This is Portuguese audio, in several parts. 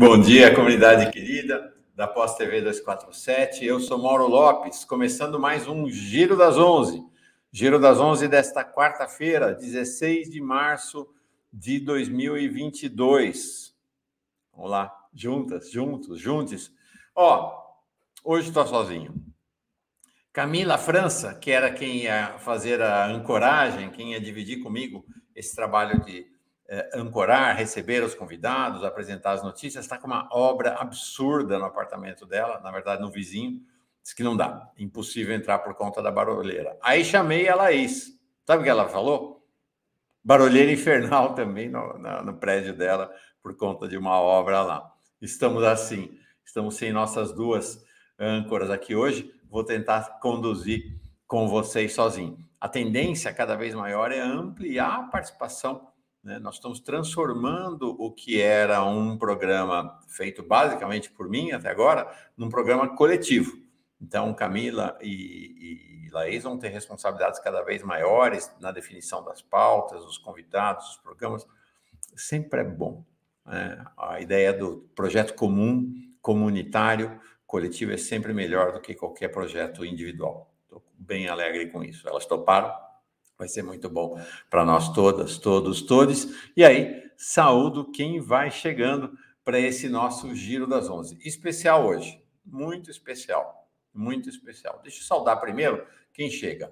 Bom dia, comunidade querida da Pós TV 247. Eu sou Mauro Lopes, começando mais um Giro das 11. Giro das 11 desta quarta-feira, 16 de março de 2022. Vamos lá, juntas, juntos, juntos. Ó, hoje estou sozinho. Camila França, que era quem ia fazer a ancoragem, quem ia dividir comigo esse trabalho de ancorar, receber os convidados, apresentar as notícias, está com uma obra absurda no apartamento dela, na verdade, no vizinho. Diz que não dá, impossível entrar por conta da barulheira. Aí chamei a Laís. Sabe o que ela falou? Barulheira infernal também no, no, no prédio dela, por conta de uma obra lá. Estamos assim, estamos sem nossas duas âncoras aqui hoje. Vou tentar conduzir com vocês sozinho. A tendência cada vez maior é ampliar a participação né? Nós estamos transformando o que era um programa feito basicamente por mim até agora num programa coletivo. Então, Camila e, e Laís vão ter responsabilidades cada vez maiores na definição das pautas, os convidados, os programas. Sempre é bom. Né? A ideia do projeto comum, comunitário, coletivo é sempre melhor do que qualquer projeto individual. Estou bem alegre com isso. Elas toparam Vai ser muito bom para nós todas, todos, todos. E aí, saúdo quem vai chegando para esse nosso Giro das Onze. Especial hoje, muito especial, muito especial. Deixa eu saudar primeiro quem chega.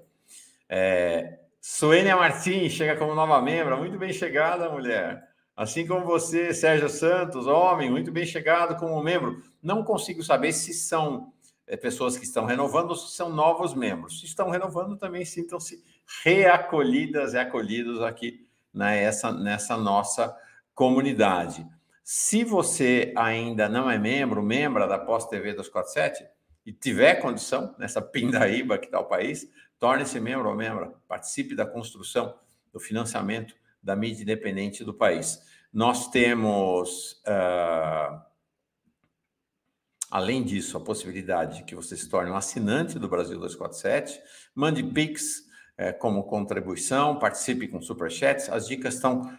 É, Suênia Martins chega como nova membro, muito bem chegada, mulher. Assim como você, Sérgio Santos, homem, muito bem chegado como membro. Não consigo saber se são é, pessoas que estão renovando ou se são novos membros. Se estão renovando, também sintam-se reacolhidas e acolhidos aqui nessa, nessa nossa comunidade. Se você ainda não é membro, membra da Pós TV 247 e tiver condição nessa pindaíba que está o país, torne-se membro ou membra, participe da construção, do financiamento da mídia independente do país. Nós temos, uh, além disso, a possibilidade de que você se torne um assinante do Brasil 247, mande Pix como contribuição, participe com superchats. As dicas estão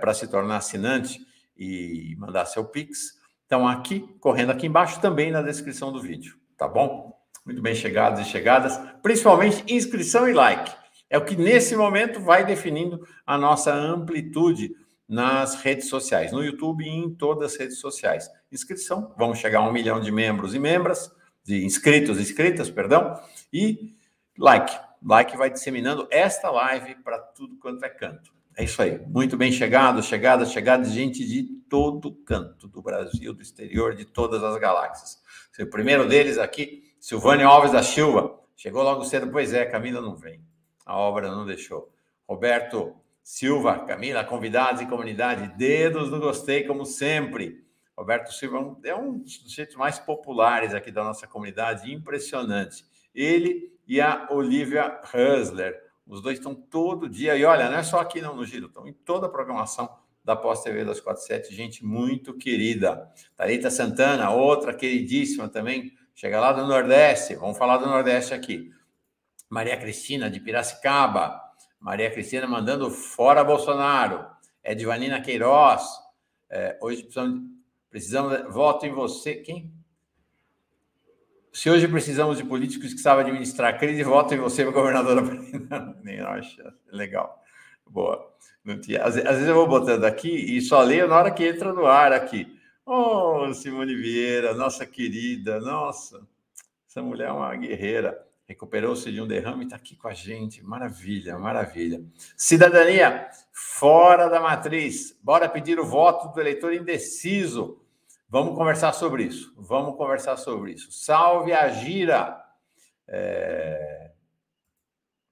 para se tornar assinante e mandar seu Pix. Estão aqui, correndo aqui embaixo, também na descrição do vídeo, tá bom? Muito bem chegados e chegadas, principalmente inscrição e like. É o que nesse momento vai definindo a nossa amplitude nas redes sociais, no YouTube e em todas as redes sociais. Inscrição, vamos chegar a um milhão de membros e membras, de inscritos e inscritas, perdão, e like like vai disseminando esta live para tudo quanto é canto. É isso aí. Muito bem chegado, chegada, chegada gente de todo canto do Brasil, do exterior, de todas as galáxias. O primeiro deles aqui, Silvânio Alves da Silva. Chegou logo cedo, pois é, Camila não vem. A obra não deixou. Roberto Silva, Camila, convidados e comunidade, dedos no gostei, como sempre. Roberto Silva é um dos jeitos mais populares aqui da nossa comunidade, impressionante. Ele e a Olivia Husler. Os dois estão todo dia, e olha, não é só aqui não no Giro, estão em toda a programação da Pós TV 247, gente muito querida. Tarita Santana, outra queridíssima também, chega lá do Nordeste, vamos falar do Nordeste aqui. Maria Cristina, de Piracicaba, Maria Cristina mandando fora Bolsonaro, Edvanina Queiroz, é, hoje precisamos, precisamos, voto em você, quem? Se hoje precisamos de políticos que sabem administrar a crise, voto em você, governadora. Nem acho legal. Boa. Tinha... Às, vezes eu vou botando aqui e só leio na hora que entra no ar aqui. Oh, Simone Vieira, nossa querida, nossa, essa mulher é uma guerreira. Recuperou-se de um derrame e está aqui com a gente. Maravilha, maravilha. Cidadania fora da matriz. Bora pedir o voto do eleitor indeciso. Vamos conversar sobre isso. Vamos conversar sobre isso. Salve a gira. É...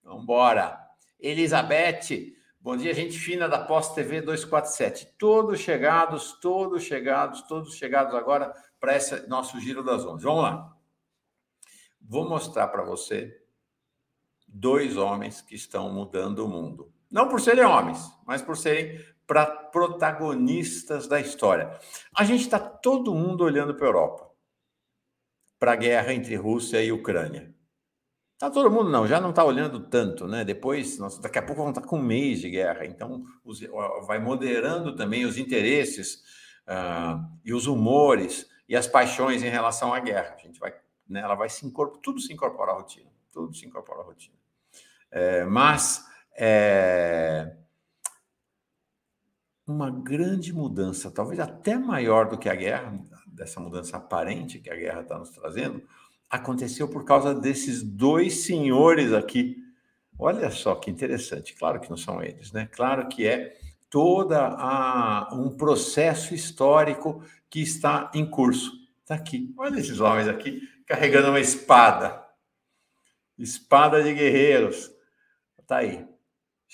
Vamos embora. Elizabeth, bom dia, gente fina da Pós TV 247. Todos chegados, todos chegados, todos chegados agora para esse nosso giro das 11. Vamos lá. Vou mostrar para você dois homens que estão mudando o mundo. Não por serem homens, mas por serem para protagonistas da história. A gente está todo mundo olhando para a Europa, para a guerra entre Rússia e Ucrânia. Tá todo mundo não, já não está olhando tanto, né? Depois, nossa, daqui a pouco vão estar tá com um mês de guerra, então os, vai moderando também os interesses uh, e os humores e as paixões em relação à guerra. A gente vai, né, ela vai se incorporar, tudo se incorpora à rotina, tudo se incorpora à rotina. É, mas é, uma grande mudança, talvez até maior do que a guerra, dessa mudança aparente que a guerra está nos trazendo, aconteceu por causa desses dois senhores aqui. Olha só que interessante. Claro que não são eles, né? Claro que é toda a, um processo histórico que está em curso. Está aqui. Olha esses homens aqui carregando uma espada. Espada de guerreiros. Está aí.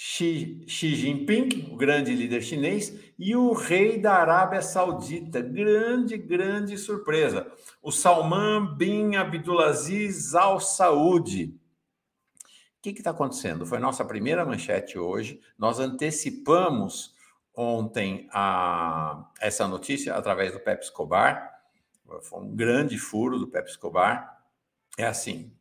Xi, Jinping, o grande líder chinês, e o rei da Arábia Saudita. Grande, grande surpresa. O Salman bin Abdulaziz Al Saud. O que está acontecendo? Foi nossa primeira manchete hoje. Nós antecipamos ontem a, essa notícia através do Pepe Escobar. Foi um grande furo do Pepe Escobar. É assim: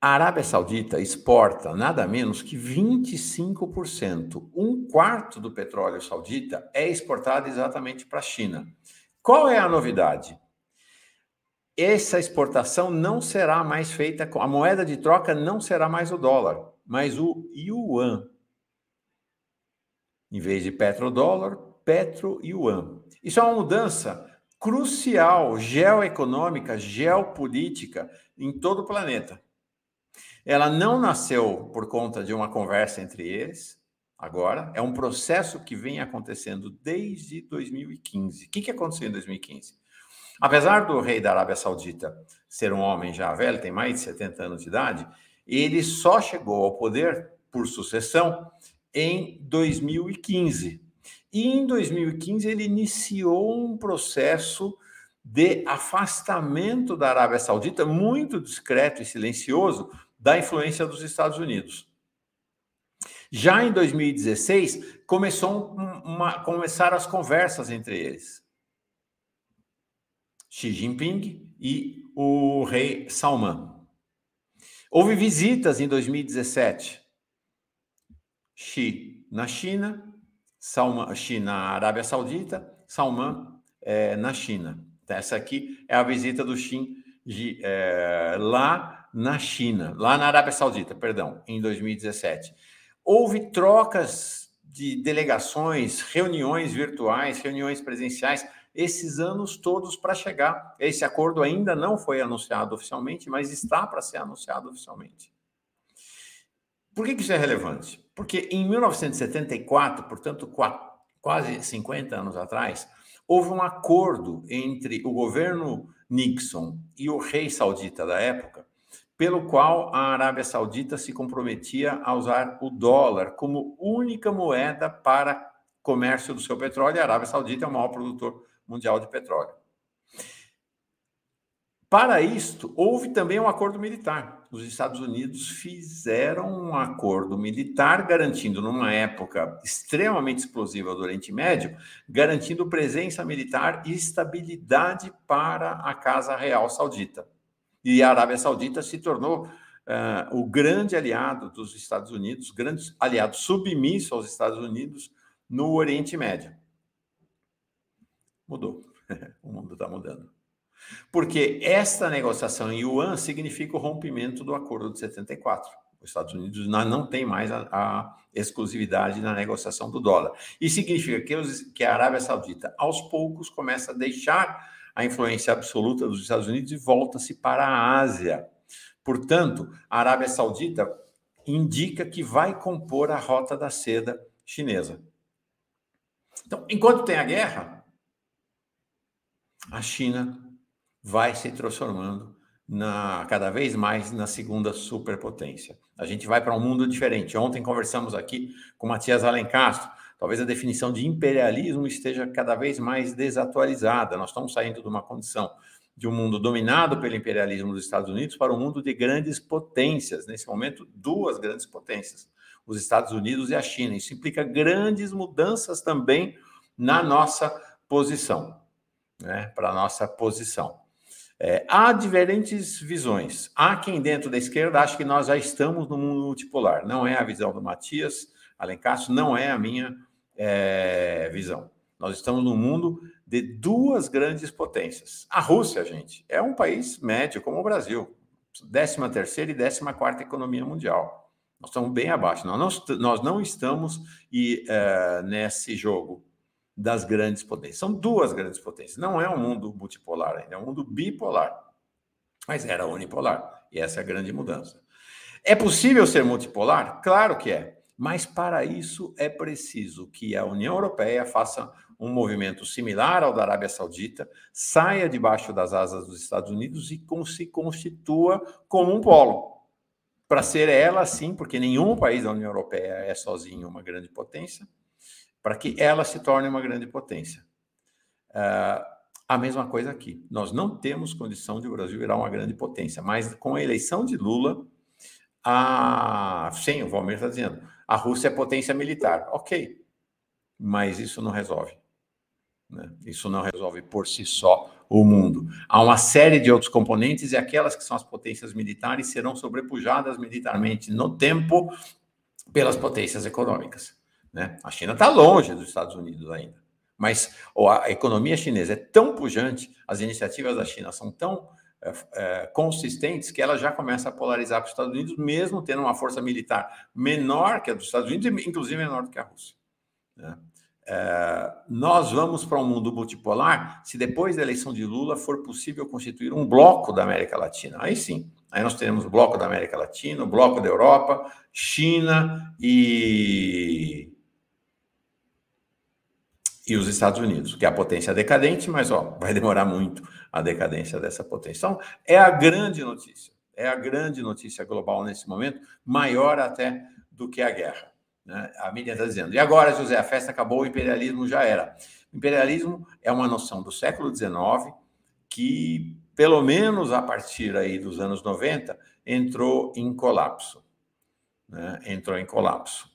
a Arábia Saudita exporta nada menos que 25%. Um quarto do petróleo saudita é exportado exatamente para a China. Qual é a novidade? Essa exportação não será mais feita com a moeda de troca não será mais o dólar, mas o yuan. Em vez de petrodólar, petro-yuan. Isso é uma mudança crucial geoeconômica, geopolítica em todo o planeta. Ela não nasceu por conta de uma conversa entre eles, agora, é um processo que vem acontecendo desde 2015. O que, que aconteceu em 2015? Apesar do rei da Arábia Saudita ser um homem já velho, tem mais de 70 anos de idade, ele só chegou ao poder por sucessão em 2015. E em 2015 ele iniciou um processo de afastamento da Arábia Saudita muito discreto e silencioso da influência dos Estados Unidos. Já em 2016, começou uma, começaram as conversas entre eles. Xi Jinping e o rei Salman. Houve visitas em 2017. Xi na China, Salman, Xi na Arábia Saudita, Salman é, na China. Essa aqui é a visita do Xi é, lá na China, lá na Arábia Saudita, perdão, em 2017. Houve trocas de delegações, reuniões virtuais, reuniões presenciais, esses anos todos para chegar. Esse acordo ainda não foi anunciado oficialmente, mas está para ser anunciado oficialmente. Por que isso é relevante? Porque em 1974, portanto, quase 50 anos atrás, houve um acordo entre o governo Nixon e o rei saudita da época pelo qual a Arábia Saudita se comprometia a usar o dólar como única moeda para comércio do seu petróleo. A Arábia Saudita é o maior produtor mundial de petróleo. Para isto, houve também um acordo militar. Os Estados Unidos fizeram um acordo militar garantindo, numa época extremamente explosiva do Oriente Médio, garantindo presença militar e estabilidade para a Casa Real Saudita. E a Arábia Saudita se tornou uh, o grande aliado dos Estados Unidos, grande aliado submisso aos Estados Unidos no Oriente Médio. Mudou. o mundo está mudando. Porque esta negociação em yuan significa o rompimento do acordo de 74. Os Estados Unidos não tem mais a, a exclusividade na negociação do dólar. E significa que, os, que a Arábia Saudita, aos poucos, começa a deixar a influência absoluta dos Estados Unidos e volta-se para a Ásia. Portanto, a Arábia Saudita indica que vai compor a rota da seda chinesa. Então, enquanto tem a guerra, a China vai se transformando na, cada vez mais na segunda superpotência. A gente vai para um mundo diferente. Ontem conversamos aqui com Matias Alencastro talvez a definição de imperialismo esteja cada vez mais desatualizada. Nós estamos saindo de uma condição de um mundo dominado pelo imperialismo dos Estados Unidos para um mundo de grandes potências. Nesse momento, duas grandes potências, os Estados Unidos e a China. Isso implica grandes mudanças também na nossa posição, né? para a nossa posição. É, há diferentes visões. Há quem dentro da esquerda acha que nós já estamos no mundo multipolar. Não é a visão do Matias Alencastro, não é a minha é, visão. Nós estamos num mundo de duas grandes potências. A Rússia, gente, é um país médio como o Brasil, 13 terceira e 14 quarta economia mundial. Nós estamos bem abaixo. Nós não, nós não estamos e, uh, nesse jogo das grandes potências. São duas grandes potências. Não é um mundo multipolar ainda, é um mundo bipolar. Mas era unipolar. E essa é a grande mudança. É possível ser multipolar? Claro que é. Mas para isso é preciso que a União Europeia faça um movimento similar ao da Arábia Saudita, saia debaixo das asas dos Estados Unidos e se constitua como um polo. Para ser ela, sim, porque nenhum país da União Europeia é sozinho uma grande potência, para que ela se torne uma grande potência. Uh, a mesma coisa aqui. Nós não temos condição de o Brasil virar uma grande potência, mas com a eleição de Lula, a... sim, o Valmir está dizendo, a Rússia é potência militar. Ok, mas isso não resolve. Né? Isso não resolve por si só o mundo. Há uma série de outros componentes e aquelas que são as potências militares serão sobrepujadas militarmente no tempo pelas potências econômicas. Né? A China está longe dos Estados Unidos ainda, mas a economia chinesa é tão pujante, as iniciativas da China são tão é, é, consistentes que ela já começa a polarizar para os Estados Unidos, mesmo tendo uma força militar menor que a dos Estados Unidos, inclusive menor do que a Rússia. Né? É, nós vamos para um mundo multipolar se depois da eleição de Lula for possível constituir um bloco da América Latina. Aí sim, aí nós teremos o bloco da América Latina, o bloco da Europa, China e e os Estados Unidos, que é a potência decadente, mas ó, vai demorar muito a decadência dessa potência. Então, é a grande notícia, é a grande notícia global nesse momento, maior até do que a guerra. Né? A mídia está dizendo. E agora, José, a festa acabou, o imperialismo já era. O imperialismo é uma noção do século XIX que, pelo menos a partir aí dos anos 90, entrou em colapso. Né? Entrou em colapso.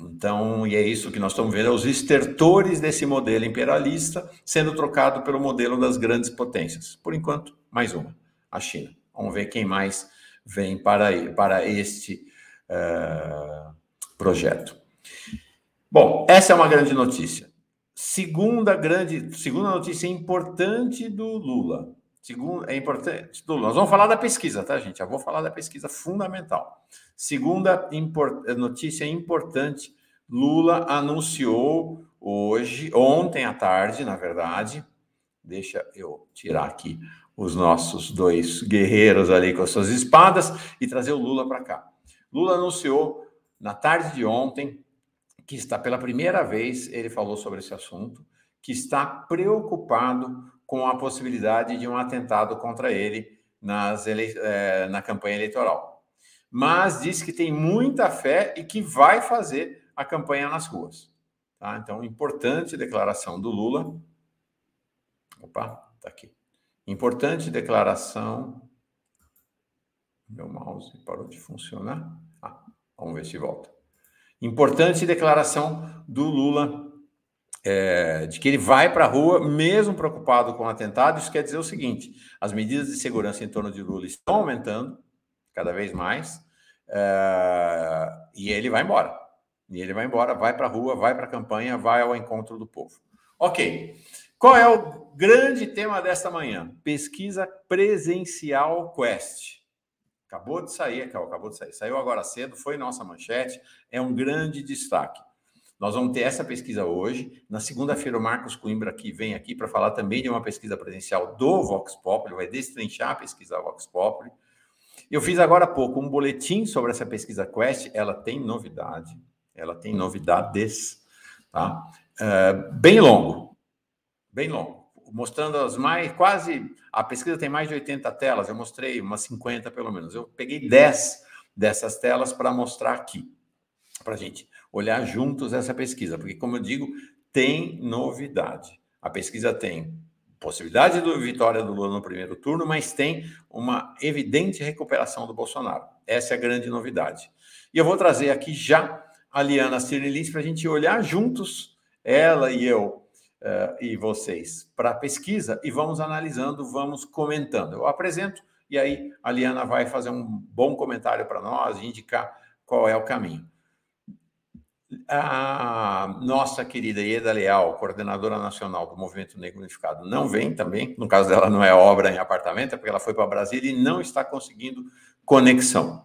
Então, e é isso que nós estamos vendo, é os estertores desse modelo imperialista sendo trocado pelo modelo das grandes potências. Por enquanto, mais uma, a China. Vamos ver quem mais vem para, para este uh, projeto. Bom, essa é uma grande notícia. Segunda grande, segunda notícia importante do Lula. Segundo, é importante. Nós vamos falar da pesquisa, tá, gente? Já vou falar da pesquisa fundamental. Segunda import, notícia importante: Lula anunciou hoje, ontem à tarde, na verdade. Deixa eu tirar aqui os nossos dois guerreiros ali com as suas espadas e trazer o Lula para cá. Lula anunciou na tarde de ontem, que está pela primeira vez, ele falou sobre esse assunto, que está preocupado com a possibilidade de um atentado contra ele nas ele... É, na campanha eleitoral. Mas disse que tem muita fé e que vai fazer a campanha nas ruas. Tá? Então, importante declaração do Lula. Opa, tá aqui. Importante declaração. Meu mouse parou de funcionar. Vamos ver se volta. Importante declaração do Lula é, de que ele vai para a rua, mesmo preocupado com o atentado. Isso quer dizer o seguinte: as medidas de segurança em torno de Lula estão aumentando cada vez mais é, e ele vai embora. E ele vai embora, vai para a rua, vai para a campanha, vai ao encontro do povo. Ok. Qual é o grande tema desta manhã? Pesquisa presencial Quest. Acabou de sair, acabou de sair. Saiu agora cedo, foi nossa manchete, é um grande destaque. Nós vamos ter essa pesquisa hoje. Na segunda-feira, o Marcos Coimbra aqui vem aqui para falar também de uma pesquisa presencial do Vox Populi, vai destrinchar a pesquisa Vox Populi. Eu fiz agora há pouco um boletim sobre essa pesquisa Quest, ela tem novidade, ela tem novidades, tá? Uh, bem longo, bem longo mostrando as mais, quase, a pesquisa tem mais de 80 telas, eu mostrei umas 50 pelo menos. Eu peguei 10 dessas telas para mostrar aqui, para a gente olhar juntos essa pesquisa, porque, como eu digo, tem novidade. A pesquisa tem possibilidade de vitória do Lula no primeiro turno, mas tem uma evidente recuperação do Bolsonaro. Essa é a grande novidade. E eu vou trazer aqui já a Liana Cirne para a gente olhar juntos, ela e eu, uh, e vocês para a pesquisa e vamos analisando, vamos comentando. Eu apresento e aí a Liana vai fazer um bom comentário para nós indicar qual é o caminho. A nossa querida Ieda Leal, coordenadora nacional do Movimento Negro Unificado, não vem também. No caso dela, não é obra em apartamento, é porque ela foi para Brasília e não está conseguindo conexão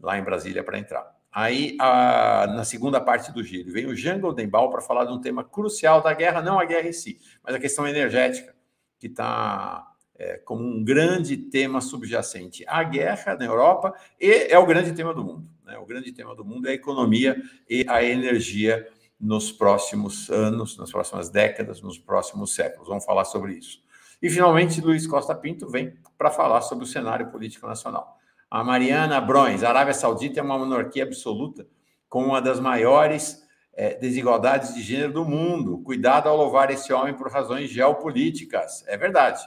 lá em Brasília para entrar. Aí, a, na segunda parte do giro, vem o Jean Goldenbaum para falar de um tema crucial da guerra, não a guerra em si, mas a questão energética, que está é, como um grande tema subjacente à guerra na Europa e é o grande tema do mundo. Né? O grande tema do mundo é a economia e a energia nos próximos anos, nas próximas décadas, nos próximos séculos. Vamos falar sobre isso. E, finalmente, Luiz Costa Pinto vem para falar sobre o cenário político nacional. A Mariana Brões, a Arábia Saudita é uma monarquia absoluta com uma das maiores é, desigualdades de gênero do mundo. Cuidado ao louvar esse homem por razões geopolíticas. É verdade.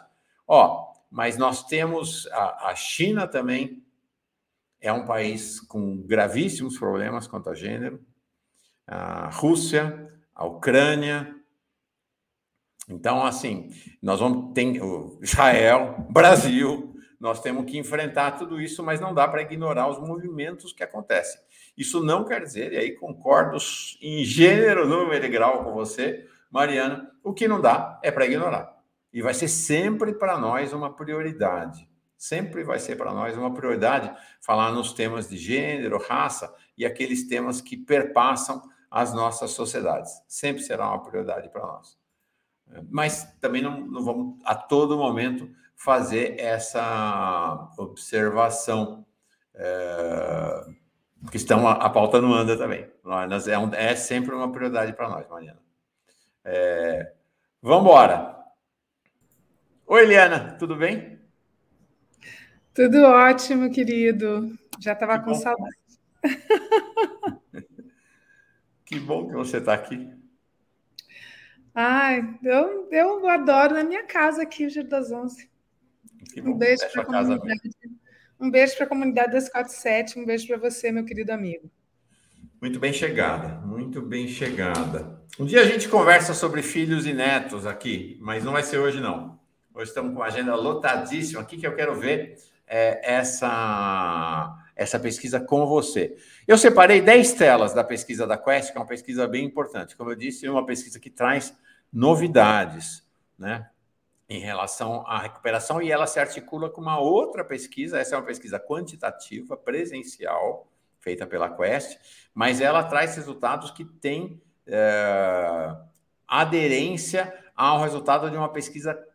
Ó, mas nós temos a, a China também é um país com gravíssimos problemas quanto a gênero. A Rússia, a Ucrânia. Então, assim, nós vamos ter Israel, Brasil, nós temos que enfrentar tudo isso, mas não dá para ignorar os movimentos que acontecem. Isso não quer dizer, e aí concordo em gênero, número e grau com você, Mariana, o que não dá é para ignorar. E vai ser sempre para nós uma prioridade. Sempre vai ser para nós uma prioridade falar nos temas de gênero, raça e aqueles temas que perpassam as nossas sociedades. Sempre será uma prioridade para nós. Mas também não, não vamos a todo momento fazer essa observação. É, que estão a, a, pauta não anda também. Nós, é, um, é sempre uma prioridade para nós, Mariana. É, vamos embora. Oi, Eliana, tudo bem? Tudo ótimo, querido. Já estava com saudade. que bom que você está aqui. Ai, eu, eu adoro na minha casa aqui, o Giro das Onze. Um beijo para a comunidade. Um beijo para a comunidade das 47, um beijo para você, meu querido amigo. Muito bem chegada, muito bem chegada. Um dia a gente conversa sobre filhos e netos aqui, mas não vai ser hoje, não. Hoje estamos com uma agenda lotadíssima aqui que eu quero ver é, essa, essa pesquisa com você. Eu separei 10 telas da pesquisa da Quest, que é uma pesquisa bem importante. Como eu disse, é uma pesquisa que traz novidades né, em relação à recuperação e ela se articula com uma outra pesquisa. Essa é uma pesquisa quantitativa, presencial, feita pela Quest, mas ela traz resultados que têm é, aderência ao resultado de uma pesquisa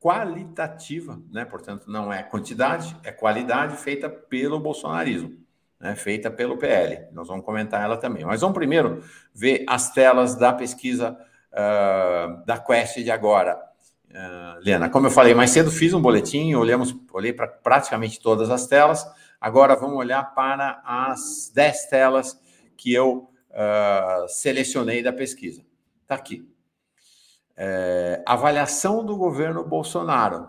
qualitativa, né? portanto, não é quantidade, é qualidade feita pelo bolsonarismo, né? feita pelo PL. Nós vamos comentar ela também. Mas vamos primeiro ver as telas da pesquisa uh, da Quest de agora. Uh, Lena, como eu falei mais cedo, fiz um boletim, olhamos, olhei para praticamente todas as telas. Agora vamos olhar para as 10 telas que eu uh, selecionei da pesquisa. Está aqui é, avaliação do governo Bolsonaro.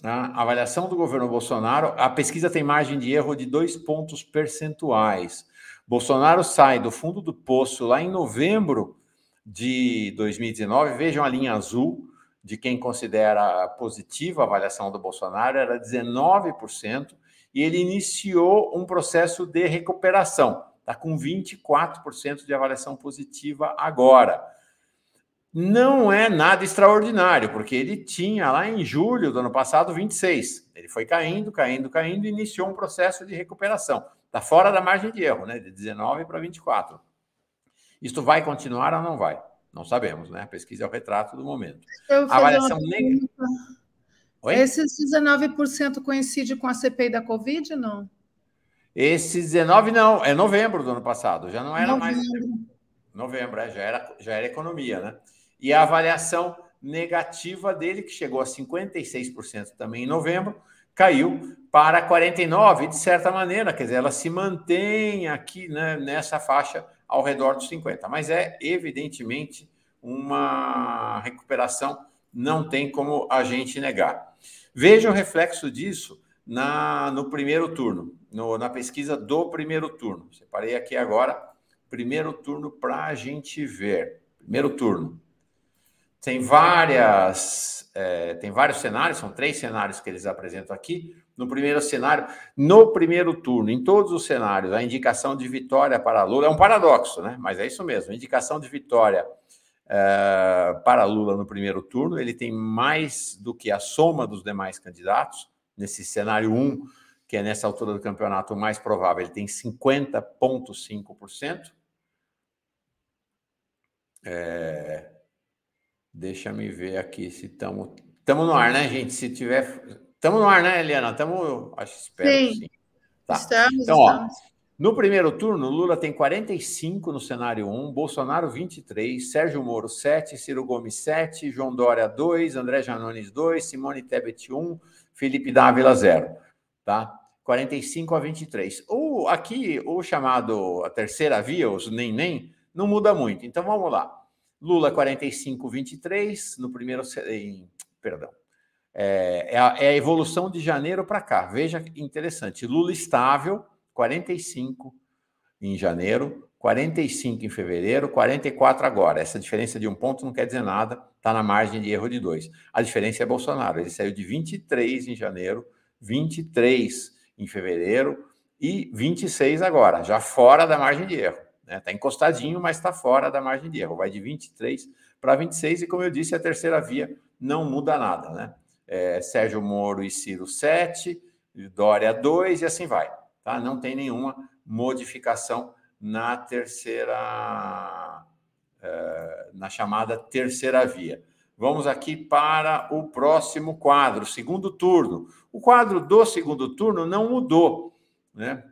Né? Avaliação do governo Bolsonaro, a pesquisa tem margem de erro de dois pontos percentuais. Bolsonaro sai do fundo do poço lá em novembro de 2019. Vejam a linha azul de quem considera positiva a avaliação do Bolsonaro, era 19%, e ele iniciou um processo de recuperação. Está com 24% de avaliação positiva agora não é nada extraordinário, porque ele tinha lá em julho do ano passado 26. Ele foi caindo, caindo, caindo e iniciou um processo de recuperação. Está fora da margem de erro, né? De 19 para 24. Isto vai continuar ou não vai? Não sabemos, né? A pesquisa é o retrato do momento. A avaliação negativa. Esses 19% coincide com a CPI da Covid, não? Esses 19 não, é novembro do ano passado, já não era novembro. mais novembro, é, já era já era economia, né? E a avaliação negativa dele, que chegou a 56% também em novembro, caiu para 49%, de certa maneira, quer dizer, ela se mantém aqui né, nessa faixa ao redor dos 50%, mas é evidentemente uma recuperação, não tem como a gente negar. Veja o reflexo disso na, no primeiro turno, no, na pesquisa do primeiro turno. Separei aqui agora, primeiro turno para a gente ver. Primeiro turno. Tem várias, é, tem vários cenários, são três cenários que eles apresentam aqui. No primeiro cenário, no primeiro turno, em todos os cenários, a indicação de vitória para Lula é um paradoxo, né? Mas é isso mesmo, indicação de vitória é, para Lula no primeiro turno, ele tem mais do que a soma dos demais candidatos. Nesse cenário 1, que é nessa altura do campeonato o mais provável, ele tem 50,5%. É, deixa me ver aqui se estamos. Estamos no ar, né, gente? Se tiver. Estamos no ar, né, Eliana? Estamos. Acho espero sim. sim. Tá. Estamos, então, estamos. Ó, no primeiro turno, Lula tem 45 no cenário 1, Bolsonaro 23, Sérgio Moro 7, Ciro Gomes 7, João Dória 2, André Janones 2, Simone Tebet 1, Felipe Dávila 0. Tá? 45 a 23. O, aqui, o chamado a terceira via, os nem-nem, não muda muito. Então vamos lá. Lula 45, 23 no primeiro. Em, perdão. É, é, a, é a evolução de janeiro para cá. Veja que interessante. Lula estável, 45 em janeiro, 45 em fevereiro, 44 agora. Essa diferença de um ponto não quer dizer nada, está na margem de erro de dois. A diferença é Bolsonaro. Ele saiu de 23 em janeiro, 23 em fevereiro e 26 agora, já fora da margem de erro. Está né? Tá encostadinho, mas está fora da margem de erro. Vai de 23 para 26 e, como eu disse, a terceira via não muda nada. Né? É, Sérgio Moro e Ciro 7, Dória 2 e assim vai. Tá? Não tem nenhuma modificação na terceira, é, na chamada terceira via. Vamos aqui para o próximo quadro, segundo turno. O quadro do segundo turno não mudou, né?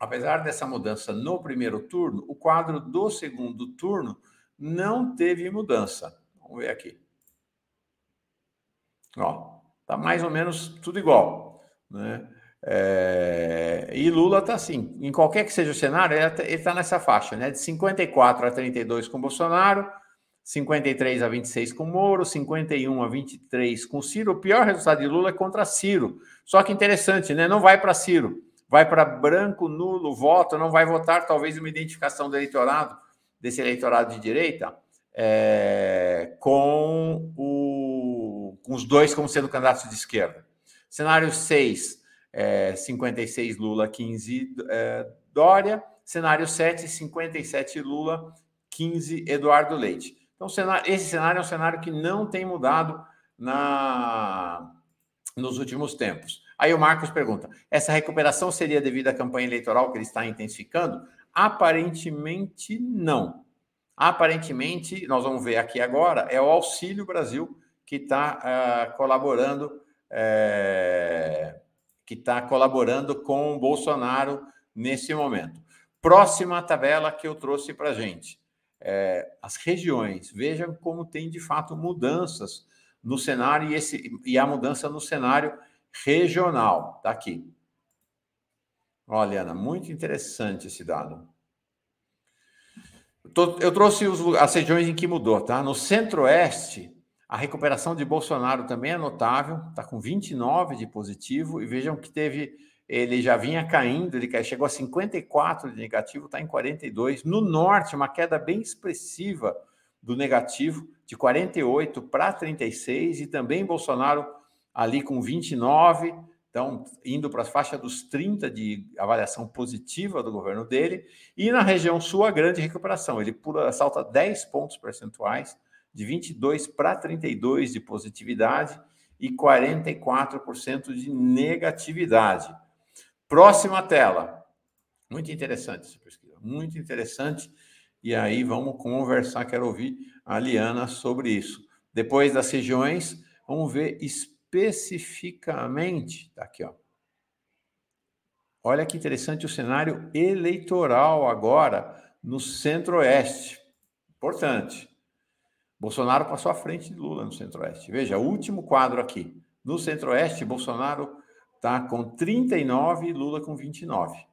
Apesar dessa mudança no primeiro turno, o quadro do segundo turno não teve mudança. Vamos ver aqui. Ó, tá mais ou menos tudo igual, né? É, e Lula está assim, em qualquer que seja o cenário, ele está tá nessa faixa, né? De 54 a 32 com Bolsonaro, 53 a 26 com Moro, 51 a 23 com Ciro. O pior resultado de Lula é contra Ciro. Só que interessante, né? Não vai para Ciro, vai para branco, nulo, voto, não vai votar, talvez uma identificação do eleitorado, desse eleitorado de direita, é, com, o, com os dois como sendo candidatos de esquerda. Cenário 6, é, 56 Lula, 15 é, Dória. Cenário 7, 57 Lula, 15 Eduardo Leite. Então, esse cenário é um cenário que não tem mudado na, nos últimos tempos. Aí o Marcos pergunta: essa recuperação seria devido à campanha eleitoral que ele está intensificando? Aparentemente não. Aparentemente, nós vamos ver aqui agora, é o Auxílio Brasil que está uh, ah, colaborando, é, que está colaborando com o Bolsonaro nesse momento. Próxima tabela que eu trouxe para a gente é, as regiões. Vejam como tem de fato mudanças no cenário e, esse, e a mudança no cenário regional. Está aqui. Olha, Ana, muito interessante esse dado. Eu trouxe as regiões em que mudou, tá? No centro-oeste, a recuperação de Bolsonaro também é notável, está com 29 de positivo, e vejam que teve ele já vinha caindo, ele chegou a 54 de negativo, está em 42. No norte, uma queda bem expressiva do negativo, de 48 para 36, e também Bolsonaro ali com 29, então indo para a faixa dos 30 de avaliação positiva do governo dele, e na região sul a grande recuperação, ele pula, salta 10 pontos percentuais, de 22 para 32 de positividade e 44% de negatividade. Próxima tela. Muito interessante essa pesquisa, muito interessante. E aí vamos conversar, quero ouvir a Liana sobre isso. Depois das regiões, vamos ver especificamente, tá aqui, ó. Olha que interessante o cenário eleitoral agora no Centro-Oeste. Importante. Bolsonaro passou à frente de Lula no Centro-Oeste. Veja, o último quadro aqui. No Centro-Oeste, Bolsonaro tá? com 39 e Lula com 29.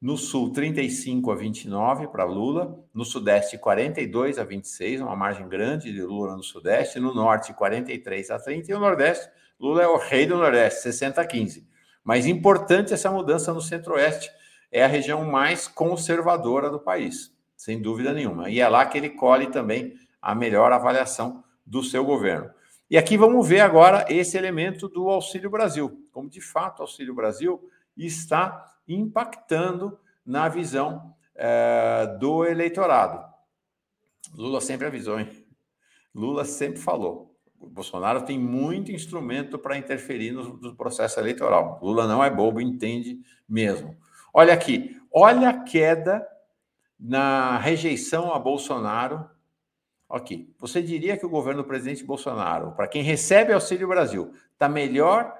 No Sul, 35 a 29 para Lula. No Sudeste, 42 a 26, uma margem grande de Lula no Sudeste. No Norte, 43 a 30. E no Nordeste, Lula é o rei do Nordeste, 60 a 15. Mas importante essa mudança no Centro-Oeste. É a região mais conservadora do país, sem dúvida nenhuma. E é lá que ele colhe também a melhor avaliação do seu governo. E aqui vamos ver agora esse elemento do Auxílio Brasil, como de fato o Auxílio Brasil está impactando na visão é, do eleitorado. Lula sempre avisou, hein? Lula sempre falou. O Bolsonaro tem muito instrumento para interferir no, no, processo eleitoral. Lula não é bobo, entende mesmo. Olha aqui, olha a queda na rejeição a Bolsonaro. Ok, você diria que o governo do presidente Bolsonaro, para quem recebe Auxílio Brasil, está melhor,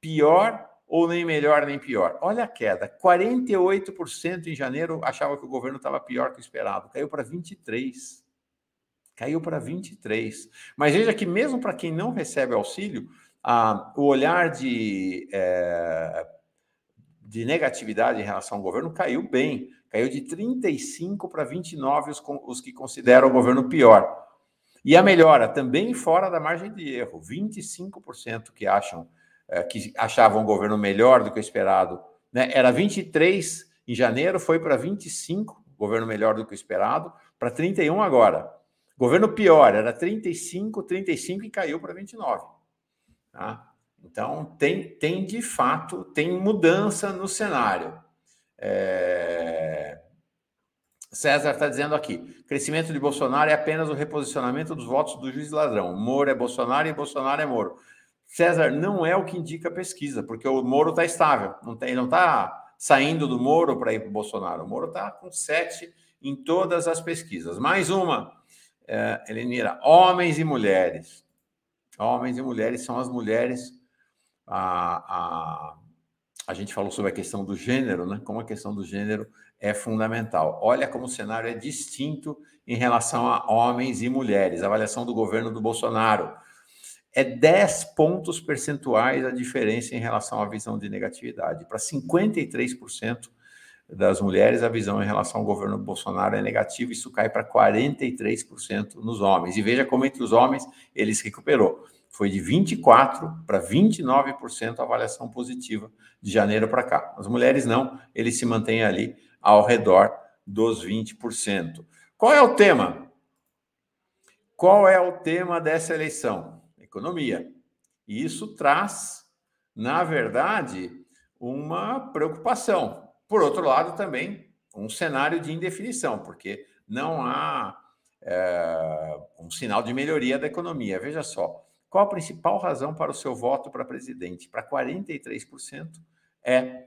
pior ou nem melhor nem pior? Olha a queda, 48% em janeiro achava que o governo estava pior que o esperado, caiu para 23% caiu para 23. Mas veja que mesmo para quem não recebe auxílio, o olhar de, é, de negatividade em relação ao governo caiu bem, caiu de 35 para 29 os, os que consideram o governo pior. E a melhora também fora da margem de erro, 25% que acham é, que achavam o governo melhor do que o esperado, né? Era 23 em janeiro, foi para 25, governo melhor do que o esperado, para 31 agora. Governo pior, era 35, 35 e caiu para 29. Tá? Então, tem, tem de fato, tem mudança no cenário. É... César está dizendo aqui: crescimento de Bolsonaro é apenas o reposicionamento dos votos do juiz ladrão. Moro é Bolsonaro e Bolsonaro é Moro. César, não é o que indica a pesquisa, porque o Moro está estável, não não está saindo do Moro para ir para o Bolsonaro. O Moro está com sete em todas as pesquisas. Mais uma é, Elenira, homens e mulheres. Homens e mulheres são as mulheres. A, a, a gente falou sobre a questão do gênero, né? Como a questão do gênero é fundamental. Olha como o cenário é distinto em relação a homens e mulheres. A avaliação do governo do Bolsonaro é 10 pontos percentuais a diferença em relação à visão de negatividade, para 53% das mulheres, a visão em relação ao governo Bolsonaro é negativa, isso cai para 43% nos homens. E veja como entre os homens ele se recuperou. Foi de 24% para 29% a avaliação positiva de janeiro para cá. As mulheres não, ele se mantém ali ao redor dos 20%. Qual é o tema? Qual é o tema dessa eleição? Economia. E isso traz, na verdade, uma preocupação, por outro lado, também um cenário de indefinição, porque não há é, um sinal de melhoria da economia. Veja só, qual a principal razão para o seu voto para presidente? Para 43% é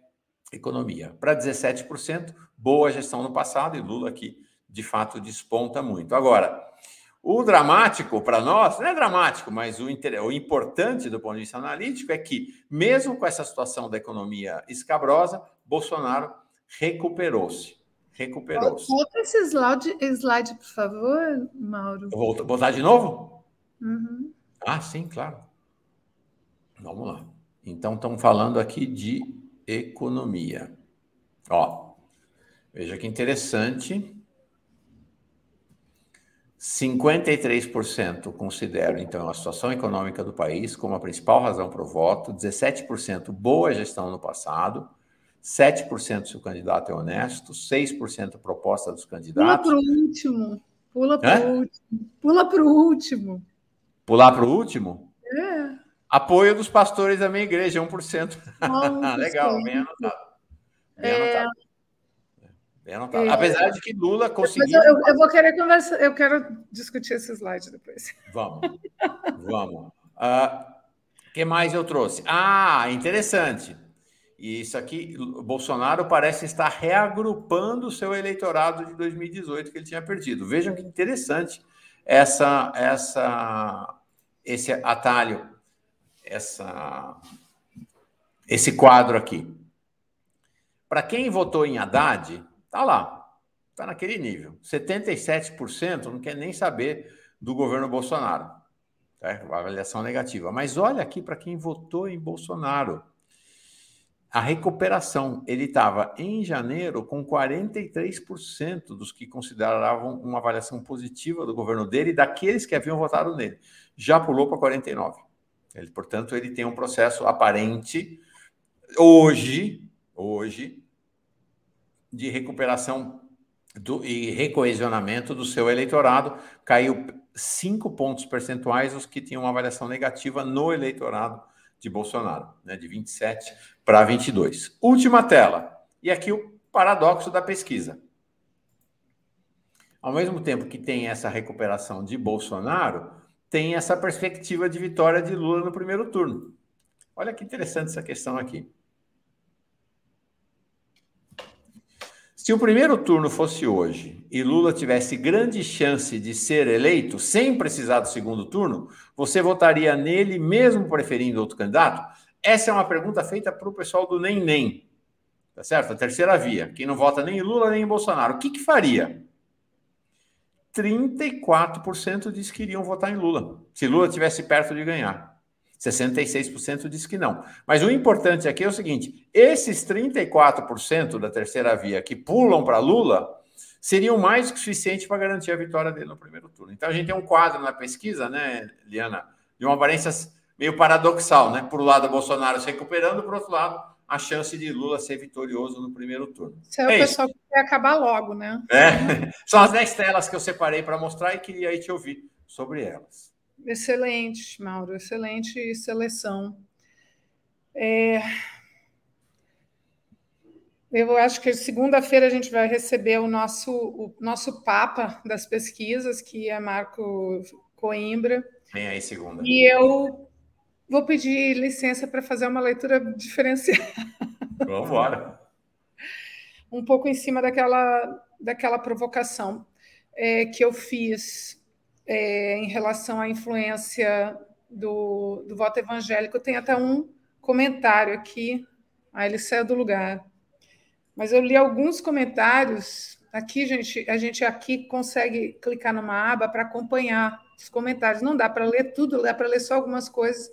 economia. Para 17%, boa gestão no passado, e Lula aqui, de fato, desponta muito. Agora, o dramático para nós, não é dramático, mas o, o, importante do ponto de vista analítico é que, mesmo com essa situação da economia escabrosa, Bolsonaro recuperou-se. Recuperou-se. Volta esse slide, slide, por favor, Mauro. Vou botar de novo? Uhum. Ah, sim, claro. Vamos lá. Então, estamos falando aqui de economia. Ó, veja que interessante. 53% consideram, então, a situação econômica do país como a principal razão para o voto, 17% boa gestão no passado, 7% se o candidato é honesto, 6% proposta dos candidatos. Pula para o último. Pula para o último. Pula para o último. Pular para o último? É. Apoio dos pastores da minha igreja, 1%. Oh, Legal, bem anotado. Bem é... anotado. É... Apesar de que Lula conseguiu. Eu, eu, vou querer conversar, eu quero discutir esse slide depois. Vamos, vamos. O uh, ah, que mais eu trouxe? Ah, interessante. Isso aqui, Bolsonaro parece estar reagrupando o seu eleitorado de 2018 que ele tinha perdido. Vejam que interessante essa, essa, esse atalho, essa, esse quadro aqui. Para quem votou em Haddad, tá lá, tá naquele nível. 77% não quer nem saber do governo Bolsonaro. Tá? Avaliação negativa. Mas olha aqui para quem votou em Bolsonaro a recuperação. Ele estava em janeiro com 43% dos que consideravam uma avaliação positiva do governo dele, daqueles que haviam votado nele. Já pulou para 49%. Ele, portanto, ele tem um processo aparente hoje, hoje, de recuperação do, e recoesionamento do seu eleitorado. Caiu cinco pontos percentuais os que tinham uma avaliação negativa no eleitorado de Bolsonaro, né, de 27 para 22. Última tela. E aqui o paradoxo da pesquisa. Ao mesmo tempo que tem essa recuperação de Bolsonaro, tem essa perspectiva de vitória de Lula no primeiro turno. Olha que interessante essa questão aqui. Se o primeiro turno fosse hoje e Lula tivesse grande chance de ser eleito sem precisar do segundo turno, você votaria nele mesmo preferindo outro candidato? Essa é uma pergunta feita para o pessoal do Nem Nem. Tá certo? A terceira via. Quem não vota nem em Lula nem em Bolsonaro. O que, que faria? 34% disse que iriam votar em Lula, se Lula tivesse perto de ganhar. 66% diz que não. Mas o importante aqui é o seguinte: esses 34% da terceira via que pulam para Lula seriam mais que suficiente para garantir a vitória dele no primeiro turno. Então a gente tem um quadro na pesquisa, né, Liana, de uma aparência meio paradoxal, né? Por um lado, Bolsonaro se recuperando, por outro lado, a chance de Lula ser vitorioso no primeiro turno. Isso é o é pessoal que quer acabar logo, né? É. São as 10 telas que eu separei para mostrar e queria aí te ouvir sobre elas. Excelente, Mauro, excelente seleção. É... Eu acho que segunda-feira a gente vai receber o nosso, o nosso Papa das pesquisas, que é Marco Coimbra. Vem aí, segunda. E eu vou pedir licença para fazer uma leitura diferenciada. Vamos embora. um pouco em cima daquela, daquela provocação é, que eu fiz é, em relação à influência do, do voto evangélico. Tem até um comentário aqui. Ah, ele saiu do lugar. Mas eu li alguns comentários. Aqui, gente, a gente aqui consegue clicar numa aba para acompanhar os comentários. Não dá para ler tudo, dá para ler só algumas coisas.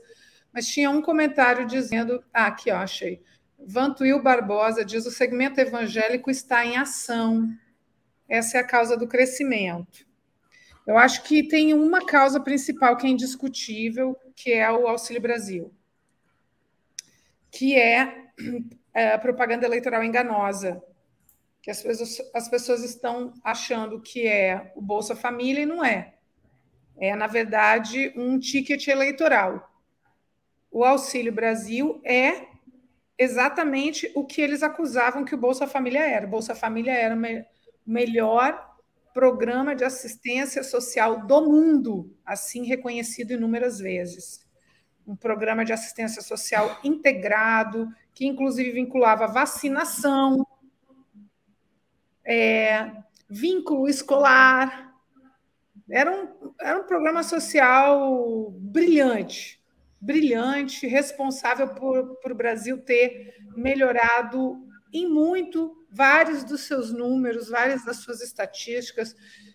Mas tinha um comentário dizendo. Ah, aqui, ó, achei. Vantuil Barbosa diz: o segmento evangélico está em ação. Essa é a causa do crescimento. Eu acho que tem uma causa principal que é indiscutível, que é o Auxílio Brasil, que é, é a propaganda eleitoral enganosa, que as pessoas, as pessoas estão achando que é o Bolsa Família e não é. É, na verdade, um ticket eleitoral. O Auxílio Brasil é exatamente o que eles acusavam que o Bolsa Família era. O Bolsa Família era o melhor programa de assistência social do mundo, assim reconhecido inúmeras vezes. Um programa de assistência social integrado, que inclusive vinculava vacinação, é, vínculo escolar. Era um, era um programa social brilhante, brilhante, responsável por, por o Brasil ter melhorado em muito vários dos seus números, várias das suas estatísticas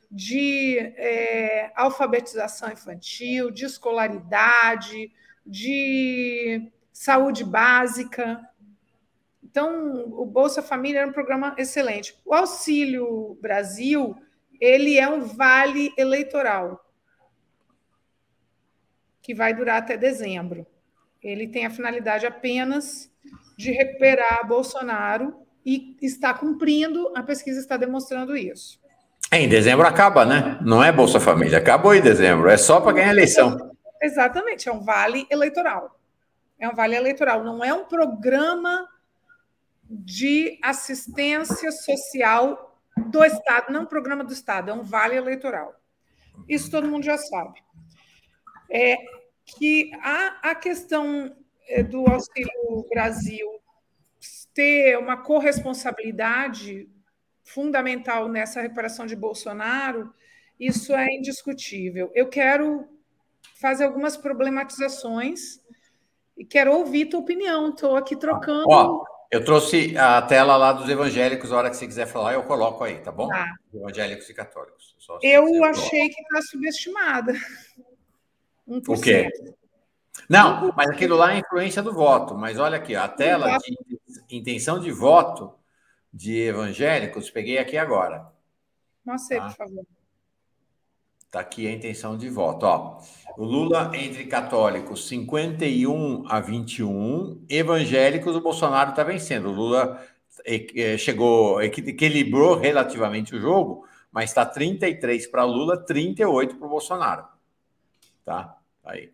de é, alfabetização infantil, de escolaridade, de saúde básica. Então, o Bolsa Família era um programa excelente. O Auxílio Brasil, ele é um vale eleitoral que vai durar até dezembro. Ele tem a finalidade apenas de recuperar Bolsonaro e está cumprindo, a pesquisa está demonstrando isso. Em dezembro acaba, né? Não é Bolsa Família, acabou em dezembro, é só para ganhar eleição. Exatamente, é um vale eleitoral. É um vale eleitoral, não é um programa de assistência social do Estado, não é um programa do Estado, é um vale eleitoral. Isso todo mundo já sabe. É que a, a questão é, do Auxílio Brasil ter uma corresponsabilidade fundamental nessa recuperação de Bolsonaro, isso é indiscutível. Eu quero fazer algumas problematizações e quero ouvir tua opinião. Estou aqui trocando. Ó, eu trouxe a tela lá dos evangélicos, a hora que você quiser falar, eu coloco aí, tá bom? Tá. Evangélicos e católicos. eu achei que está subestimada. 1%. O quê? Não, mas aquilo lá é influência do voto. Mas olha aqui, a tela de intenção de voto de evangélicos, peguei aqui agora. Mostre, tá? por favor. Está aqui a intenção de voto. Ó, o Lula entre católicos 51 a 21, evangélicos, o Bolsonaro está vencendo. O Lula chegou, equilibrou relativamente o jogo, mas está 33 para Lula, 38 para o Bolsonaro. Tá? Aí.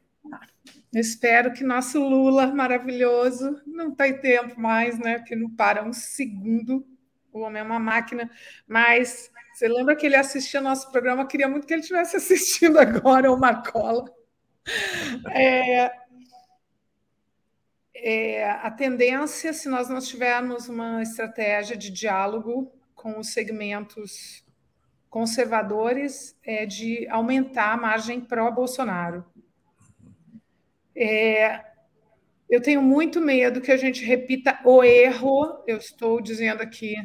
Espero que nosso Lula maravilhoso não tem tempo mais, né? Que não para um segundo. O homem é uma máquina. Mas você lembra que ele assistia nosso programa? Queria muito que ele estivesse assistindo agora o Marcola. É, é, a tendência, se nós não tivermos uma estratégia de diálogo com os segmentos conservadores, é de aumentar a margem pró-Bolsonaro. É, eu tenho muito medo que a gente repita o erro. Eu estou dizendo aqui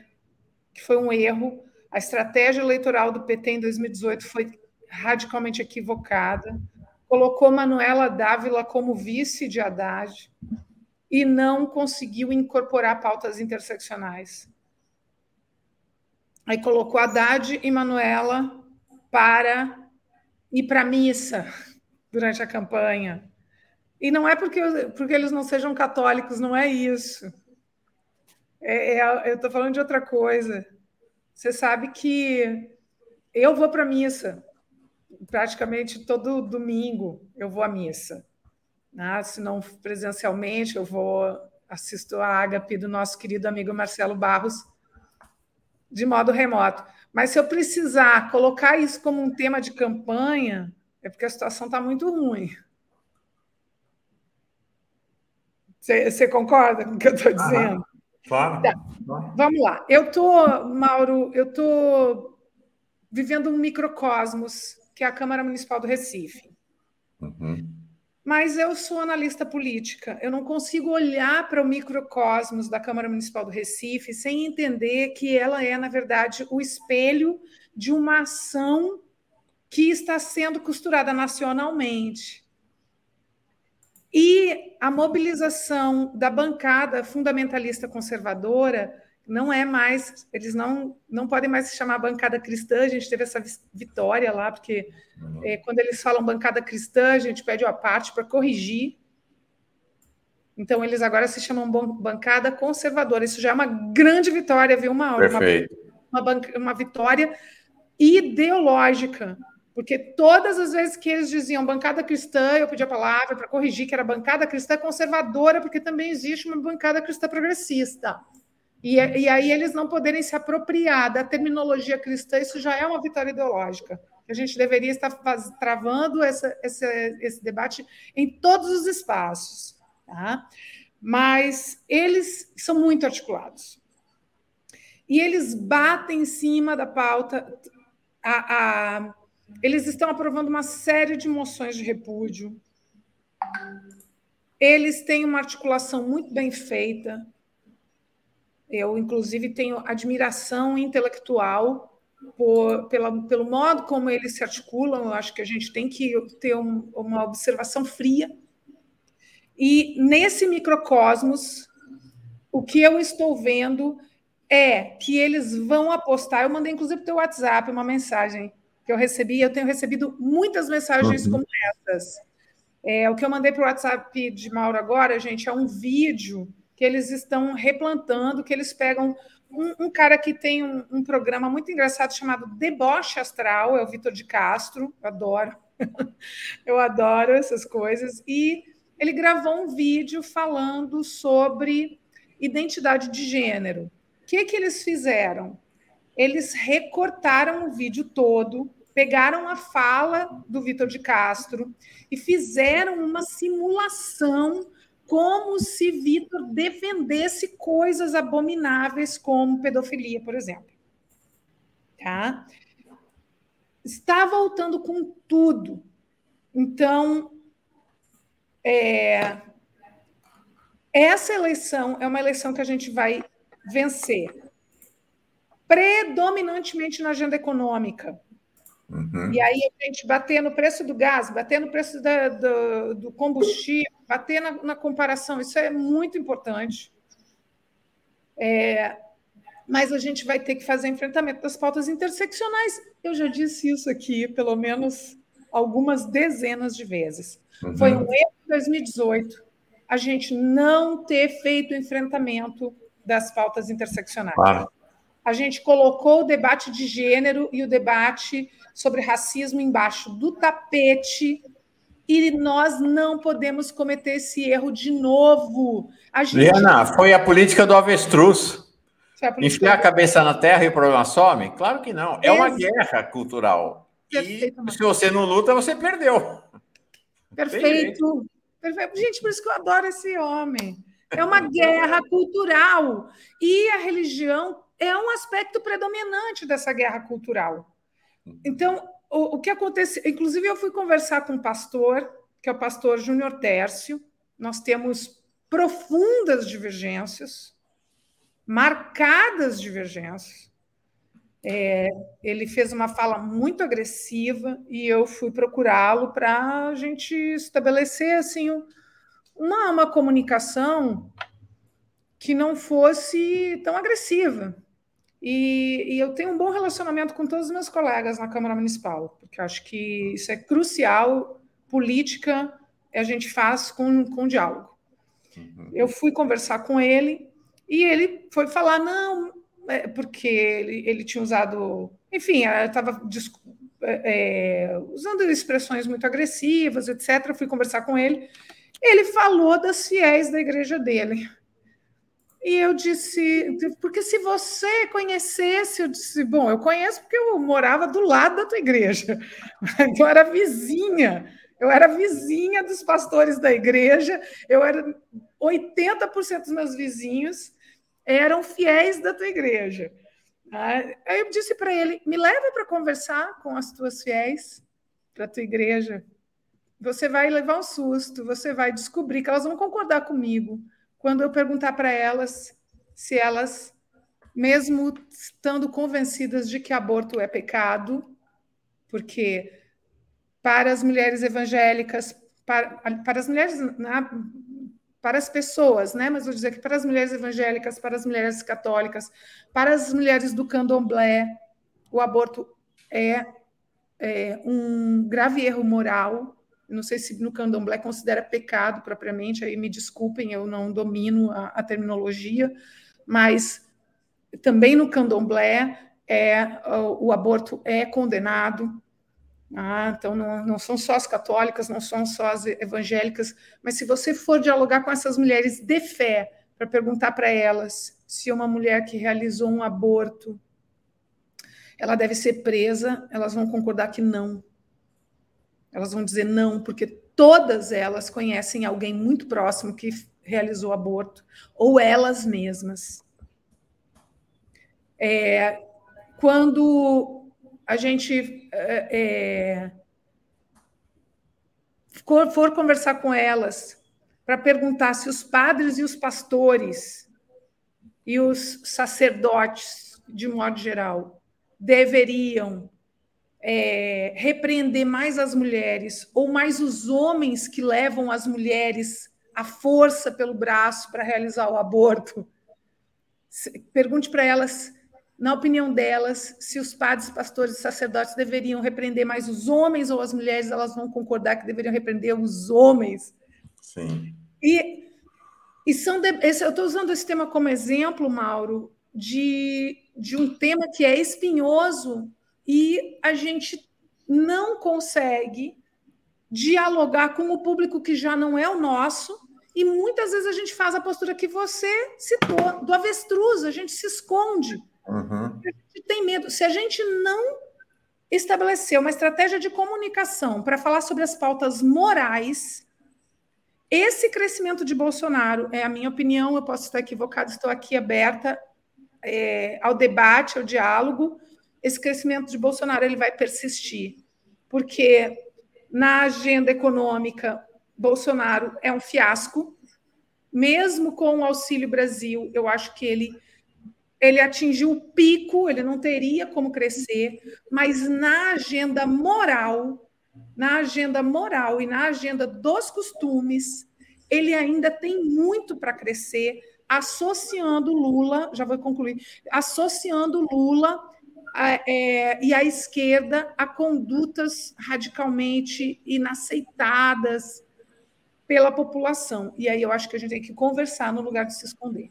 que foi um erro. A estratégia eleitoral do PT em 2018 foi radicalmente equivocada. Colocou Manuela Dávila como vice de Haddad e não conseguiu incorporar pautas interseccionais. Aí colocou Haddad e Manuela para ir para a missa durante a campanha. E não é porque, porque eles não sejam católicos, não é isso. É, é, eu estou falando de outra coisa. Você sabe que eu vou para a missa. Praticamente todo domingo eu vou à missa. Né? Se não presencialmente, eu vou assisto a ágape do nosso querido amigo Marcelo Barros de modo remoto. Mas se eu precisar colocar isso como um tema de campanha, é porque a situação está muito ruim. Você, concorda com o que eu estou dizendo? claro. Tá. Vamos lá. Eu estou, Mauro, eu estou vivendo um microcosmos, que é a Câmara Municipal do Recife. Uhum. Mas eu sou analista política. Eu não consigo olhar para o microcosmos da Câmara Municipal do Recife sem entender que ela é, na verdade, o espelho de uma ação que está sendo costurada nacionalmente. E a mobilização da bancada fundamentalista conservadora não é mais, eles não, não podem mais se chamar bancada cristã, a gente teve essa vitória lá, porque é, quando eles falam bancada cristã, a gente pede a parte para corrigir. Então, eles agora se chamam bancada conservadora. Isso já é uma grande vitória, viu, Mauro? Perfeito. Uma, uma, uma vitória ideológica porque todas as vezes que eles diziam bancada cristã, eu pedi a palavra para corrigir que era bancada cristã conservadora, porque também existe uma bancada cristã progressista. E, e aí eles não poderem se apropriar da terminologia cristã, isso já é uma vitória ideológica. A gente deveria estar faz, travando essa, essa, esse debate em todos os espaços. Tá? Mas eles são muito articulados. E eles batem em cima da pauta. A, a, eles estão aprovando uma série de moções de repúdio. Eles têm uma articulação muito bem feita. Eu, inclusive, tenho admiração intelectual por, pela, pelo modo como eles se articulam. Eu acho que a gente tem que ter um, uma observação fria. E nesse microcosmos, o que eu estou vendo é que eles vão apostar. Eu mandei, inclusive, para o WhatsApp uma mensagem que eu recebi, eu tenho recebido muitas mensagens uhum. como essas. É, o que eu mandei para o WhatsApp de Mauro agora, gente, é um vídeo que eles estão replantando, que eles pegam um, um cara que tem um, um, programa muito engraçado chamado Deboche Astral, é o Vitor de Castro, eu adoro, eu adoro essas coisas, e ele gravou um vídeo falando sobre identidade de gênero. O que, que eles fizeram? Eles recortaram o vídeo todo, pegaram a fala do Vitor de Castro e fizeram uma simulação como se Vitor defendesse coisas abomináveis como pedofilia, por exemplo. Tá? Está voltando com tudo. Então, é, essa eleição é uma eleição que a gente vai vencer predominantemente na agenda econômica. Uhum. E aí a gente bater no preço do gás, bater no preço da, do, do, combustível, bater na, na, comparação, isso é muito importante. É, mas a gente vai ter que fazer enfrentamento das pautas interseccionais. Eu já disse isso aqui, pelo menos algumas dezenas de vezes. Uhum. Foi um erro em 2018 a gente não ter feito o enfrentamento das pautas interseccionais. A gente colocou o debate de gênero e o debate sobre racismo embaixo do tapete e nós não podemos cometer esse erro de novo. A gente... foi a política do avestruz. Enfiar a cabeça na terra e o problema some? Claro que não. É uma guerra cultural. E se você não luta, você perdeu. Perfeito. Perfeito. Gente, por isso que eu adoro esse homem. É uma guerra cultural. E a religião é um aspecto predominante dessa guerra cultural. Então, o, o que acontece? Inclusive, eu fui conversar com um pastor, que é o pastor Júnior Tércio. Nós temos profundas divergências, marcadas divergências. É, ele fez uma fala muito agressiva e eu fui procurá-lo para a gente estabelecer assim uma, uma comunicação que não fosse tão agressiva. E, e, eu tenho um bom relacionamento com todos os meus colegas na Câmara Municipal, porque acho que isso é crucial. Política a gente faz com, com diálogo. Uhum. Eu fui conversar com ele e ele foi falar: não, é porque ele, ele tinha usado, enfim, estava é, é, usando expressões muito agressivas, etc. Eu fui conversar com ele. Ele falou das fiéis da igreja dele. E eu disse, porque se você conhecesse, eu disse, bom, eu conheço porque eu morava do lado da tua igreja, eu era vizinha, eu era vizinha dos pastores da igreja, eu era 80% dos meus vizinhos eram fiéis da tua igreja. Aí eu disse para ele, me leva para conversar com as tuas fiéis para a tua igreja. Você vai levar um susto, você vai descobrir que elas vão concordar comigo quando eu perguntar para elas se elas, mesmo estando convencidas de que aborto é pecado, porque para as mulheres evangélicas, para, para as mulheres, né, para as pessoas, né? Mas vou dizer que para as mulheres evangélicas, para as mulheres católicas, para as mulheres do candomblé, o aborto é, é um grave erro moral, não sei se no candomblé considera pecado propriamente, aí me desculpem, eu não domino a, a terminologia, mas também no candomblé é, o, o aborto é condenado. Ah, então não, não são só as católicas, não são só as evangélicas, mas se você for dialogar com essas mulheres de fé, para perguntar para elas se uma mulher que realizou um aborto ela deve ser presa, elas vão concordar que não. Elas vão dizer não, porque todas elas conhecem alguém muito próximo que realizou aborto, ou elas mesmas. É, quando a gente é, é for, for conversar com elas para perguntar se os padres e os pastores e os sacerdotes, de modo geral, deveriam é, repreender mais as mulheres ou mais os homens que levam as mulheres à força pelo braço para realizar o aborto. Pergunte para elas, na opinião delas, se os padres, pastores e sacerdotes deveriam repreender mais os homens ou as mulheres, elas vão concordar que deveriam repreender os homens. Sim. E, e são de, esse, eu estou usando esse tema como exemplo, Mauro, de, de um tema que é espinhoso e a gente não consegue dialogar com o público que já não é o nosso, e muitas vezes a gente faz a postura que você citou, do avestruz, a gente se esconde. Uhum. A gente tem medo. Se a gente não estabelecer uma estratégia de comunicação para falar sobre as pautas morais, esse crescimento de Bolsonaro, é a minha opinião, eu posso estar equivocado, estou aqui aberta é, ao debate, ao diálogo, esse crescimento de Bolsonaro ele vai persistir, porque na agenda econômica Bolsonaro é um fiasco, mesmo com o Auxílio Brasil, eu acho que ele ele atingiu o pico, ele não teria como crescer, mas na agenda moral, na agenda moral e na agenda dos costumes, ele ainda tem muito para crescer, associando Lula, já vou concluir, associando Lula é, e a esquerda a condutas radicalmente inaceitadas pela população. E aí eu acho que a gente tem que conversar no lugar de se esconder.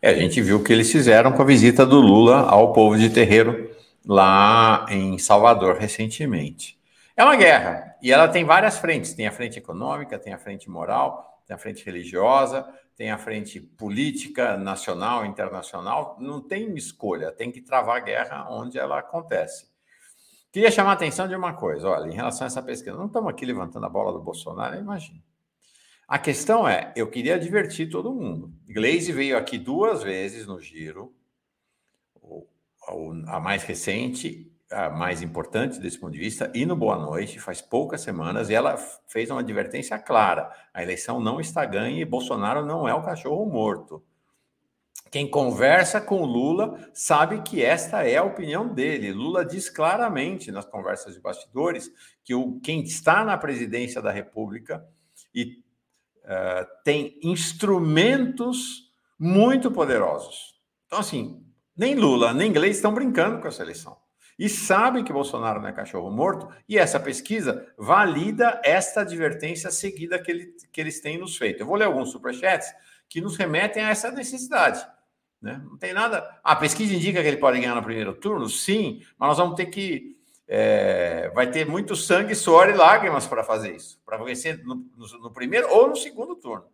É, a gente viu o que eles fizeram com a visita do Lula ao povo de terreiro lá em Salvador recentemente. É uma guerra e ela tem várias frentes: tem a frente econômica, tem a frente moral, tem a frente religiosa, tem a frente política nacional, internacional. Não tem escolha, tem que travar a guerra onde ela acontece. Queria chamar a atenção de uma coisa: olha, em relação a essa pesquisa, não estamos aqui levantando a bola do Bolsonaro, imagina. A questão é, eu queria divertir todo mundo. Glaze veio aqui duas vezes no giro, a mais recente, a mais importante desse ponto de vista, e no Boa Noite, faz poucas semanas, e ela fez uma advertência clara: a eleição não está ganha e Bolsonaro não é o cachorro morto. Quem conversa com Lula sabe que esta é a opinião dele. Lula diz claramente nas conversas de bastidores que o, quem está na presidência da República e uh, tem instrumentos muito poderosos. Então, assim, nem Lula nem Gleisi estão brincando com essa eleição. E sabem que Bolsonaro não é cachorro morto, e essa pesquisa valida esta advertência seguida que, ele, que eles têm nos feito. Eu vou ler alguns superchats que nos remetem a essa necessidade. Né? Não tem nada. A pesquisa indica que ele pode ganhar no primeiro turno? Sim, mas nós vamos ter que. É, vai ter muito sangue, suor e lágrimas para fazer isso, para vencer no, no, no, primeiro ou no segundo turno.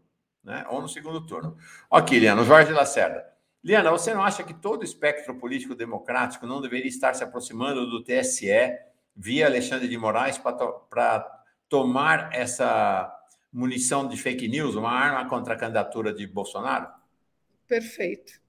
Né? Ou no segundo turno. Aqui, Liana, Jorge Lacerda. Liana, você não acha que todo o espectro político democrático não deveria estar se aproximando do TSE via Alexandre de Moraes para to tomar essa munição de fake news, uma arma contra a candidatura de Bolsonaro? Perfeito.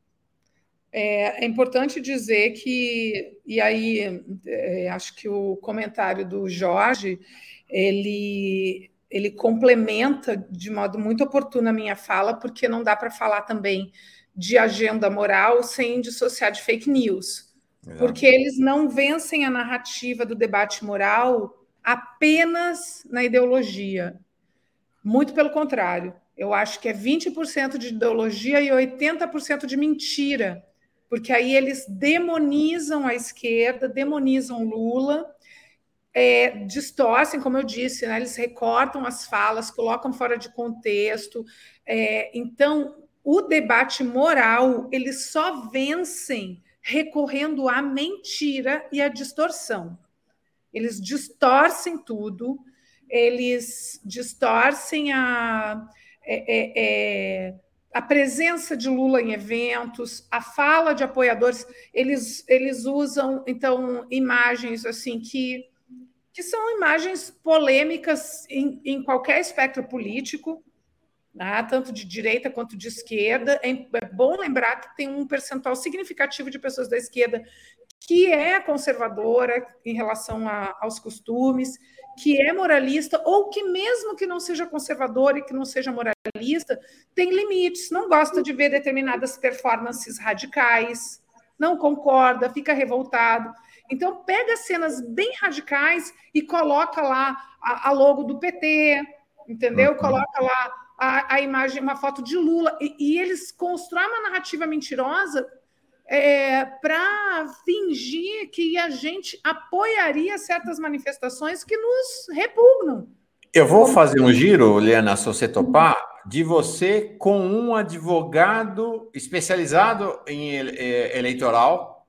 É, é, importante dizer que, e aí é, acho que o comentário do Jorge, ele, ele complementa de modo muito oportuno a minha fala, porque não dá para falar também de agenda moral sem dissociar de fake news. Porque eles não vencem a narrativa do debate moral apenas na ideologia. Muito pelo contrário. Eu acho que é 20% de ideologia e 80% de mentira porque aí eles demonizam a esquerda, demonizam Lula, é, distorcem, como eu disse, né, eles recortam as falas, colocam fora de contexto. É, então, o debate moral, eles só vencem recorrendo à mentira e à distorção. Eles distorcem tudo, eles distorcem a. É, é, é a presença de Lula em eventos, a fala de apoiadores, eles, eles usam então imagens assim que, que são imagens polêmicas em, em qualquer espectro político, né? tanto de direita quanto de esquerda. É, é bom lembrar que tem um percentual significativo de pessoas da esquerda que é conservadora em relação a, aos costumes, que é moralista, ou que, mesmo que não seja conservador e que não seja moralista, tem limites, não gosta de ver determinadas performances radicais, não concorda, fica revoltado. Então, pega cenas bem radicais e coloca lá a, a logo do PT, entendeu? Uhum. Coloca lá a, a, imagem, uma foto de Lula, e, e eles constroem uma narrativa mentirosa é, para fingir que a gente apoiaria certas manifestações que nos repugnam. Eu vou fazer um giro, Liana, se você topar, de você com um advogado especializado em eleitoral,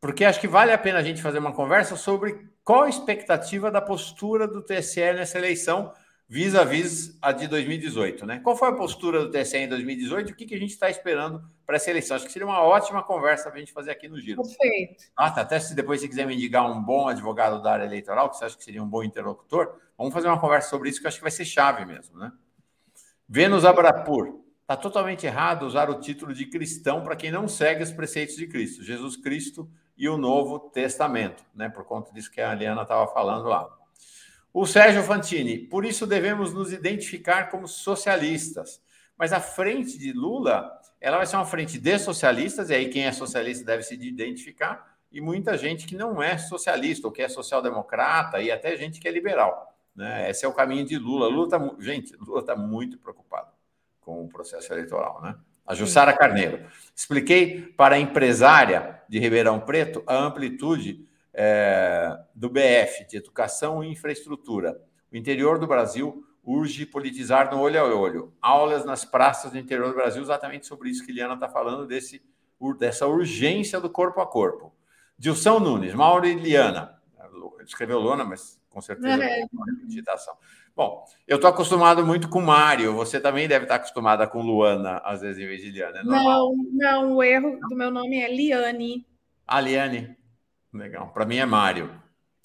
porque acho que vale a pena a gente fazer uma conversa sobre qual a expectativa da postura do TSE nessa eleição, vis-à-vis a de 2018, né? Qual foi a postura do TSE em 2018 e o que, que a gente está esperando para essa eleição? Acho que seria uma ótima conversa para a gente fazer aqui no Giro. Perfeito. Ah, tá. Até se depois você quiser me indicar um bom advogado da área eleitoral, que você acha que seria um bom interlocutor, vamos fazer uma conversa sobre isso, que eu acho que vai ser chave mesmo, né? Vênus Abrapur. Está totalmente errado usar o título de cristão para quem não segue os preceitos de Cristo, Jesus Cristo e o Novo Testamento, né? Por conta disso que a Aliana estava falando lá. O Sérgio Fantini, por isso devemos nos identificar como socialistas. Mas a frente de Lula, ela vai ser uma frente de socialistas, e aí quem é socialista deve se identificar, e muita gente que não é socialista, ou que é social-democrata, e até gente que é liberal. Né? Esse é o caminho de Lula. Lula tá, gente, Lula está muito preocupado com o processo eleitoral. Né? A Jussara Carneiro. Expliquei para a empresária de Ribeirão Preto a amplitude é, do BF, de Educação e Infraestrutura. O interior do Brasil, urge politizar no olho a olho. Aulas nas praças do interior do Brasil, exatamente sobre isso que Liana está falando, desse, dessa urgência do corpo a corpo. Dilson Nunes, Mauro e Liana. Escreveu Lona, mas com certeza é. digitação. Bom, eu estou acostumado muito com Mário. Você também deve estar acostumada com Luana, às vezes, em vez de Liana. É não, não, o erro do meu nome é Liane. Ah, Liane. Legal. Para mim é Mário.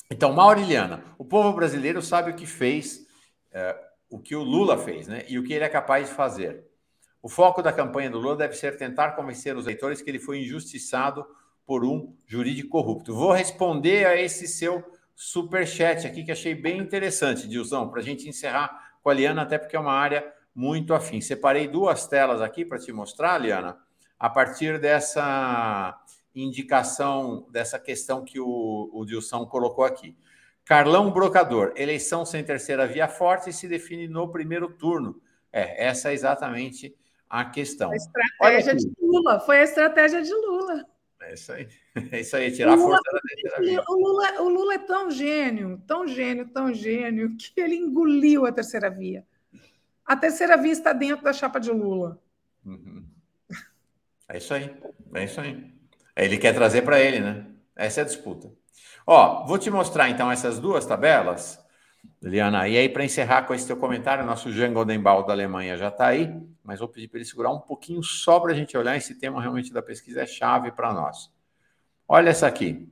Então, Mauro e Liana, o povo brasileiro sabe o que fez, é, o que o Lula fez, né? E o que ele é capaz de fazer. O foco da campanha do Lula deve ser tentar convencer os eleitores que ele foi injustiçado por um jurídico corrupto. Vou responder a esse seu super chat aqui que achei bem interessante, Dilson, para a gente encerrar com a Liana, até porque é uma área muito afim. Separei duas telas aqui para te mostrar, Liana, a partir dessa indicação, dessa questão que o, o Dilson colocou aqui. Carlão Brocador, eleição sem terceira via forte se define no primeiro turno. É, essa é exatamente a questão. A estratégia de Lula, foi a estratégia de Lula. É isso aí. É isso aí, tirar Lula, a força da terceira O Lula, o Lula é tão gênio, tão gênio, tão gênio, que ele engoliu a terceira via. A terceira via está dentro da chapa de Lula. Uhum. É isso aí. É isso aí. Ele quer trazer para ele, né? Essa é a disputa. Ó, vou te mostrar então essas duas tabelas, Liana. E aí, para encerrar com esse teu comentário, nosso Jean Goldenbal da Alemanha já está aí mas vou pedir para ele segurar um pouquinho só para a gente olhar. Esse tema realmente da pesquisa é chave para nós. Olha essa aqui.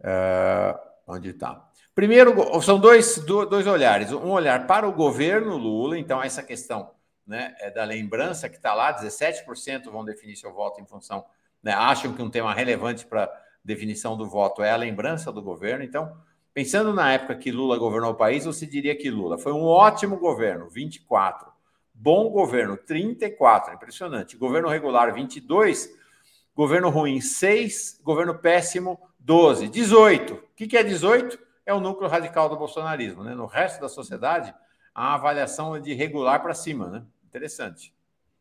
Uh, onde está? Primeiro, são dois, dois olhares. Um olhar para o governo Lula, então, essa questão né, é da lembrança que está lá: 17% vão definir seu voto em função, né, acham que um tema relevante para definição do voto é a lembrança do governo. Então, pensando na época que Lula governou o país, você diria que Lula foi um ótimo governo, 24. Bom governo, 34, impressionante. Governo regular, 22. Governo ruim, 6. Governo péssimo, 12. 18. O que é 18? É o núcleo radical do bolsonarismo. Né? No resto da sociedade, a avaliação é de regular para cima. Né? Interessante.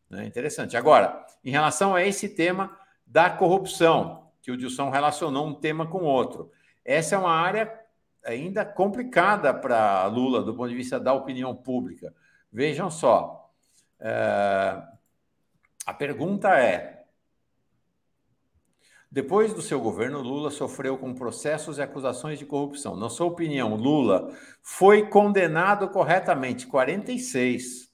Né? Interessante. Agora, em relação a esse tema da corrupção, que o Dilson relacionou um tema com outro. Essa é uma área ainda complicada para Lula do ponto de vista da opinião pública. Vejam só, é, a pergunta é: depois do seu governo, Lula sofreu com processos e acusações de corrupção. Na sua opinião, Lula foi condenado corretamente? 46.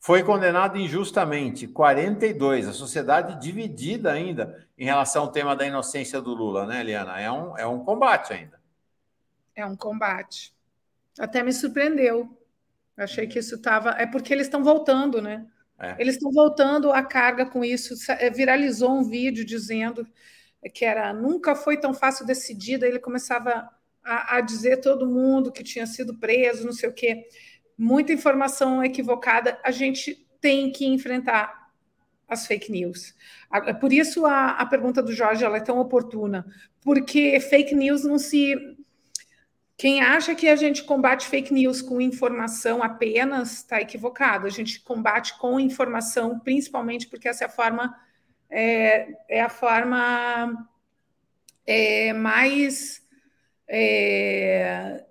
Foi condenado injustamente? 42. A sociedade dividida ainda em relação ao tema da inocência do Lula, né, Eliana? É um, é um combate ainda. É um combate. Até me surpreendeu eu achei que isso estava. É porque eles estão voltando, né? É. Eles estão voltando a carga com isso. É, viralizou um vídeo dizendo que era nunca foi tão fácil decidir. Ele começava a, a dizer todo mundo que tinha sido preso, não sei o quê. Muita informação equivocada. A gente tem que enfrentar as fake news. Por isso a, a pergunta do Jorge é tão oportuna, porque fake news não se quem acha que a gente combate fake news com informação apenas está equivocado. A gente combate com informação, principalmente porque essa é a forma é, é a forma é, mais é,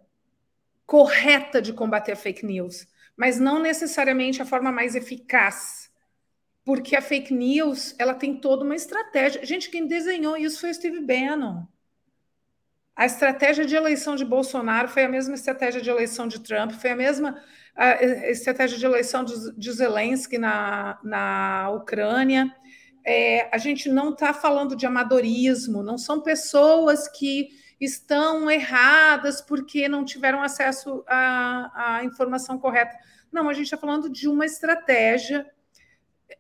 correta de combater fake news, mas não necessariamente a forma mais eficaz, porque a fake news ela tem toda uma estratégia. Gente, quem desenhou isso foi o Steve Bannon. A estratégia de eleição de Bolsonaro foi a mesma estratégia de eleição de Trump, foi a mesma a estratégia de eleição de, de Zelensky na, na Ucrânia. É, a gente não está falando de amadorismo, não são pessoas que estão erradas porque não tiveram acesso à, à informação correta. Não, a gente está falando de uma estratégia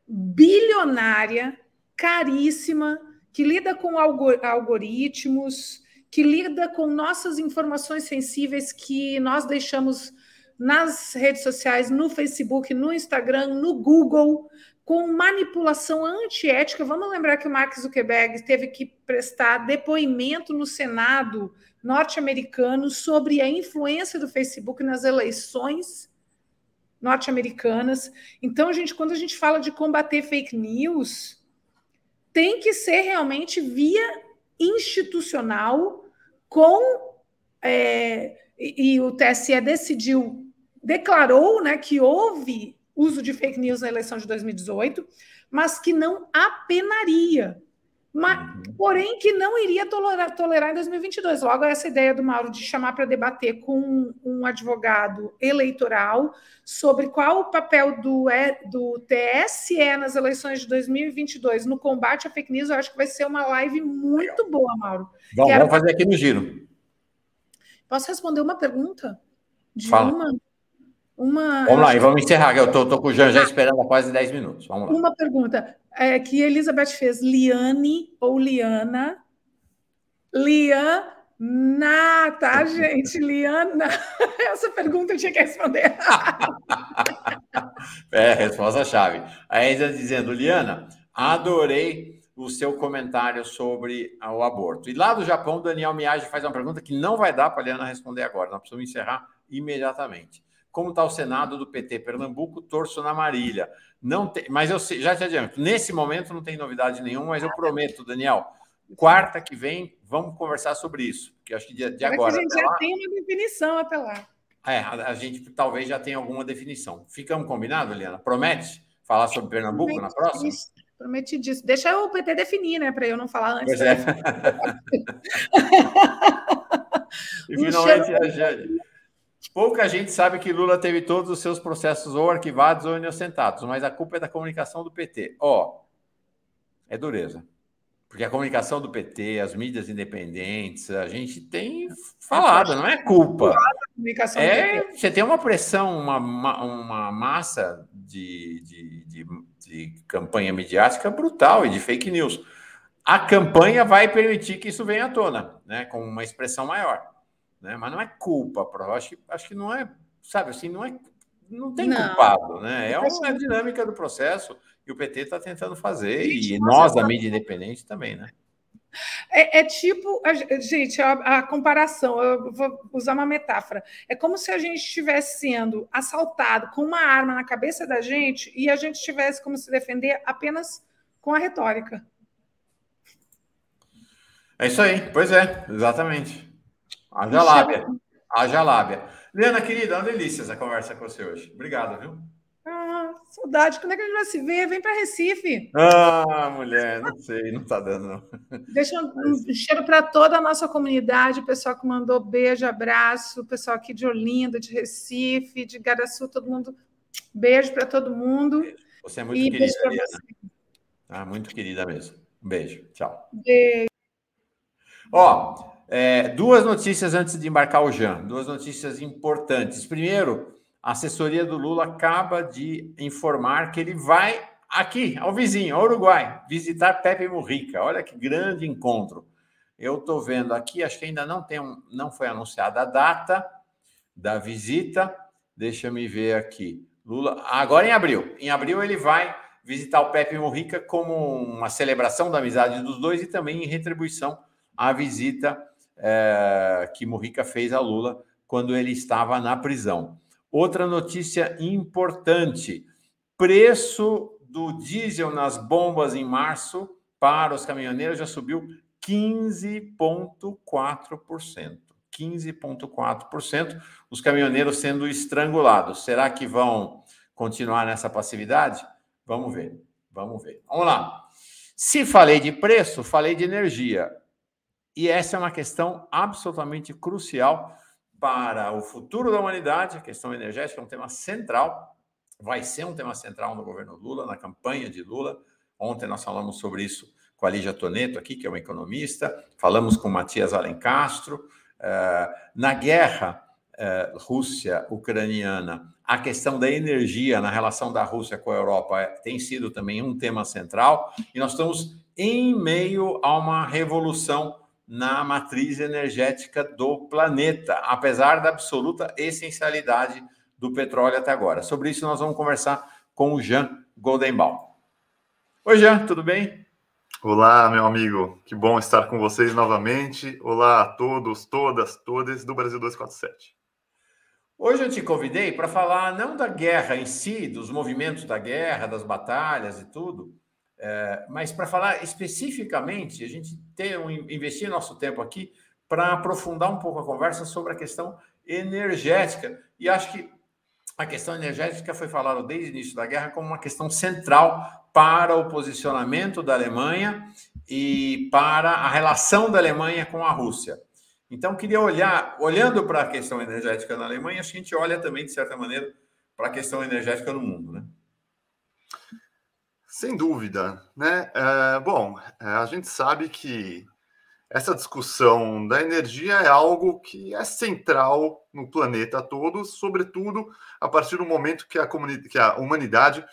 bilionária, caríssima, que lida com algoritmos, que lida com nossas informações sensíveis que nós deixamos nas redes sociais, no Facebook, no Instagram, no Google, com manipulação antiética. Vamos lembrar que o Mark Zuckerberg teve que prestar depoimento no Senado norte-americano sobre a influência do Facebook nas eleições norte-americanas. Então, gente, quando a gente fala de combater fake news, tem que ser realmente via institucional com é, e, e o TSE decidiu, declarou né, que houve uso de fake news na eleição de 2018, mas que não apenaria mas, uhum. porém que não iria tolerar, tolerar em 2022. Logo, essa ideia do Mauro de chamar para debater com um advogado eleitoral sobre qual o papel do, do TSE nas eleições de 2022 no combate à fake news, eu acho que vai ser uma live muito boa, Mauro. Vamos, Quero... vamos fazer aqui no giro. Posso responder uma pergunta? De Fala. uma uma, vamos lá, e vamos encerrar, eu estou com o Jean já esperando há quase 10 minutos. Vamos lá. Uma pergunta é, que Elizabeth fez: Liane ou Liana? Liana, tá, gente? Liana. Essa pergunta eu tinha que responder. é, resposta-chave. A Isa dizendo: Liana, adorei o seu comentário sobre o aborto. E lá do Japão, Daniel Miage faz uma pergunta que não vai dar para a Liana responder agora. Nós precisamos encerrar imediatamente. Como está o Senado do PT Pernambuco? Torço na Marília. Não tem, mas eu já te adianto, nesse momento não tem novidade nenhuma, mas eu prometo, Daniel, quarta que vem vamos conversar sobre isso, porque acho que de, de agora. a gente já lá, tem uma definição até lá. É, a, a, gente talvez já tenha alguma definição. Ficamos combinados, Eliana? Promete falar sobre Pernambuco Prometi na próxima? Isso. Prometi disso. Deixa o PT definir, né? Para eu não falar antes. Pois é. e finalmente a Jane. Pouca gente sabe que Lula teve todos os seus processos ou arquivados ou inocentados, mas a culpa é da comunicação do PT. Ó, oh, é dureza. Porque a comunicação do PT, as mídias independentes, a gente tem falado, não é culpa. É, você tem uma pressão, uma, uma massa de, de, de, de campanha midiática brutal e de fake news. A campanha vai permitir que isso venha à tona, né, com uma expressão maior né? Mas não é culpa, acho que, acho que não é, sabe assim, não é, não tem não. culpado, né? É uma dinâmica do processo e o PT está tentando fazer gente, e nós da mídia independente também, né? É, é, tipo, gente, a, a, comparação, eu vou usar uma metáfora. É como se a gente estivesse sendo assaltado com uma arma na cabeça da gente e a gente tivesse como se defender apenas com a retórica. É isso aí, pois é, exatamente. Haja lábia. Haja lábia. Liana, querida, uma delícia essa conversa com você hoje. Obrigado, viu? Ah, saudade. Quando é que a gente vai se ver? Vem para Recife. Ah, mulher, não sei, não tá dando, não. Deixa um, cheiro para toda a nossa comunidade, o pessoal que mandou beijo, abraço, o pessoal aqui de Olinda, de Recife, de Garaçu, todo mundo. Beijo para todo mundo. Você é muito e querida, Liana. Ah, muito querida mesmo. Um beijo. Tchau. Beijo. Ó, é, duas notícias antes de embarcar o Jean, duas notícias importantes. Primeiro, a assessoria do Lula acaba de informar que ele vai aqui, ao vizinho, ao Uruguai, visitar Pepe Mujica. Olha que grande encontro. Eu estou vendo aqui, acho que ainda não tem um, não foi anunciada a data da visita. Deixa eu me ver aqui. Lula, agora em abril. Em abril ele vai visitar o Pepe Mujica como uma celebração da amizade dos dois e também em retribuição à visita é, que Mujica fez a Lula quando ele estava na prisão. Outra notícia importante: preço do diesel nas bombas em março para os caminhoneiros já subiu 15,4%. 15,4%. Os caminhoneiros sendo estrangulados. Será que vão continuar nessa passividade? Vamos ver. Vamos ver. Vamos lá. Se falei de preço, falei de energia. E essa é uma questão absolutamente crucial para o futuro da humanidade. A questão energética é um tema central, vai ser um tema central no governo Lula, na campanha de Lula. Ontem nós falamos sobre isso com a Lígia Toneto, aqui, que é uma economista, falamos com Matias Alencastro. Uh, na guerra uh, Rússia-Ucraniana, a questão da energia na relação da Rússia com a Europa é, tem sido também um tema central, e nós estamos em meio a uma revolução na matriz energética do planeta, apesar da absoluta essencialidade do petróleo até agora. Sobre isso, nós vamos conversar com o Jean Goldenbaum. Oi, Jean, tudo bem? Olá, meu amigo. Que bom estar com vocês novamente. Olá a todos, todas, todas do Brasil 247. Hoje eu te convidei para falar não da guerra em si, dos movimentos da guerra, das batalhas e tudo, é, mas para falar especificamente, a gente tem um, investir nosso tempo aqui para aprofundar um pouco a conversa sobre a questão energética. E acho que a questão energética foi falada desde o início da guerra como uma questão central para o posicionamento da Alemanha e para a relação da Alemanha com a Rússia. Então, queria olhar, olhando para a questão energética na Alemanha, a gente olha também, de certa maneira, para a questão energética no mundo, né? Sem dúvida, né? É, bom, é, a gente sabe que essa discussão da energia é algo que é central no planeta todo, sobretudo a partir do momento que a, que a humanidade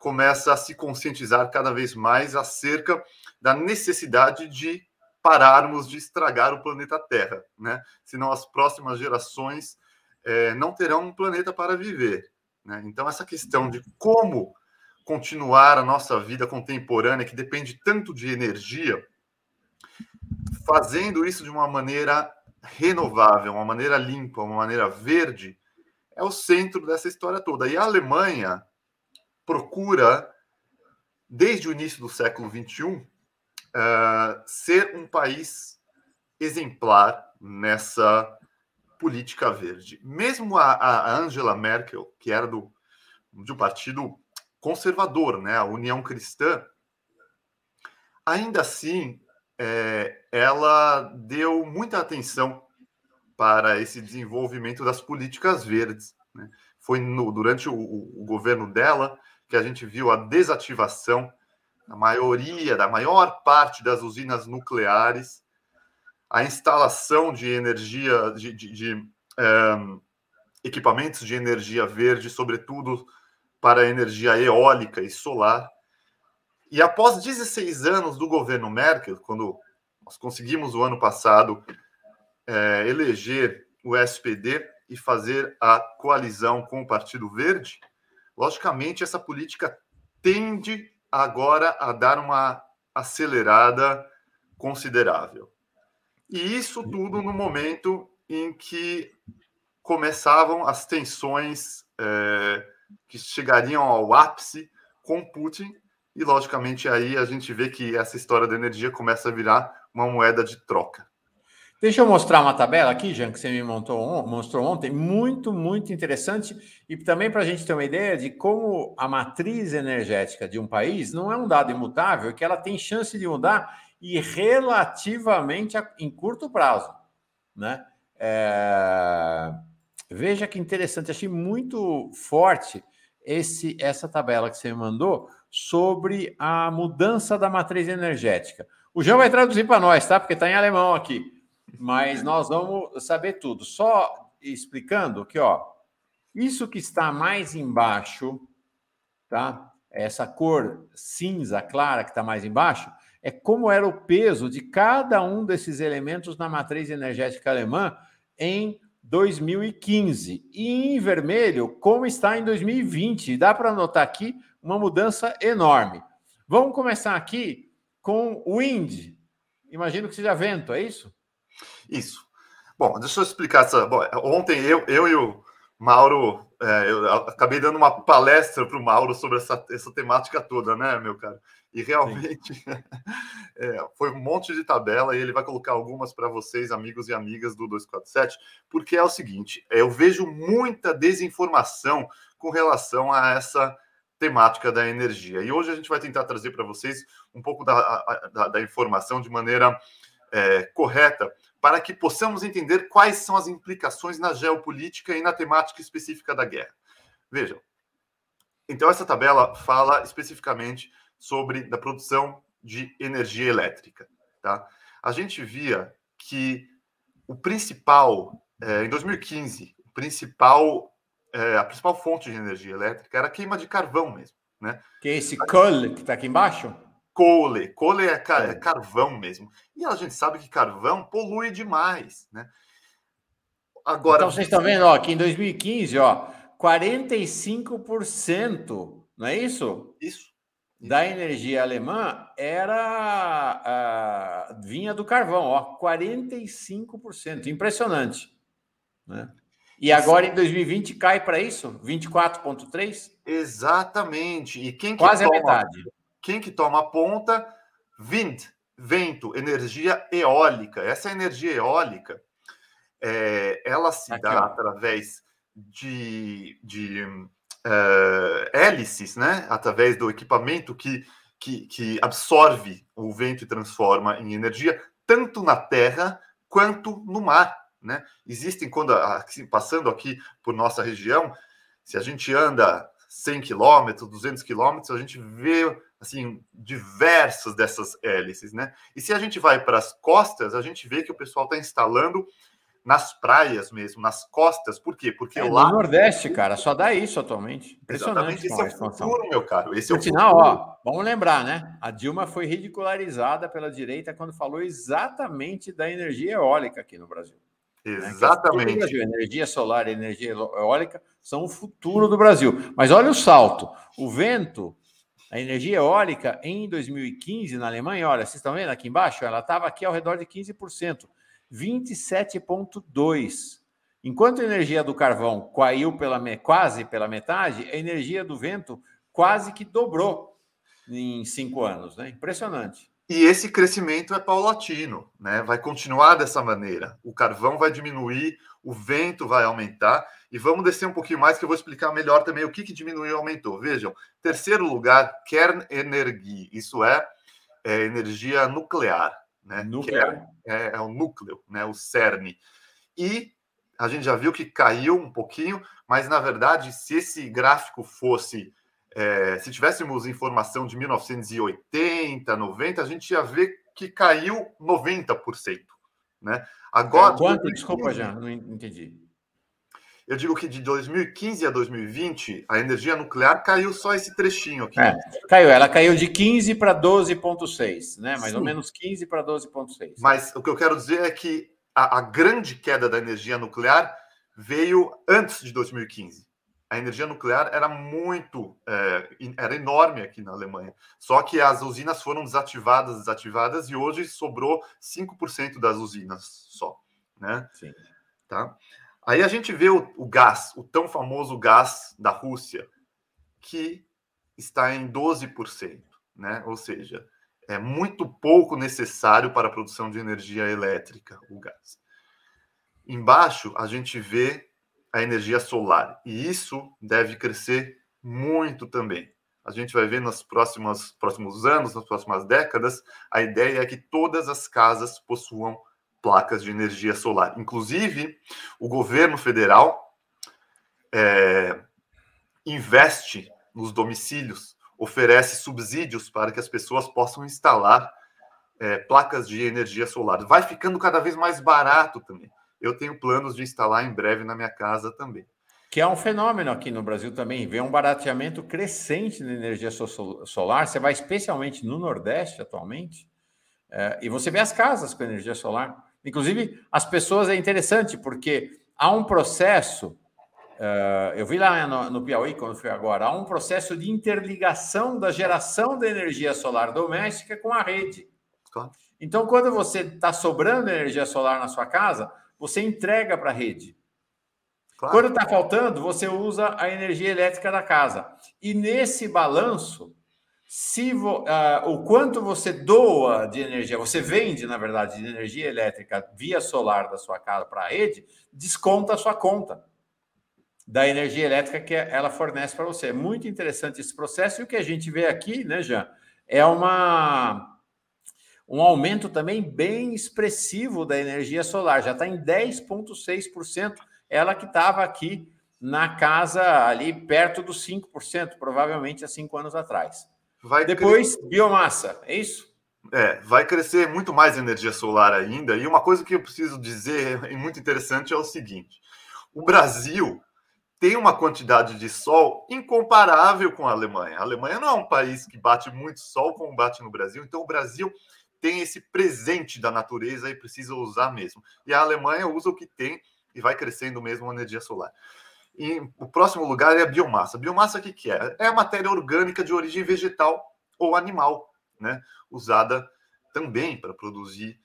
começa a se conscientizar cada vez mais acerca da necessidade de pararmos de estragar o planeta Terra, né? Senão as próximas gerações é, não terão um planeta para viver. Né? Então, essa questão de como continuar a nossa vida contemporânea, que depende tanto de energia, fazendo isso de uma maneira renovável, uma maneira limpa, uma maneira verde, é o centro dessa história toda. E a Alemanha procura, desde o início do século XXI, uh, eh, ser um país exemplar nessa política verde. Mesmo a, a Angela Merkel, que era do, de um partido conservador, né, a União Cristã, ainda assim, é, ela deu muita atenção para esse desenvolvimento das políticas verdes. Né? Foi no, durante o, o, governo dela que a gente viu a desativação da maioria, da maior parte das usinas nucleares, a instalação de energia, de, de, de um, é, equipamentos de energia verde, sobretudo para a energia eólica e solar. E após 16 anos do governo Merkel, quando nós conseguimos o ano passado é, eleger o SPD e fazer a coalizão com o Partido Verde, logicamente essa política tende agora a dar uma acelerada considerável. E isso tudo no momento em que começavam as tensões é, que chegariam ao ápice com Putin, e logicamente aí a gente vê que essa história da energia começa a virar uma moeda de troca. Deixa eu mostrar uma tabela aqui, Jean, que você me montou, mostrou ontem, muito, muito interessante, e também para a gente ter uma ideia de como a matriz energética de um país não é um dado imutável, que ela tem chance de mudar e relativamente a, em curto prazo. Né? É... Veja que interessante, achei muito forte esse essa tabela que você me mandou sobre a mudança da matriz energética. O João vai traduzir para nós, tá? Porque está em alemão aqui. Mas nós vamos saber tudo. Só explicando que, ó, isso que está mais embaixo, tá? Essa cor cinza clara que está mais embaixo, é como era o peso de cada um desses elementos na matriz energética alemã em 2015. E em vermelho, como está em 2020. Dá para notar aqui uma mudança enorme. Vamos começar aqui com wind. Imagino que seja vento, é isso? Isso. Bom, deixa eu explicar essa. Bom, ontem eu, eu e o Mauro, é, eu acabei dando uma palestra para o Mauro sobre essa, essa temática toda, né, meu cara? E realmente é, foi um monte de tabela e ele vai colocar algumas para vocês, amigos e amigas do 247, porque é o seguinte: eu vejo muita desinformação com relação a essa temática da energia. E hoje a gente vai tentar trazer para vocês um pouco da, da, da informação de maneira é, correta para que possamos entender quais são as implicações na geopolítica e na temática específica da guerra. Vejam. Então, essa tabela fala especificamente sobre da produção de energia elétrica. Tá? A gente via que o principal, é, em 2015, o principal, é, a principal fonte de energia elétrica era a queima de carvão mesmo. Né? Que é esse coal que está aqui embaixo? Cole. Cole é, car é, carvão mesmo. E a gente sabe que carvão polui demais, né? Agora, então vocês estão vendo, ó, que em 2015, ó, 45%, não é isso? Isso. Da energia alemã era uh, vinha do carvão, ó, 45%, impressionante, né? E agora em 2020 cai para isso, 24,3? Exatamente. E quem quase toma, a metade. Quem que toma a ponta? Wind, vento, energia eólica. Essa energia eólica, é, ela se Aqui, dá ó. através de, de uh, hélices, né? Através do equipamento que, que, que absorve o vento e transforma em energia, tanto na terra quanto no mar. Né? Existem, quando passando aqui por nossa região, se a gente anda 100 quilômetros, 200 quilômetros, a gente vê assim diversas dessas hélices, né? E se a gente vai para as costas, a gente vê que o pessoal está instalando nas praias mesmo, nas costas. Por quê? Porque é, lá no Nordeste, cara, só dá isso atualmente. Impressionante. Esse é o futuro, meu caro. Esse Por é o sinal, futuro. ó, vamos lembrar, né? A Dilma foi ridicularizada pela direita quando falou exatamente da energia eólica aqui no Brasil. Né? Exatamente. Né? Brasil, energia solar e energia eólica são o futuro do Brasil. Mas olha o salto. O vento, a energia eólica em 2015 na Alemanha, olha, vocês estão vendo aqui embaixo? Ela estava aqui ao redor de 15%, 27,2%. Enquanto a energia do carvão caiu pela, quase pela metade, a energia do vento quase que dobrou em cinco anos, né? Impressionante. E esse crescimento é paulatino, né? Vai continuar dessa maneira. O carvão vai diminuir, o vento vai aumentar. E vamos descer um pouquinho mais, que eu vou explicar melhor também o que, que diminuiu e aumentou. Vejam, terceiro lugar, Kernenergie. Isso é, é energia nuclear. Né? Nuclear. É, é o núcleo, né? o CERN. E a gente já viu que caiu um pouquinho, mas na verdade, se esse gráfico fosse é, se tivéssemos informação de 1980, 90, a gente ia ver que caiu 90%. Né? Agora. É, quanto? Desculpa, já, não entendi. Eu digo que de 2015 a 2020, a energia nuclear caiu só esse trechinho aqui. É, caiu, ela caiu de 15 para 12,6, né? Mais Sim. ou menos 15 para 12,6. Mas o que eu quero dizer é que a, a grande queda da energia nuclear veio antes de 2015 a energia nuclear era muito, é, era enorme aqui na Alemanha. Só que as usinas foram desativadas, desativadas, e hoje sobrou 5% das usinas só, né? Sim. Tá? Aí a gente vê o, o, gás, o tão famoso gás da Rússia, que está em 12%, né? Ou seja, é muito pouco necessário para a produção de energia elétrica, o gás. Embaixo, a gente vê a energia solar. E isso deve crescer muito também. A gente vai ver nos próximos, próximos anos, nas próximas décadas, a ideia é que todas as casas possuam placas de energia solar. Inclusive, o governo federal é, investe nos domicílios, oferece subsídios para que as pessoas possam instalar é, placas de energia solar. Vai ficando cada vez mais barato também eu tenho planos de instalar em breve na minha casa também. Que é um fenômeno aqui no Brasil também. Vê um barateamento crescente da energia solar. Você vai especialmente no Nordeste atualmente, é, e você vê as casas com energia solar. Inclusive, as pessoas é interessante, porque há um processo. Uh, eu vi lá no, no Piauí, quando fui agora, há um processo de interligação da geração da energia solar doméstica com a rede. Claro. Então, quando você está sobrando energia solar na sua casa, você entrega para a rede. Claro. Quando está faltando, você usa a energia elétrica da casa. E nesse balanço, se vo, uh, o quanto você doa de energia, você vende, na verdade, de energia elétrica via solar da sua casa para a rede, desconta a sua conta da energia elétrica que ela fornece para você. É muito interessante esse processo. E o que a gente vê aqui, né, Jean, é uma um aumento também bem expressivo da energia solar, já está em 10,6%, ela que estava aqui na casa ali perto dos 5%, provavelmente há cinco anos atrás. Vai Depois, cres... biomassa, é isso? É, vai crescer muito mais energia solar ainda. E uma coisa que eu preciso dizer, e muito interessante, é o seguinte: o Brasil tem uma quantidade de sol incomparável com a Alemanha. A Alemanha não é um país que bate muito sol como bate no Brasil, então o Brasil tem esse presente da natureza e precisa usar mesmo. E a Alemanha usa o que tem e vai crescendo mesmo a energia solar. E o próximo lugar é a biomassa. Biomassa o que, que é? É a matéria orgânica de origem vegetal ou animal, né? Usada também para produzir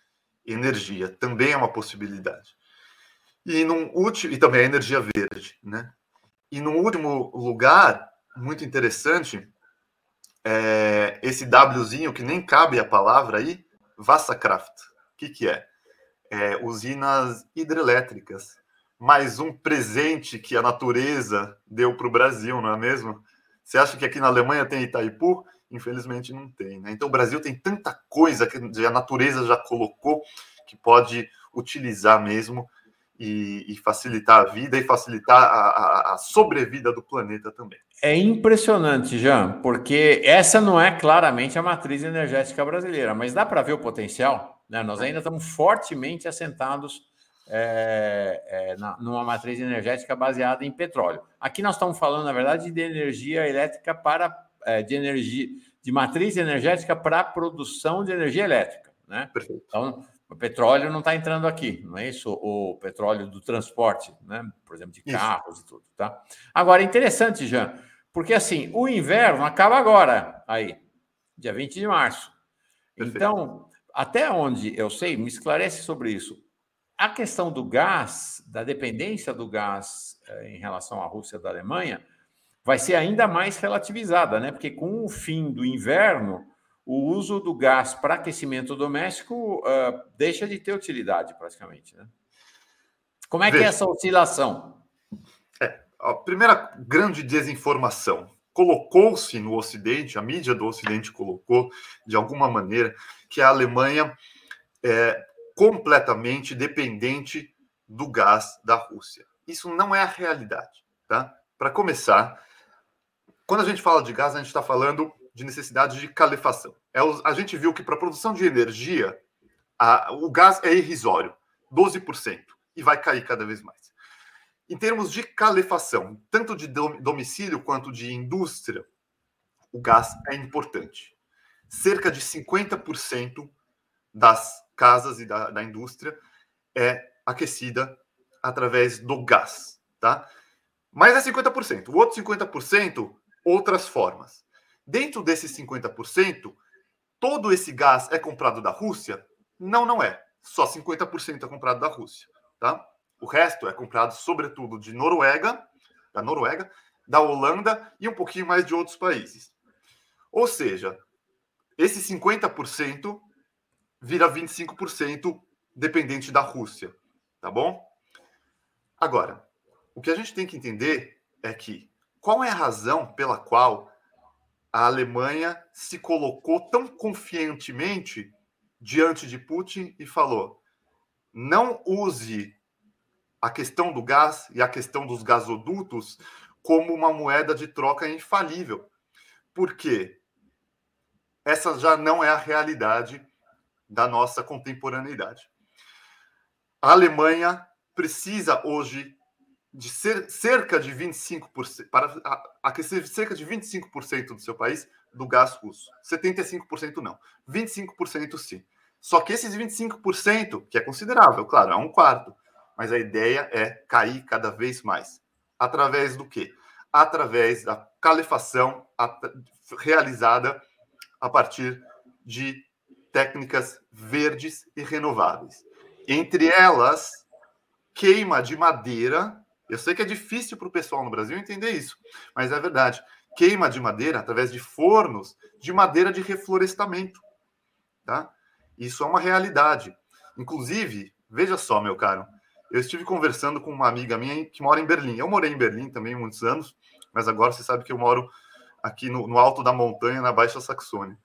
energia. Também é uma possibilidade. E, num último, e também a energia verde, né? E no último lugar, muito interessante, é, esse Wzinho que nem cabe a palavra aí, Vassakraft. O que, que é? é, usinas hidrelétricas. Mais um presente que a natureza deu para o Brasil, não é mesmo? Você acha que aqui na Alemanha tem Itaipu? Infelizmente não tem. Né? Então o Brasil tem tanta coisa que a natureza já colocou que pode utilizar mesmo e, e facilitar a vida e facilitar a, a, a, sobrevida do planeta também. É impressionante, Jean, porque essa não é claramente a matriz energética brasileira, mas dá para ver o potencial. Né? Nós ainda estamos fortemente assentados é, é, na, numa matriz energética baseada em petróleo. Aqui nós estamos falando, na verdade, de energia elétrica para é, de energia de matriz energética para a produção de energia elétrica, né? Perfeito. Então, o petróleo não está entrando aqui, não é isso? O petróleo do transporte, né? Por exemplo, de carros isso. e tudo, tá? Agora, interessante, Jean, porque assim, o inverno acaba agora, aí, dia 20 de março. Perfeito. Então, até onde eu sei, me esclarece sobre isso. A questão do gás, da dependência do gás eh, em relação à Rússia da Alemanha, vai ser ainda mais relativizada, né? Porque com o fim do inverno, o uso do gás para aquecimento doméstico uh, deixa de ter utilidade praticamente, né? Como é Veja. que é essa oscilação? É, a primeira grande desinformação colocou-se no Ocidente, a mídia do Ocidente colocou de alguma maneira que a Alemanha é completamente dependente do gás da Rússia. Isso não é a realidade, tá? Para começar, quando a gente fala de gás, a gente está falando de necessidade de calefação. É, a gente viu que para a produção de energia, a, o gás é irrisório, 12%, e vai cair cada vez mais. Em termos de calefação, tanto de domicílio quanto de indústria, o gás é importante. Cerca de 50% das casas e da, da indústria é aquecida através do gás, tá? Mas é 50%. O outro 50% outras formas. Dentro desses 50%, todo esse gás é comprado da Rússia? Não, não é. Só 50% é comprado da Rússia, tá? O resto é comprado sobretudo de Noruega, da Noruega, da Holanda e um pouquinho mais de outros países. Ou seja, esse 50% vira 25% dependente da Rússia, tá bom? Agora, o que a gente tem que entender é que qual é a razão pela qual a Alemanha se colocou tão confiantemente diante de Putin e falou: não use a questão do gás e a questão dos gasodutos como uma moeda de troca infalível. Porque essa já não é a realidade da nossa contemporaneidade. A Alemanha precisa hoje de ser, cerca de 25%, para aquecer cerca de 25% do seu país do gás russo. 75% não. 25% sim. Só que esses 25%, que é considerável, claro, é um quarto, mas a ideia é cair cada vez mais. Através do quê? Através da calefação realizada a partir de técnicas verdes e renováveis. Entre elas, queima de madeira eu sei que é difícil para o pessoal no Brasil entender isso, mas é verdade. Queima de madeira através de fornos de madeira de reflorestamento. Tá? Isso é uma realidade. Inclusive, veja só, meu caro, eu estive conversando com uma amiga minha que mora em Berlim. Eu morei em Berlim também muitos anos, mas agora você sabe que eu moro aqui no, no alto da montanha, na Baixa Saxônia.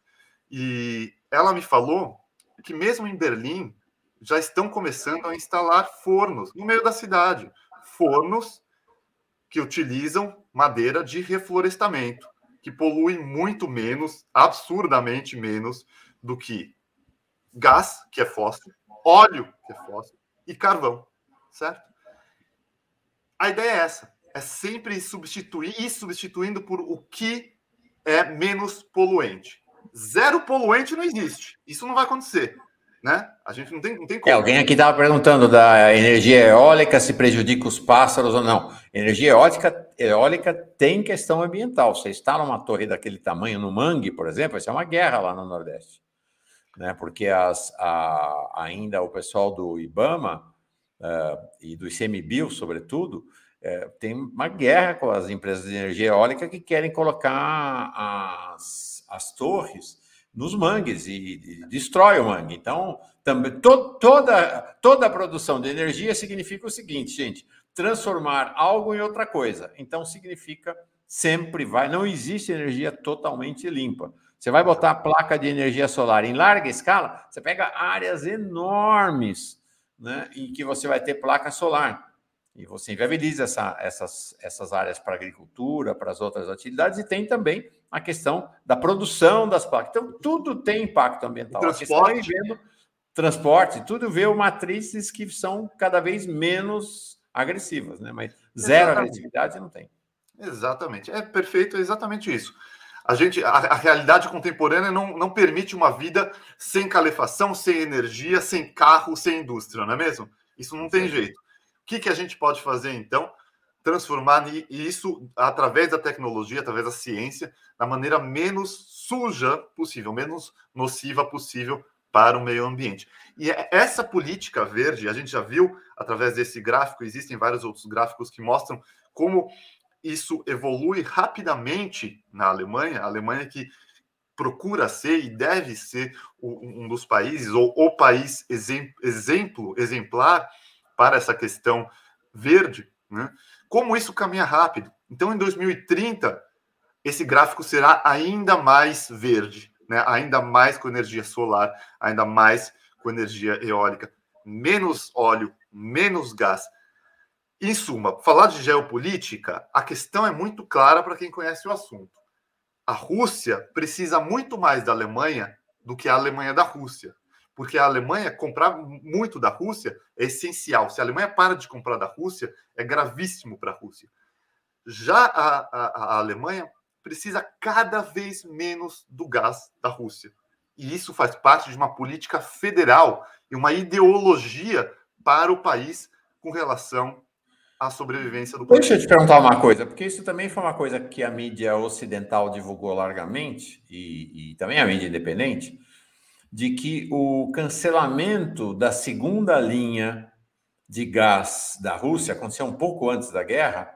E ela me falou que mesmo em Berlim já estão começando a instalar fornos no meio da cidade fornos que utilizam madeira de reflorestamento, que poluem muito menos, absurdamente menos, do que gás, que é fóssil, óleo, que é fóssil, e carvão, certo? A ideia é essa, é sempre substituir e substituindo por o que é menos poluente. Zero poluente não existe. Isso não vai acontecer né? A gente não tem, não tem é, como. É, alguém aqui estava perguntando da energia eólica se prejudica os pássaros ou não. Energia eólica, eólica tem questão ambiental. Você está numa torre daquele tamanho no Mangue, por exemplo, isso é uma guerra lá no Nordeste. Né? Porque as, a, ainda o pessoal do IBAMA uh, e do ICMBio, sobretudo, uh, tem uma guerra com as empresas de energia eólica que querem colocar as, as torres nos mangues e, e destrói o mangue. Então, também, to, toda, toda a produção de energia significa o seguinte, gente: transformar algo em outra coisa. Então, significa sempre vai. Não existe energia totalmente limpa. Você vai botar a placa de energia solar em larga escala, você pega áreas enormes né, em que você vai ter placa solar. E você inviabiliza essa, essas, essas áreas para agricultura, para as outras atividades, e tem também a questão da produção das placas. Então, tudo tem impacto ambiental. Transporte. Vendo, transporte, tudo vê matrizes que são cada vez menos agressivas, né? Mas zero Exatamente. agressividade não tem. Exatamente. É perfeito, é exatamente isso. A gente, a, a, realidade contemporânea não, não permite uma vida sem calefação, sem energia, sem carro, sem indústria, não é mesmo? Isso não tem jeito. O que, que a gente pode fazer então? Transformar isso através da tecnologia, através da ciência, da maneira menos suja possível, menos nociva possível para o meio ambiente. E é, essa política verde, a gente já viu através desse gráfico, existem vários outros gráficos que mostram como isso evolui rapidamente na Alemanha, a Alemanha que procura ser e deve ser um dos países, ou o país exemplo, exemplar para essa questão verde, né? Como isso caminha rápido. Então, em 2030, esse gráfico será ainda mais verde, né? ainda mais com energia solar, ainda mais com energia eólica, menos óleo, menos gás, em suma, falar de geopolítica, a questão é muito clara para quem conhece o assunto. A Rússia precisa muito mais da Alemanha do que a Alemanha da Rússia. Porque a Alemanha comprar muito da Rússia é essencial. Se a Alemanha para de comprar da Rússia, é gravíssimo para a Rússia. Já a, a, a Alemanha precisa cada vez menos do gás da Rússia. E isso faz parte de uma política federal e uma ideologia para o país com relação a sobrevivência do país. Deixa eu te perguntar uma coisa, porque isso também foi uma coisa que a mídia ocidental divulgou largamente, e, e também a mídia independente, de que o cancelamento da segunda linha de gás da Rússia aconteceu um pouco antes da guerra,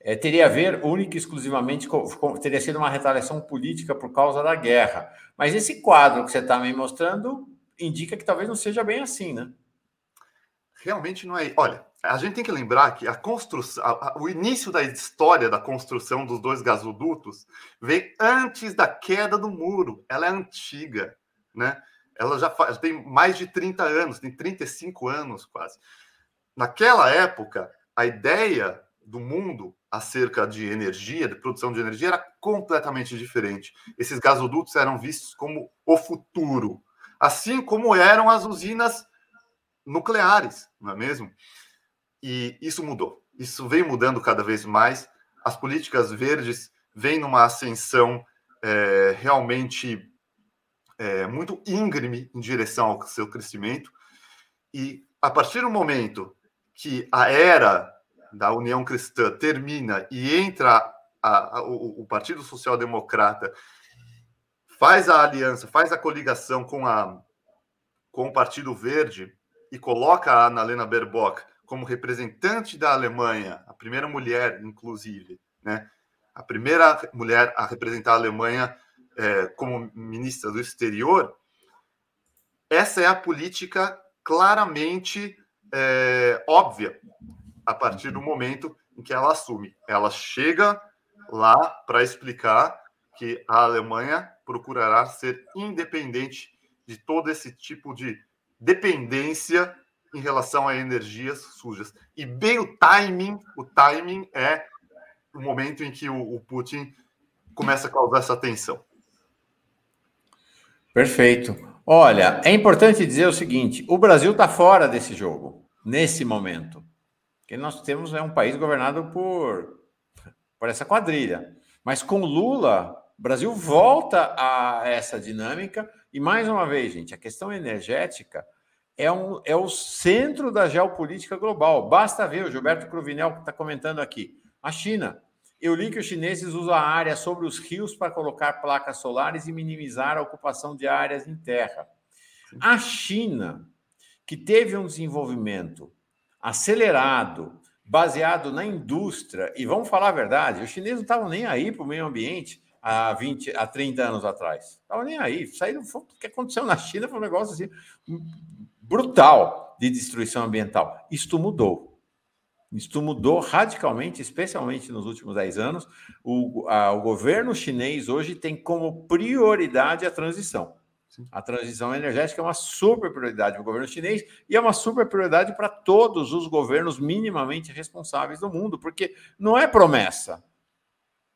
é, teria a ver única e exclusivamente com, com, teria sido uma retaliação política por causa da guerra. Mas esse quadro que você está me mostrando indica que talvez não seja bem assim, né? Realmente não é. Olha, a gente tem que lembrar que a construção, a, a, o início da história da construção dos dois gasodutos vem antes da queda do muro. Ela é antiga, né? Ela já faz, tem mais de 30 anos, tem 35 anos quase. Naquela época, a ideia do mundo acerca de energia, de produção de energia, era completamente diferente. Esses gasodutos eram vistos como o futuro, assim como eram as usinas nucleares, não é mesmo? E isso mudou. Isso vem mudando cada vez mais. As políticas verdes vêm numa ascensão é, realmente é, muito íngreme em direção ao seu crescimento. E a partir do momento que a era da União Cristã termina e entra a, a, o, o Partido Social Democrata, faz a aliança, faz a coligação com, a, com o Partido Verde e coloca a Annalena Baerbock como representante da Alemanha, a primeira mulher, inclusive, né? a primeira mulher a representar a Alemanha é, como ministra do exterior, essa é a política claramente é, óbvia a partir do momento em que ela assume. Ela chega lá para explicar que a Alemanha procurará ser independente de todo esse tipo de dependência em relação a energias sujas. E bem o timing, o timing é o momento em que o, o Putin começa a causar essa tensão. Perfeito. Olha, é importante dizer o seguinte: o Brasil está fora desse jogo, nesse momento. Que nós temos é um país governado por, por essa quadrilha. Mas com Lula, o Brasil volta a essa dinâmica. E mais uma vez, gente, a questão energética é, um, é o centro da geopolítica global. Basta ver, o Gilberto Cruvinel está comentando aqui. A China. Eu li que os chineses usam a área sobre os rios para colocar placas solares e minimizar a ocupação de áreas em terra. A China, que teve um desenvolvimento acelerado, baseado na indústria, e vamos falar a verdade, os chineses não estavam nem aí para o meio ambiente, há 20, há 30 anos atrás. Estava nem aí. Saíram, o que aconteceu na China foi um negócio assim brutal de destruição ambiental. Isto mudou. Isto mudou radicalmente, especialmente nos últimos 10 anos. O, a, o governo chinês hoje tem como prioridade a transição. A transição energética é uma super prioridade para o governo chinês e é uma super prioridade para todos os governos minimamente responsáveis do mundo, porque não é promessa,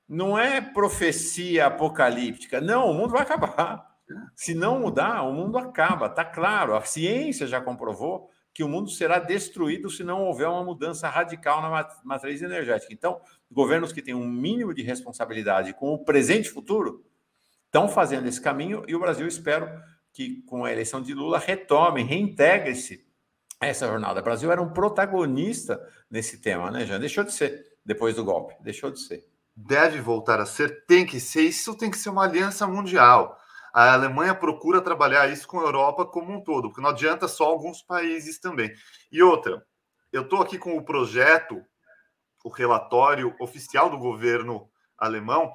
não é profecia apocalíptica. Não, o mundo vai acabar. Se não mudar, o mundo acaba. Está claro, a ciência já comprovou que o mundo será destruído se não houver uma mudança radical na matriz energética. Então, governos que têm um mínimo de responsabilidade com o presente e futuro estão fazendo esse caminho e o Brasil, espero que com a eleição de Lula retome, reintegre-se essa jornada. O Brasil era um protagonista nesse tema, né, Jean? Deixou de ser depois do golpe, deixou de ser. Deve voltar a ser, tem que ser, isso tem que ser uma aliança mundial. A Alemanha procura trabalhar isso com a Europa como um todo, porque não adianta só alguns países também. E outra, eu estou aqui com o projeto, o relatório oficial do governo alemão,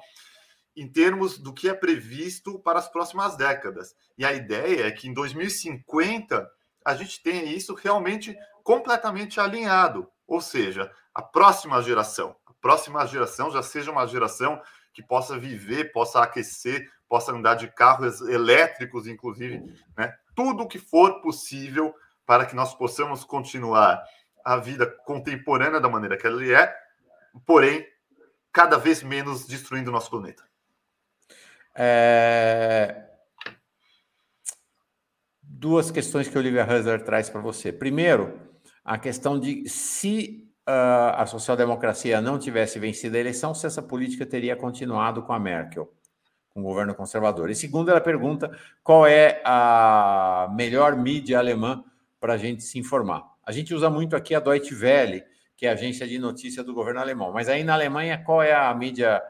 em termos do que é previsto para as próximas décadas. E a ideia é que em 2050 a gente tenha isso realmente completamente alinhado, ou seja, a próxima geração, a próxima geração já seja uma geração que possa viver, possa aquecer, possa andar de carros elétricos, inclusive, né? Tudo que for possível para que nós possamos continuar a vida contemporânea da maneira que ela é, porém cada vez menos destruindo o nosso planeta. É... Duas questões que o Olivia Hazard traz para você. Primeiro, a questão de se uh, a social-democracia não tivesse vencido a eleição, se essa política teria continuado com a Merkel, com o governo conservador. E segundo, ela pergunta qual é a melhor mídia alemã para a gente se informar. A gente usa muito aqui a Deutsche Welle, que é a agência de notícia do governo alemão. Mas aí na Alemanha, qual é a mídia,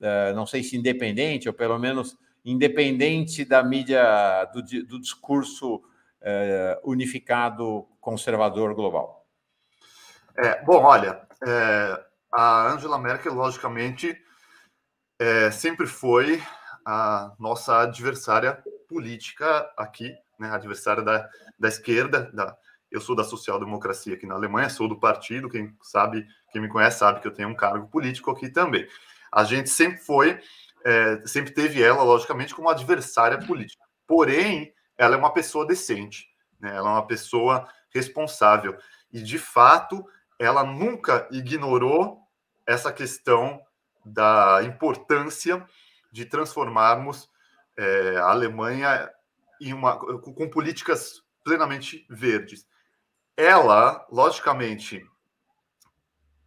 uh, não sei se independente, ou pelo menos independente da mídia, do, do discurso uh, unificado conservador global? É, bom, olha, é, a Angela Merkel, logicamente, é, sempre foi a nossa adversária política aqui, né, adversária da, da esquerda. Da, eu sou da social-democracia aqui na Alemanha, sou do partido. Quem sabe, quem me conhece sabe que eu tenho um cargo político aqui também. A gente sempre foi, é, sempre teve ela, logicamente, como adversária política. Porém, ela é uma pessoa decente, né? ela é uma pessoa responsável. E, de fato, ela nunca ignorou essa questão da importância de transformarmos é, a Alemanha em uma, com políticas plenamente verdes. Ela, logicamente,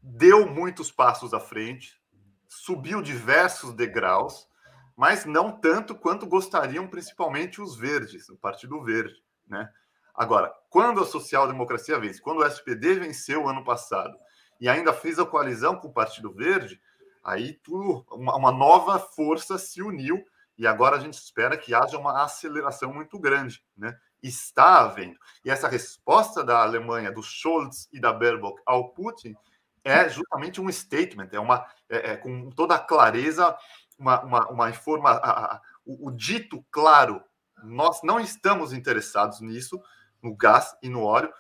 deu muitos passos à frente, subiu diversos degraus, mas não tanto quanto gostariam, principalmente os verdes, o Partido Verde, né? Agora, quando a social-democracia vence, quando o SPD venceu ano passado e ainda fez a coalizão com o Partido Verde, aí tudo, uma, uma nova força se uniu e agora a gente espera que haja uma aceleração muito grande, né? Está havendo. E essa resposta da Alemanha, do Scholz e da Baerbock ao Putin é justamente um statement, é uma é, é com toda a clareza, uma, uma, uma informação, o, o dito claro, nós não estamos interessados nisso, no gás e no óleo.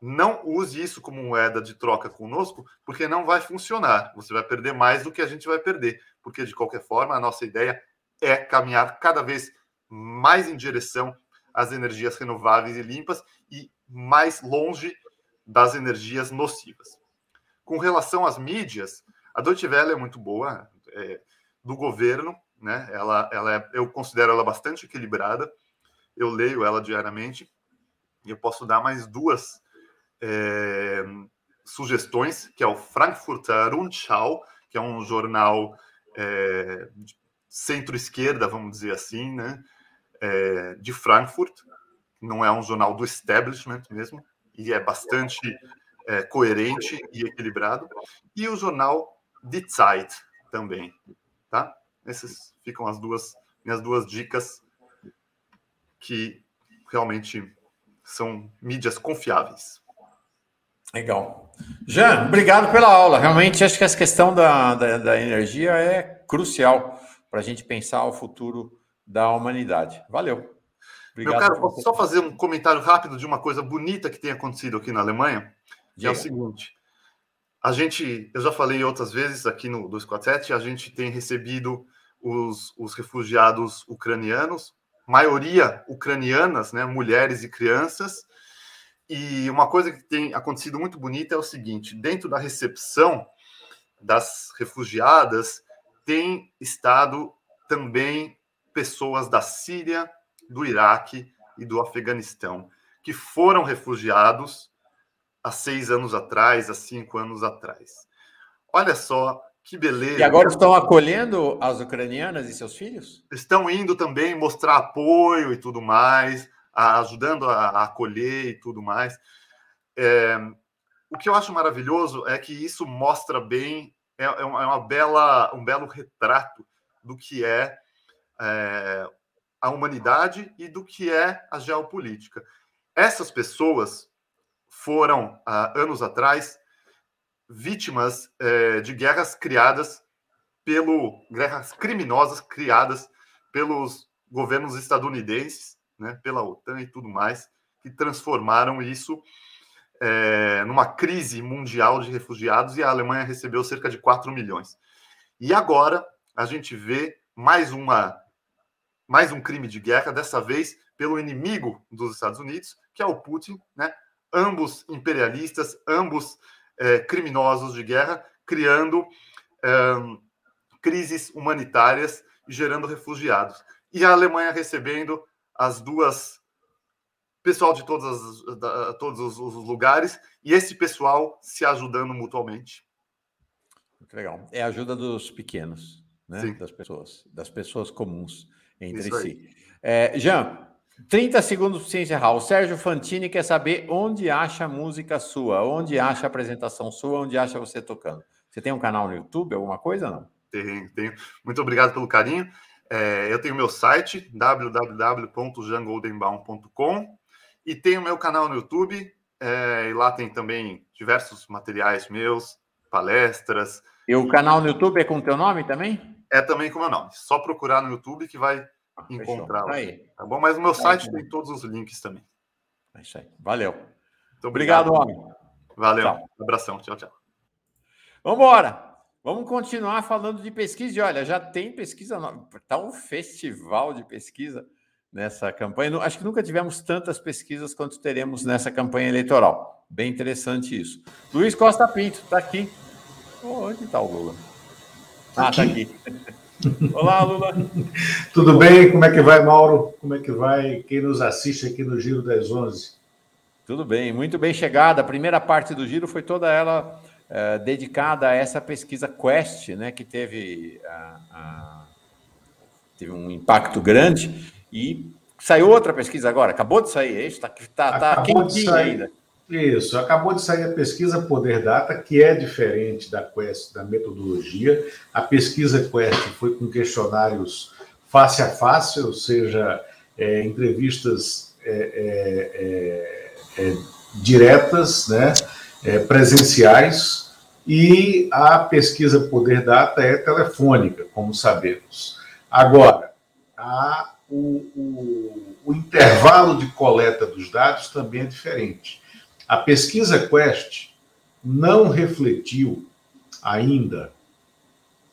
Não use isso como moeda de troca conosco, porque não vai funcionar. Você vai perder mais do que a gente vai perder, porque de qualquer forma a nossa ideia é caminhar cada vez mais em direção às energias renováveis e limpas e mais longe das energias nocivas. Com relação às mídias, a Deutsche Welle é muito boa, é, do governo, né? Ela, ela é, eu considero ela bastante equilibrada. Eu leio ela diariamente e eu posso dar mais duas é, sugestões, que é o Frankfurter Rundschau, que é um jornal é, centro-esquerda, vamos dizer assim, né, é, de Frankfurt. Não é um jornal do establishment mesmo, e é bastante coerente e equilibrado. E o jornal Die Zeit também, tá? Essas ficam as duas minhas duas dicas que realmente são mídias confiáveis. Legal. Jean, obrigado pela aula. Realmente acho que essa questão da, da, da energia é crucial para a gente pensar o futuro da humanidade. Valeu. Obrigado Meu caro, posso só fazer um comentário rápido de uma coisa bonita que tem acontecido aqui na Alemanha? Que é o seguinte: a gente, eu já falei outras vezes aqui no 247, a gente tem recebido os, os refugiados ucranianos, maioria ucranianas, né, mulheres e crianças. E uma coisa que tem acontecido muito bonita é o seguinte: dentro da recepção das refugiadas, tem estado também pessoas da Síria, do Iraque e do Afeganistão, que foram refugiados há seis anos atrás, há cinco anos atrás. Olha só que beleza. E agora estão acolhendo as ucranianas e seus filhos? Estão indo também mostrar apoio e tudo mais, ajudando a, acolher e tudo mais. É, o que eu acho maravilhoso é que isso mostra bem, é, é, é uma bela, um belo retrato do que é, é a humanidade e do que é a geopolítica. Essas pessoas foram, há anos atrás, vítimas é, de guerras criadas pelo guerras criminosas criadas pelos governos estadunidenses, né, pela OTAN e tudo mais, que transformaram isso é, numa crise mundial de refugiados e a Alemanha recebeu cerca de 4 milhões. E agora a gente vê mais uma mais um crime de guerra, dessa vez pelo inimigo dos Estados Unidos, que é o Putin, né? Ambos imperialistas, ambos é, criminosos de guerra, criando é, crises humanitárias e gerando refugiados. E a Alemanha recebendo as duas pessoal de todas da, todos os, os, lugares e esse pessoal se ajudando mutuamente. Muito legal. É a ajuda dos pequenos, né? Sim. Das pessoas, das pessoas comuns entre si. É, Jean, 30 segundos para encerrar. O Sérgio Fantini quer saber onde acha a música sua, onde acha a apresentação sua, onde acha você tocando. Você tem um canal no YouTube, alguma coisa não? Tenho, tenho. Muito obrigado pelo carinho. É, eu tenho meu site, www.jangoldenbaum.com e tenho meu canal no YouTube, é, e lá tem também diversos materiais meus, palestras. E o canal no YouTube é com o teu nome também? é também com o meu nome. Só procurar no YouTube que vai ah, encontrar. Tá, tá bom? Mas no meu site tem todos os links também. É isso aí. Valeu. Muito obrigado, obrigado homem. Valeu. Tchau. Um abração. Tchau, tchau. Vamos embora. Vamos continuar falando de pesquisa. E olha, já tem pesquisa nova. Está um festival de pesquisa nessa campanha. Acho que nunca tivemos tantas pesquisas quanto teremos nessa campanha eleitoral. Bem interessante isso. Luiz Costa Pinto está aqui. Oh, onde está o Lula? Ah, tá aqui. Olá, Lula. Tudo bem? Como é que vai, Mauro? Como é que vai quem nos assiste aqui no Giro das 11? Tudo bem, muito bem chegada. A primeira parte do Giro foi toda ela é, dedicada a essa pesquisa Quest, né, que teve, a, a, teve um impacto grande e saiu outra pesquisa agora. Acabou de sair, é isso? Está tá, tá quentinho ainda. Isso, acabou de sair a pesquisa Poder Data, que é diferente da Quest, da metodologia. A pesquisa Quest foi com questionários face a face, ou seja, é, entrevistas é, é, é, é diretas, né, é, presenciais, e a pesquisa Poder Data é telefônica, como sabemos. Agora, a, o, o, o intervalo de coleta dos dados também é diferente. A pesquisa Quest não refletiu ainda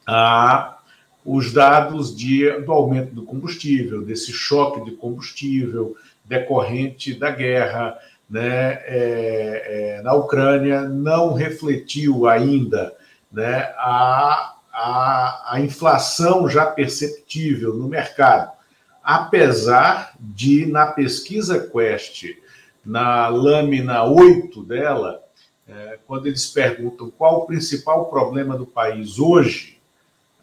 a, os dados de, do aumento do combustível, desse choque de combustível decorrente da guerra né, é, é, na Ucrânia, não refletiu ainda né, a, a, a inflação já perceptível no mercado, apesar de, na pesquisa Quest, na lâmina 8 dela, é, quando eles perguntam qual o principal problema do país hoje,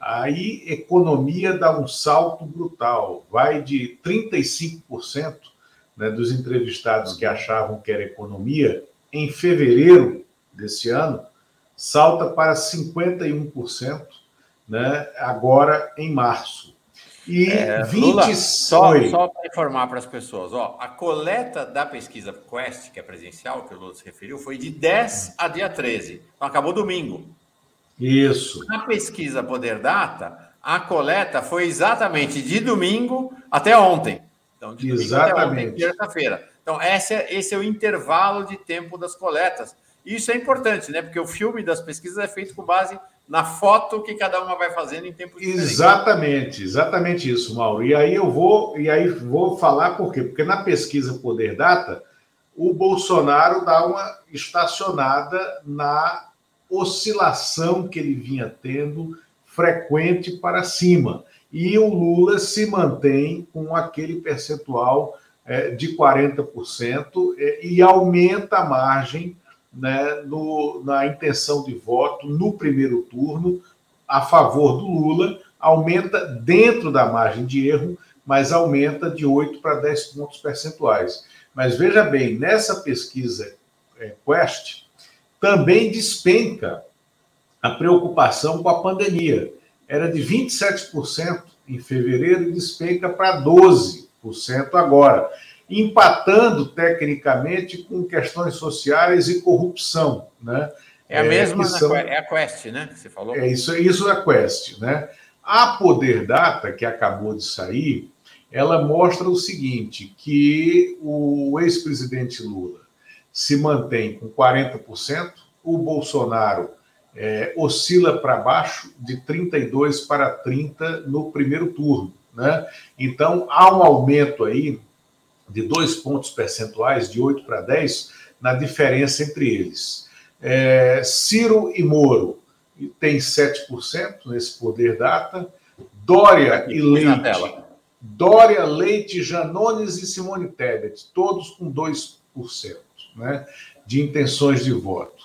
aí economia dá um salto brutal, vai de 35% né, dos entrevistados que achavam que era economia, em fevereiro desse ano, salta para 51%, né, agora em março. E é, 20 Lula, só, só para informar para as pessoas, ó, a coleta da pesquisa Quest, que é presencial, que o Lula se referiu, foi de 10 a dia 13. Então acabou domingo. Isso. Na pesquisa Poder Data, a coleta foi exatamente de domingo até ontem. Então, de exatamente. terça-feira. Então, esse é, esse é o intervalo de tempo das coletas. Isso é importante, né? Porque o filme das pesquisas é feito com base na foto que cada uma vai fazendo em tempo diferente. Exatamente, exatamente isso, Mauro. E aí eu vou, e aí vou falar por quê? Porque na pesquisa Poder Data, o Bolsonaro dá uma estacionada na oscilação que ele vinha tendo frequente para cima. E o Lula se mantém com aquele percentual é, de 40% é, e aumenta a margem né, no, na intenção de voto no primeiro turno a favor do Lula, aumenta dentro da margem de erro, mas aumenta de 8 para 10 pontos percentuais. Mas veja bem, nessa pesquisa é, Quest, também despenca a preocupação com a pandemia. Era de 27% em fevereiro e despenca para 12% agora, empatando tecnicamente com questões sociais e corrupção. Né? É a mesma, é, são, é a Quest, né? Que você falou. É isso, isso é a Quest. Né? A Poder Data, que acabou de sair, ela mostra o seguinte: que o ex-presidente Lula se mantém com 40%, o Bolsonaro é, oscila para baixo de 32 para 30 no primeiro turno. Né? Então, há um aumento aí de dois pontos percentuais, de 8 para 10, na diferença entre eles. É, Ciro e Moro têm 7% nesse poder data, Dória e Leite. Dória, Leite, Janones e Simone Tebet, todos com 2% né, de intenções de voto.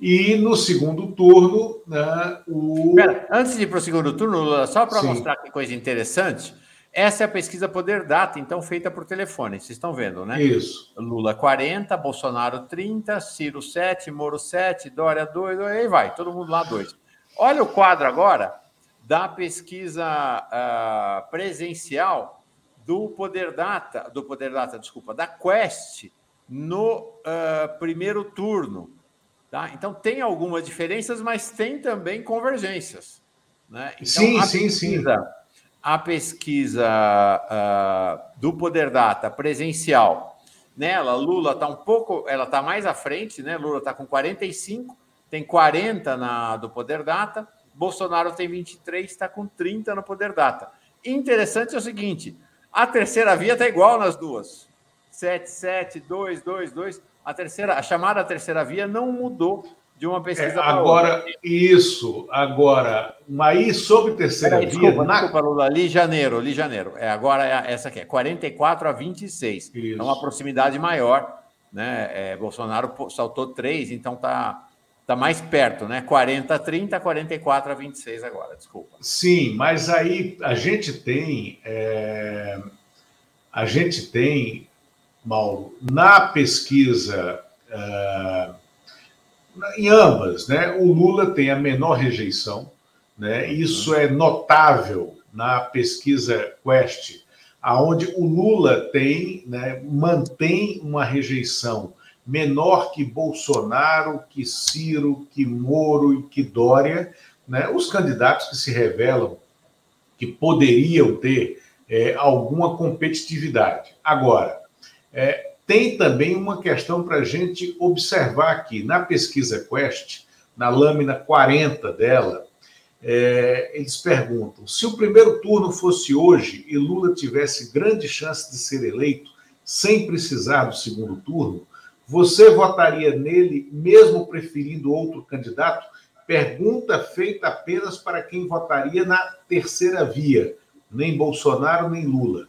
E no segundo turno, né, o. Pera, antes de ir para o segundo turno, só para mostrar que coisa interessante, essa é a pesquisa Poder Data, então feita por telefone. Vocês estão vendo, né? Isso. Lula 40, Bolsonaro 30, Ciro 7, Moro 7, Dória 2, aí vai, todo mundo lá 2. Olha o quadro agora da pesquisa uh, presencial do Poder Data, do Poder Data, desculpa, da Quest no uh, primeiro turno. Tá? Então, tem algumas diferenças, mas tem também convergências. Né? Então, sim, sim, pesquisa, sim. A pesquisa uh, do Poder Data presencial, nela, Lula está um pouco, ela está mais à frente, né? Lula está com 45, tem 40 na, do Poder Data, Bolsonaro tem 23, está com 30 no Poder Data. Interessante é o seguinte: a terceira via está igual nas duas. 7, 7, 2, 2, 2 a terceira, a chamada terceira via não mudou de uma pesquisa é, para agora, outra. Isso, agora, mas sobre terceira Peraí, via... Desculpa, na... desculpa, Lula, ali janeiro, ali janeiro. É, agora é essa aqui, é 44 a 26. Isso. É uma proximidade maior, né? É, Bolsonaro saltou 3, então tá, tá mais perto, né? 40 a 30, 44 a 26 agora, desculpa. Sim, mas aí a gente tem... É, a gente tem Mauro, na pesquisa, uh, em ambas, né, o Lula tem a menor rejeição, né, isso é notável na pesquisa Quest, aonde o Lula tem, né, mantém uma rejeição menor que Bolsonaro, que Ciro, que Moro e que Dória, né, os candidatos que se revelam que poderiam ter é, alguma competitividade. Agora, é, tem também uma questão para a gente observar aqui. Na pesquisa Quest, na lâmina 40 dela, é, eles perguntam: se o primeiro turno fosse hoje e Lula tivesse grande chance de ser eleito sem precisar do segundo turno, você votaria nele mesmo preferindo outro candidato? Pergunta feita apenas para quem votaria na terceira via, nem Bolsonaro nem Lula.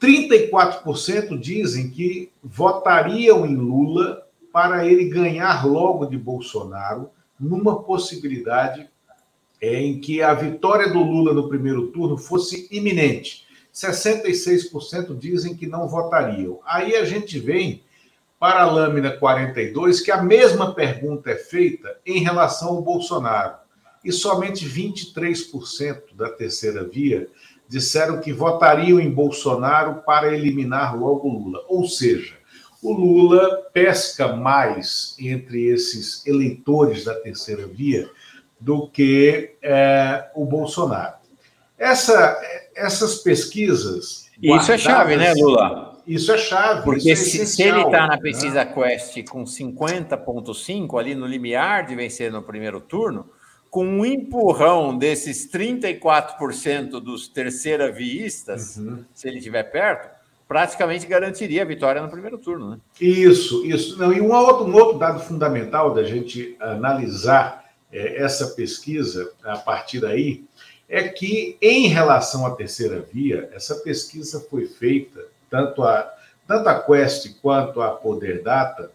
34% dizem que votariam em Lula para ele ganhar logo de Bolsonaro, numa possibilidade é, em que a vitória do Lula no primeiro turno fosse iminente. 66% dizem que não votariam. Aí a gente vem para a lâmina 42, que a mesma pergunta é feita em relação ao Bolsonaro. E somente 23% da terceira via disseram que votariam em Bolsonaro para eliminar logo Lula. Ou seja, o Lula pesca mais entre esses eleitores da terceira via do que é, o Bolsonaro. Essa, essas pesquisas. Isso é chave, né, Lula? Isso é chave. Porque é se, se, ele está na né? pesquisa né? Quest com 50,5 ali no limiar de vencer no primeiro turno, com um empurrão desses 34% dos terceira viistas, uhum. se ele estiver perto, praticamente garantiria a vitória no primeiro turno. Né? Isso, isso. Não, e um outro, um outro dado fundamental da gente analisar é, essa pesquisa a partir daí é que, em relação à terceira via, essa pesquisa foi feita, tanto a, tanto a Quest quanto a Poder Data,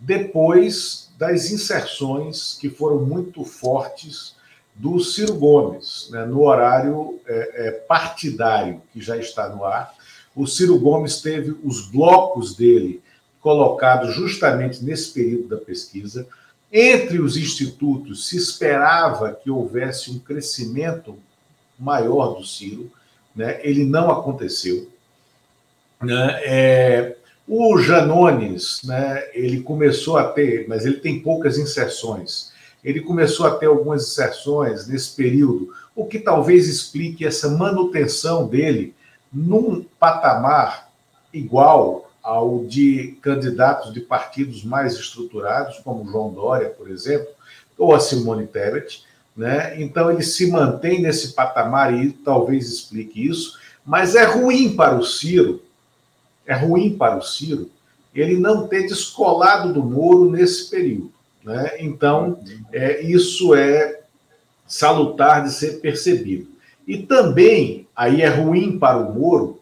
depois das inserções que foram muito fortes do Ciro Gomes, né, no horário é, é, partidário que já está no ar. O Ciro Gomes teve os blocos dele colocados justamente nesse período da pesquisa. Entre os institutos, se esperava que houvesse um crescimento maior do Ciro, né? ele não aconteceu. Né? É, o Janones, né, ele começou a ter, mas ele tem poucas inserções. Ele começou a ter algumas inserções nesse período, o que talvez explique essa manutenção dele num patamar igual ao de candidatos de partidos mais estruturados, como João Dória, por exemplo, ou a Simone Tebet. Né? Então, ele se mantém nesse patamar e talvez explique isso, mas é ruim para o Ciro é ruim para o Ciro ele não ter descolado do Moro nesse período. Né? Então, é, isso é salutar de ser percebido. E também, aí é ruim para o Moro,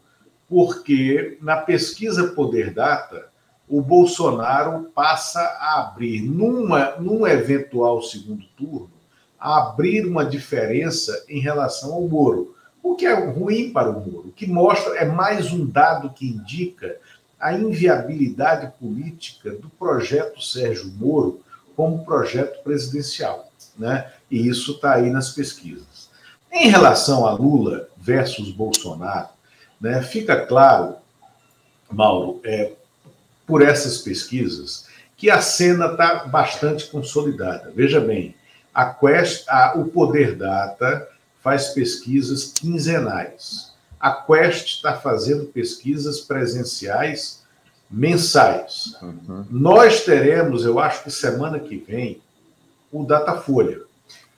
porque na pesquisa Poder Data, o Bolsonaro passa a abrir, numa, num eventual segundo turno, a abrir uma diferença em relação ao Moro o que é ruim para o Moro, o que mostra, é mais um dado que indica a inviabilidade política do projeto Sérgio Moro como projeto presidencial. Né? E isso está aí nas pesquisas. Em relação a Lula versus Bolsonaro, né, fica claro, Mauro, é, por essas pesquisas, que a cena está bastante consolidada. Veja bem, a Quest, a, o Poder Data faz pesquisas quinzenais. A Quest está fazendo pesquisas presenciais mensais. Uhum. Nós teremos, eu acho que semana que vem, o Datafolha,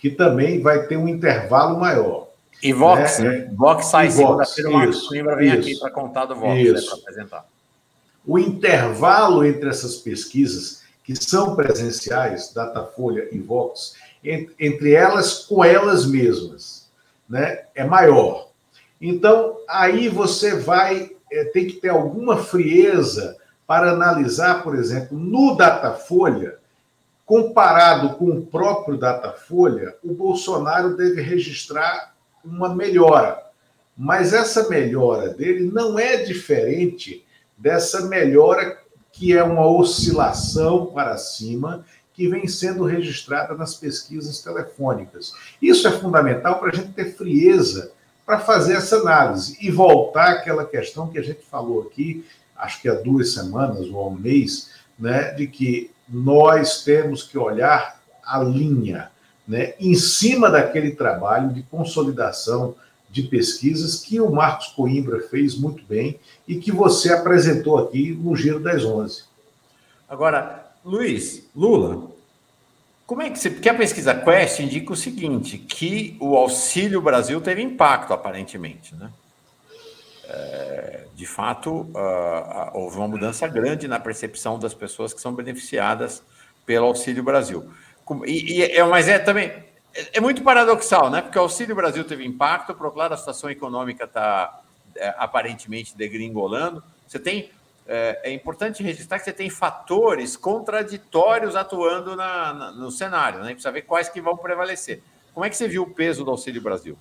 que também vai ter um intervalo maior. E Vox, né? né? Vox sai segunda-feira, o Marcos Coimbra vem aqui para contar do Vox, né, para apresentar. O intervalo entre essas pesquisas, que são presenciais, Datafolha e Vox, entre elas com elas mesmas, né, é maior. Então, aí você vai é, ter que ter alguma frieza para analisar, por exemplo, no Datafolha, comparado com o próprio Datafolha, o Bolsonaro deve registrar uma melhora. Mas essa melhora dele não é diferente dessa melhora que é uma oscilação para cima que vem sendo registrada nas pesquisas telefônicas. Isso é fundamental para a gente ter frieza para fazer essa análise e voltar àquela questão que a gente falou aqui, acho que há duas semanas ou há um mês, né, de que nós temos que olhar a linha, né, em cima daquele trabalho de consolidação de pesquisas que o Marcos Coimbra fez muito bem e que você apresentou aqui no Giro das Onze. Agora, Luiz, Lula, como é que você. Porque a pesquisa Quest indica o seguinte: que o Auxílio Brasil teve impacto, aparentemente, né? É, de fato, uh, houve uma mudança grande na percepção das pessoas que são beneficiadas pelo Auxílio Brasil. E, e é, mas é também é, é, muito paradoxal, né? Porque o Auxílio Brasil teve impacto, lado, a situação econômica está é, aparentemente degringolando. Você tem é, é, importante registrar que você tem fatores contraditórios atuando na, na, no cenário, né? Precisa ver quais que vão prevalecer. Como é que você viu o peso do Auxílio Brasil?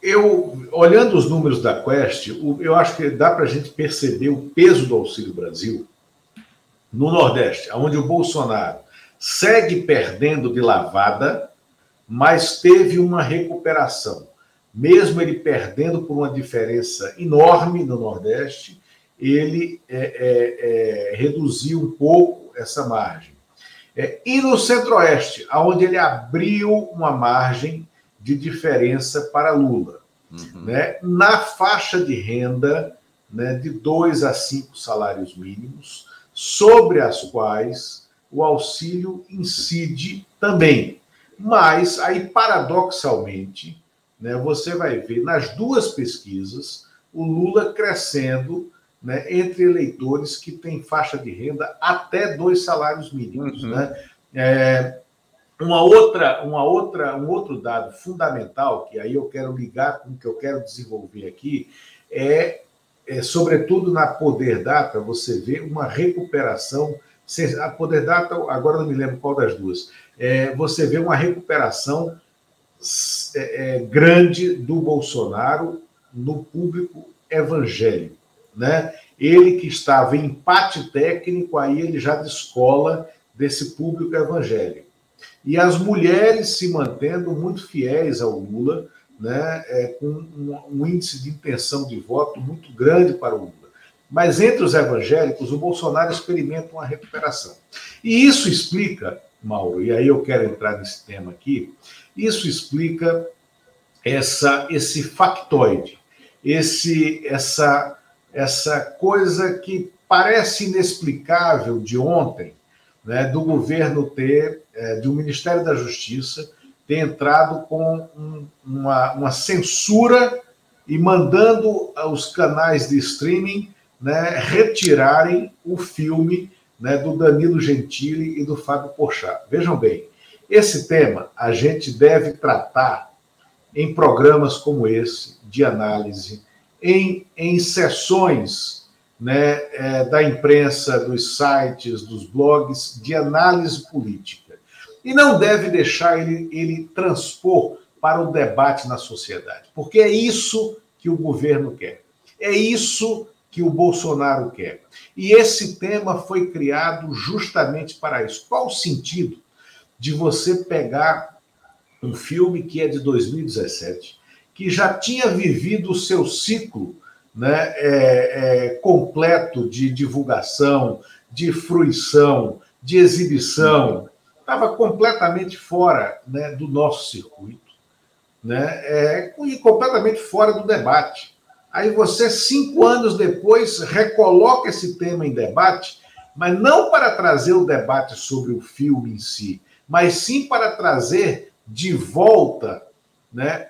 Eu, olhando os números da Quest, eu acho que dá para a gente perceber o peso do Auxílio Brasil no Nordeste, onde o Bolsonaro segue perdendo de lavada, mas teve uma recuperação. Mesmo ele perdendo por uma diferença enorme no Nordeste, ele é, é, é, reduziu um pouco essa margem. É, e no Centro-Oeste, onde ele abriu uma margem de diferença para Lula. uhum. né, na faixa de renda né, de dois a cinco salários mínimos, sobre as quais o auxílio incide também. Mas aí, paradoxalmente, né, você vai ver nas duas pesquisas o Lula crescendo né, entre eleitores que têm faixa de renda até dois salários mínimos. Uhum. Né? É, uma outra, uma outra, um outro dado fundamental que aí eu quero ligar com o que eu quero desenvolver aqui é, é sobretudo na Poder Data você vê uma recuperação. A Poder Data, agora não me lembro qual das duas. É, você vê uma recuperação é, é, grande do Bolsonaro no público evangélico, né? Ele que estava em empate técnico, aí ele já descola desse público evangélico. E as mulheres se mantendo muito fiéis ao Lula, né? É, com um, um índice de intenção de voto muito grande para o Lula. Mas entre os evangélicos, o Bolsonaro experimenta uma recuperação. E isso explica, Mauro, e aí eu quero entrar nesse tema aqui, isso explica essa, esse factoide, esse, essa, essa coisa que parece inexplicável de ontem, né, do governo ter, é, do Ministério da Justiça, ter entrado com um, uma, uma censura e mandando os canais de streaming né, retirarem o filme né, do Danilo Gentili e do Fábio Porchat. Vejam bem, esse tema a gente deve tratar em programas como esse, de análise, em, em sessões né, é, da imprensa, dos sites, dos blogs, de análise política. E não deve deixar ele, ele transpor para o debate na sociedade, porque é isso que o governo quer, é isso que o Bolsonaro quer. E esse tema foi criado justamente para isso. Qual o sentido de você pegar um filme que é de 2017, que já tinha vivido o seu ciclo né, é, é, completo de divulgação, de fruição, de exibição, estava completamente fora né, do nosso circuito, né, é, e completamente fora do debate. Aí você, cinco anos depois, recoloca esse tema em debate, mas não para trazer o debate sobre o filme em si, mas sim para trazer de volta né,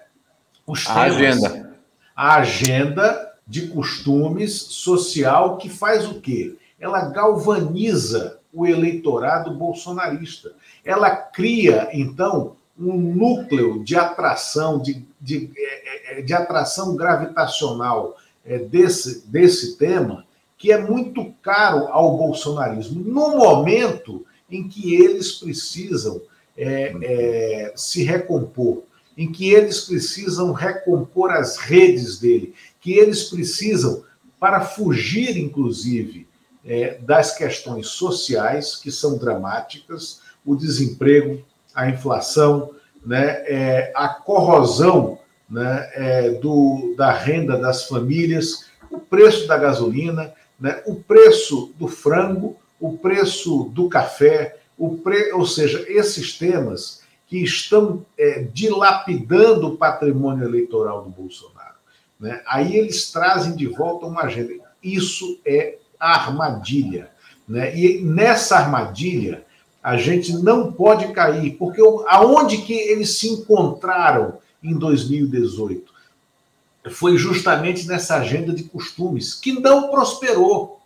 os temas. A agenda. A agenda de costumes social que faz o quê? Ela galvaniza o eleitorado bolsonarista. Ela cria, então, um núcleo de atração, de, de, é, é, de atração gravitacional é, desse, desse tema, que é muito caro ao bolsonarismo, no momento em que eles precisam é, é, se recompor, em que eles precisam recompor as redes dele, que eles precisam, para fugir, inclusive, é, das questões sociais, que são dramáticas, o desemprego, a inflação, né, é, a corrosão né, é, do, da renda das famílias, o preço da gasolina, né, o preço do frango, o preço do café, o pre... ou seja, esses temas que estão é, dilapidando o patrimônio eleitoral do Bolsonaro. Né? Aí eles trazem de volta uma agenda. Isso é armadilha. Né? E nessa armadilha, a gente não pode cair, porque aonde que eles se encontraram em 2018? Foi justamente nessa agenda de costumes, que não prosperou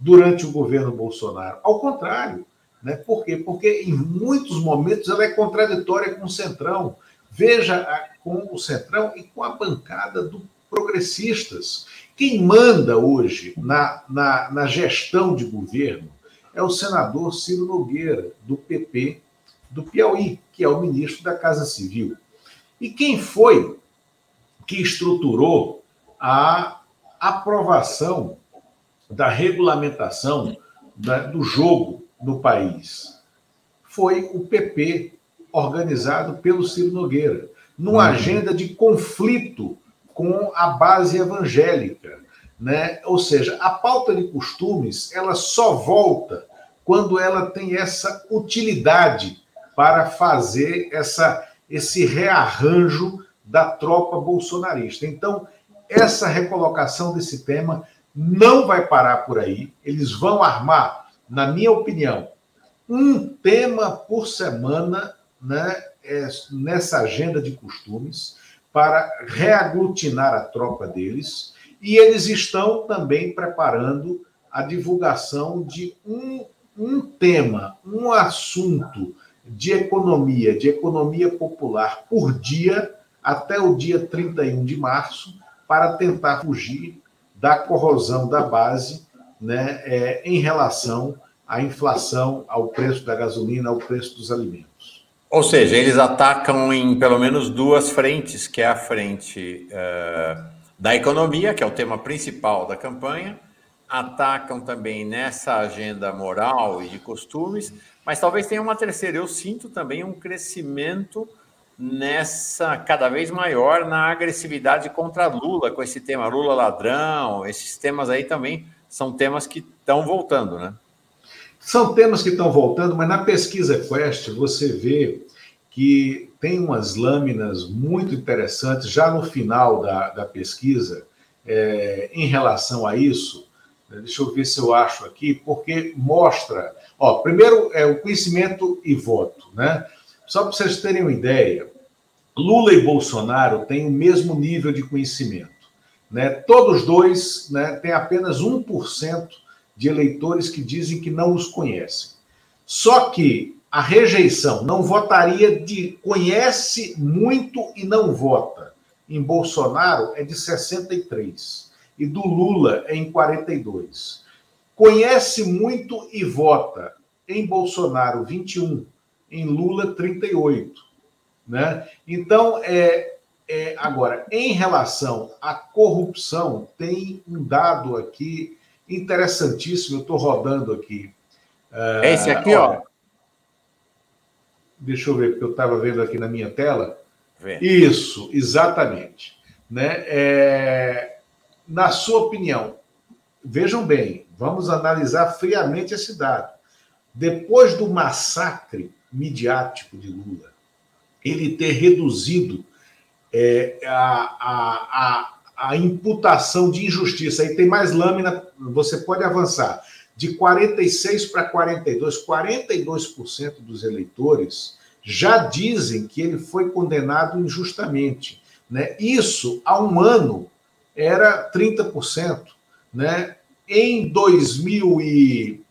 durante o governo Bolsonaro. Ao contrário, né? Por quê? Porque em muitos momentos ela é contraditória com o Centrão. Veja com o Centrão e com a bancada do progressistas. Quem manda hoje na, na, na gestão de governo é o senador Ciro Nogueira, do PP do Piauí, que é o ministro da Casa Civil. E quem foi que estruturou a aprovação da regulamentação da, do jogo no país foi o PP, organizado pelo Ciro Nogueira, numa uhum. agenda de conflito com a base evangélica. Né? Ou seja, a pauta de costumes ela só volta quando ela tem essa utilidade para fazer essa, esse rearranjo da tropa bolsonarista. Então, essa recolocação desse tema não vai parar por aí. Eles vão armar, na minha opinião, um tema por semana né, é, nessa agenda de costumes para reaglutinar a tropa deles. E eles estão também preparando a divulgação de um, um tema, um assunto de economia, de economia popular por dia até o dia 31 de março, para tentar fugir da corrosão da base né, é, em relação à inflação, ao preço da gasolina, ao preço dos alimentos. Ou seja, eles atacam em pelo menos duas frentes, que é a frente uh, da economia, que é o tema principal da campanha, atacam também nessa agenda moral e de costumes, mas talvez tenha uma terceira. Eu sinto também um crescimento nessa cada vez maior na agressividade contra Lula, com esse tema Lula ladrão, esses temas aí também são temas que estão voltando, né? São temas que estão voltando, mas na pesquisa Quest você vê que tem umas lâminas muito interessantes já no final da, da pesquisa é, em relação a isso. Deixa eu ver se eu acho aqui, porque mostra. Ó, primeiro é o conhecimento e voto, né? Só para vocês terem uma ideia, Lula e Bolsonaro têm o mesmo nível de conhecimento. Né? Todos dois né, têm apenas 1% de eleitores que dizem que não os conhecem. Só que a rejeição não votaria de conhece muito e não vota. Em Bolsonaro é de 63 e do Lula é em 42. Conhece muito e vota. Em Bolsonaro 21 em Lula 38. Né? Então, é, é, agora, em relação à corrupção, tem um dado aqui interessantíssimo, eu estou rodando aqui. É esse aqui, ó. Deixa eu ver, porque eu estava vendo aqui na minha tela. Vê. Isso, exatamente. Né? É, na sua opinião, vejam bem, vamos analisar friamente esse dado. Depois do massacre midiático de Lula, ele ter reduzido é, a, a, a, a, imputação de injustiça. Aí tem mais lâmina, você pode avançar. De 46 para 42, 42% dos eleitores já dizem que ele foi condenado injustamente. Né? Isso, há um ano, era 30%. Né? Em 2000 e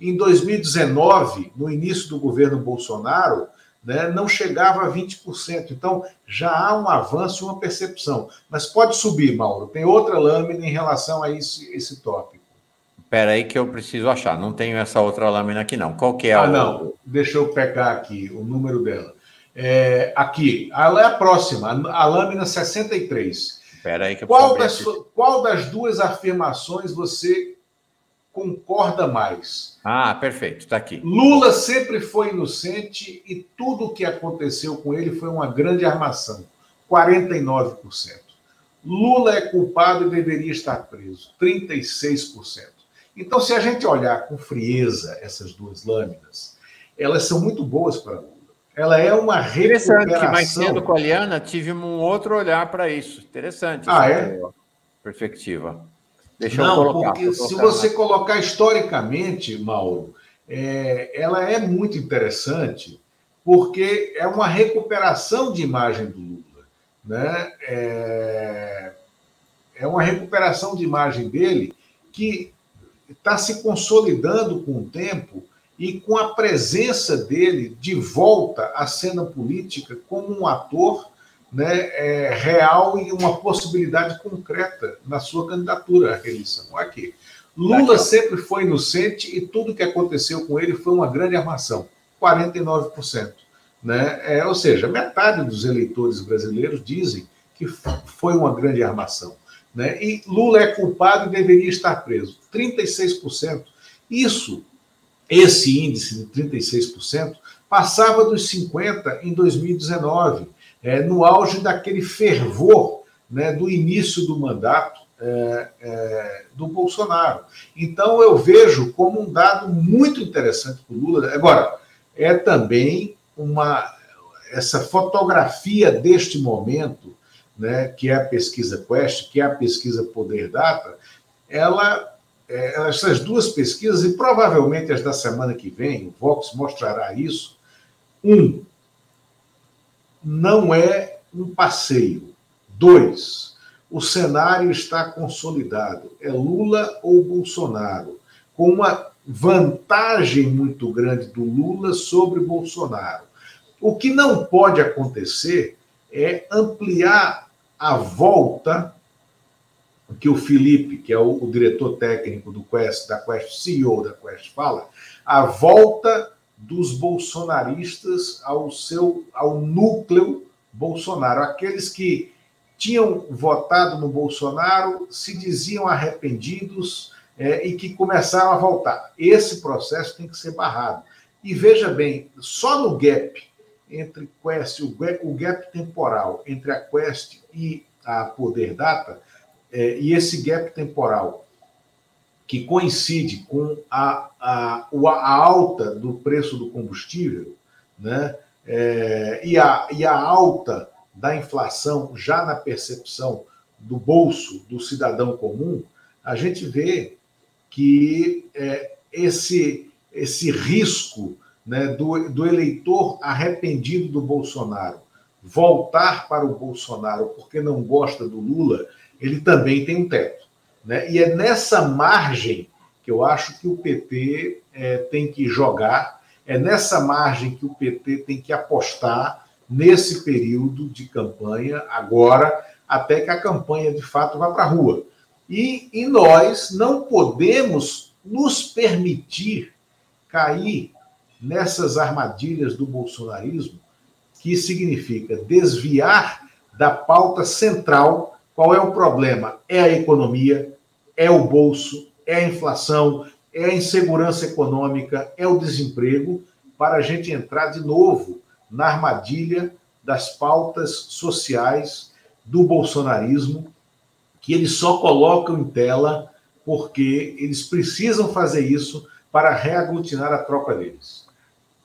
em 2019, no início do governo Bolsonaro, né, não chegava a 20%. Então, já há um avanço, uma percepção. Mas pode subir, Mauro. Tem outra lâmina em relação a esse, esse tópico. Espera aí que eu preciso achar. Não tenho essa outra lâmina aqui, não. Qual que é a... Ah, não. Deixa eu pegar aqui o número dela. É, aqui, ela é a próxima, a lâmina 63. Espera aí que eu qual das, qual das duas afirmações você concorda mais. Ah, perfeito, está aqui. Lula sempre foi inocente e tudo o que aconteceu com ele foi uma grande armação 49%. Lula é culpado e deveria estar preso 36%. Então, se a gente olhar com frieza essas duas lâminas, elas são muito boas para Lula. Ela é uma recuperação. Interessante mais cedo com a Liana tive um outro olhar para isso. Interessante. Ah, é? Perspectiva. Deixa Não, eu colocar. Porque se você colocar historicamente, Mauro, é, ela é muito interessante, porque é uma recuperação de imagem do Lula. Né? É, é uma recuperação de imagem dele que está se consolidando com o tempo e com a presença dele de volta à cena política como um ator né, é, real e uma possibilidade concreta na sua candidatura à reeleição. Aqui. Lula sempre foi inocente e tudo que aconteceu com ele foi uma grande armação 49%. Né? É, ou seja, metade dos eleitores brasileiros dizem que foi uma grande armação. Né? E Lula é culpado e deveria estar preso. 36%. Isso, esse índice de 36%, passava dos 50% em 2019 é, no auge daquele fervor né, do início do mandato é, é, do Bolsonaro. Então, eu vejo como um dado muito interessante para o Lula. Agora, é também uma. essa fotografia deste momento, né, que é a pesquisa Quest, que é a pesquisa Poder Data, ela, é, essas duas pesquisas, e provavelmente as da semana que vem, o Vox mostrará isso, um, não é um passeio. Dois, o cenário está consolidado. É Lula ou Bolsonaro, com uma vantagem muito grande do Lula sobre Bolsonaro. O que não pode acontecer é ampliar a volta que o Felipe, que é o, o diretor técnico do Quest, da Quest, CEO da Quest, fala, a volta dos bolsonaristas ao seu ao núcleo Bolsonaro, aqueles que tinham votado no Bolsonaro, se diziam arrependidos é, e que começaram a voltar. Esse processo tem que ser barrado. E veja bem, só no gap entre Quest, o gap, o gap temporal entre a Quest e a Poder Data, é, e esse gap temporal que coincide com a, a, a alta do preço do combustível, né? É, e, a, e a alta da inflação já na percepção do bolso do cidadão comum, a gente vê que é, esse, esse risco né, do, do eleitor arrependido do Bolsonaro voltar para o Bolsonaro porque não gosta do Lula, ele também tem um teto. Né? E é nessa margem que eu acho que o PT é, tem que jogar, é nessa margem que o PT tem que apostar nesse período de campanha, agora, até que a campanha de fato vá para a rua. E, e nós não podemos nos permitir cair nessas armadilhas do bolsonarismo, que significa desviar da pauta central. Qual é o problema? É a economia, é o bolso, é a inflação, é a insegurança econômica, é o desemprego, para a gente entrar de novo na armadilha das pautas sociais do bolsonarismo que eles só colocam em tela porque eles precisam fazer isso para reaglutinar a tropa deles.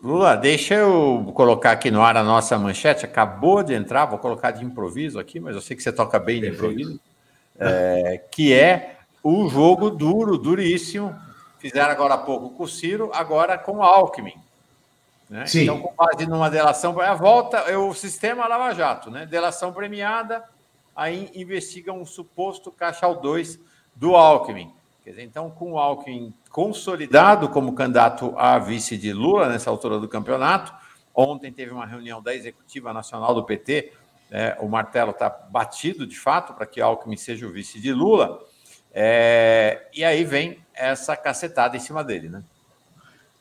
Lula, deixa eu colocar aqui no ar a nossa manchete. Acabou de entrar, vou colocar de improviso aqui, mas eu sei que você toca bem de improviso. É, que é o jogo duro, duríssimo. Fizeram agora há pouco com o Ciro, agora com o Alckmin. Né? Então, com base numa delação, a volta é o sistema Lava Jato, né? Delação premiada, aí investigam um suposto caixa 2 do Alckmin. Dizer, então, com o Alckmin consolidado como candidato a vice de Lula nessa altura do campeonato, ontem teve uma reunião da Executiva Nacional do PT, é, o martelo está batido de fato para que Alckmin seja o vice de Lula, é, e aí vem essa cacetada em cima dele, né?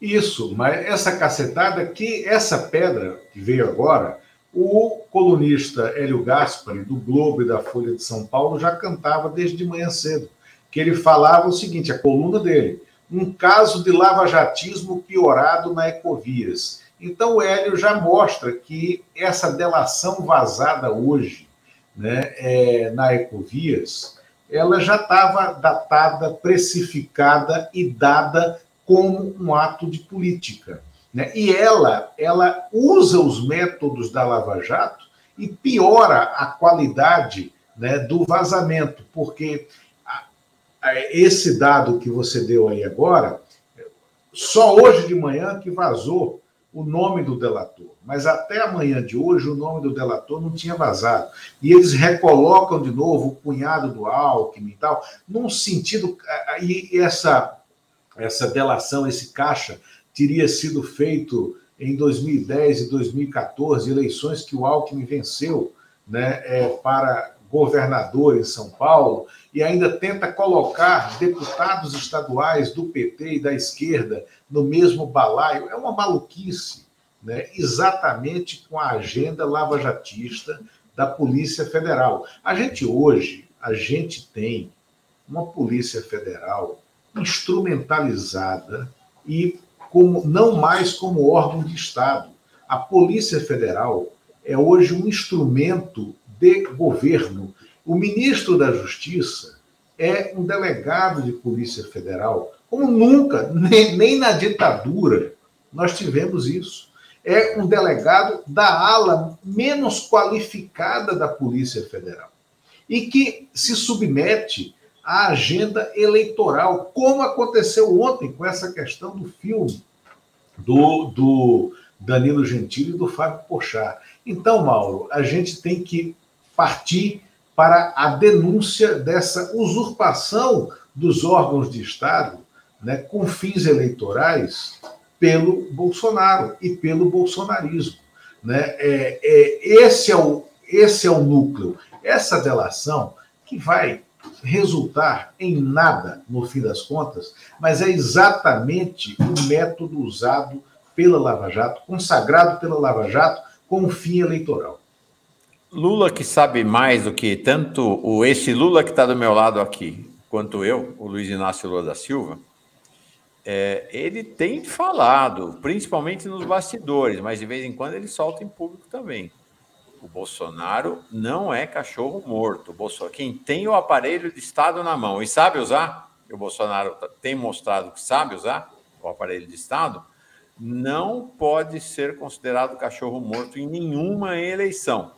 Isso, mas essa cacetada que essa pedra que veio agora o colunista Hélio Gaspari, do Globo e da Folha de São Paulo, já cantava desde de manhã cedo, que ele falava o seguinte, a coluna dele, um caso de lavajatismo piorado na Ecovias. Então o Hélio já mostra que essa delação vazada hoje né, é, na Ecovias, ela já estava datada, precificada e dada como um ato de política. Né? E ela, ela usa os métodos da Lava Jato e piora a qualidade né, do vazamento, porque esse dado que você deu aí agora, só hoje de manhã que vazou o nome do delator, mas até amanhã de hoje o nome do delator não tinha vazado. E eles recolocam de novo o cunhado do Alckmin e tal, num sentido. E essa, essa delação, esse caixa, teria sido feito em 2010 e 2014, eleições que o Alckmin venceu né, é, para governador em São Paulo, e ainda tenta colocar deputados estaduais do PT e da esquerda no mesmo balaio. É uma maluquice, né, exatamente com a agenda lavajatista da Polícia Federal. A gente hoje, a gente tem uma Polícia Federal instrumentalizada e como não mais como órgão de Estado. A Polícia Federal é hoje um instrumento de governo. O ministro da Justiça é um delegado de Polícia Federal, como nunca, nem, nem na ditadura, nós tivemos isso. é um delegado da ala menos qualificada da Polícia Federal e que se submete à agenda eleitoral, como aconteceu ontem com essa questão do filme do, do Danilo Gentili e do Fábio Pochá. Então, Mauro, a gente tem que partir para a denúncia dessa usurpação dos órgãos de Estado né, com fins eleitorais pelo Bolsonaro e pelo bolsonarismo. Né? É, é, esse, é o, esse é o núcleo, essa delação que vai resultar em nada, no fim das contas, mas é exatamente o método usado pela Lava Jato, consagrado pela Lava Jato, com fim eleitoral. Lula que sabe mais do que tanto o esse Lula que está do meu lado aqui, quanto eu, o Luiz Inácio Lula da Silva, é, ele tem falado, principalmente nos bastidores, mas de vez em quando ele solta em público também. O Bolsonaro não é cachorro morto. Bolsonaro, quem tem o aparelho de Estado na mão e sabe usar, o Bolsonaro tem mostrado que sabe usar o aparelho de Estado, não pode ser considerado cachorro morto em nenhuma eleição.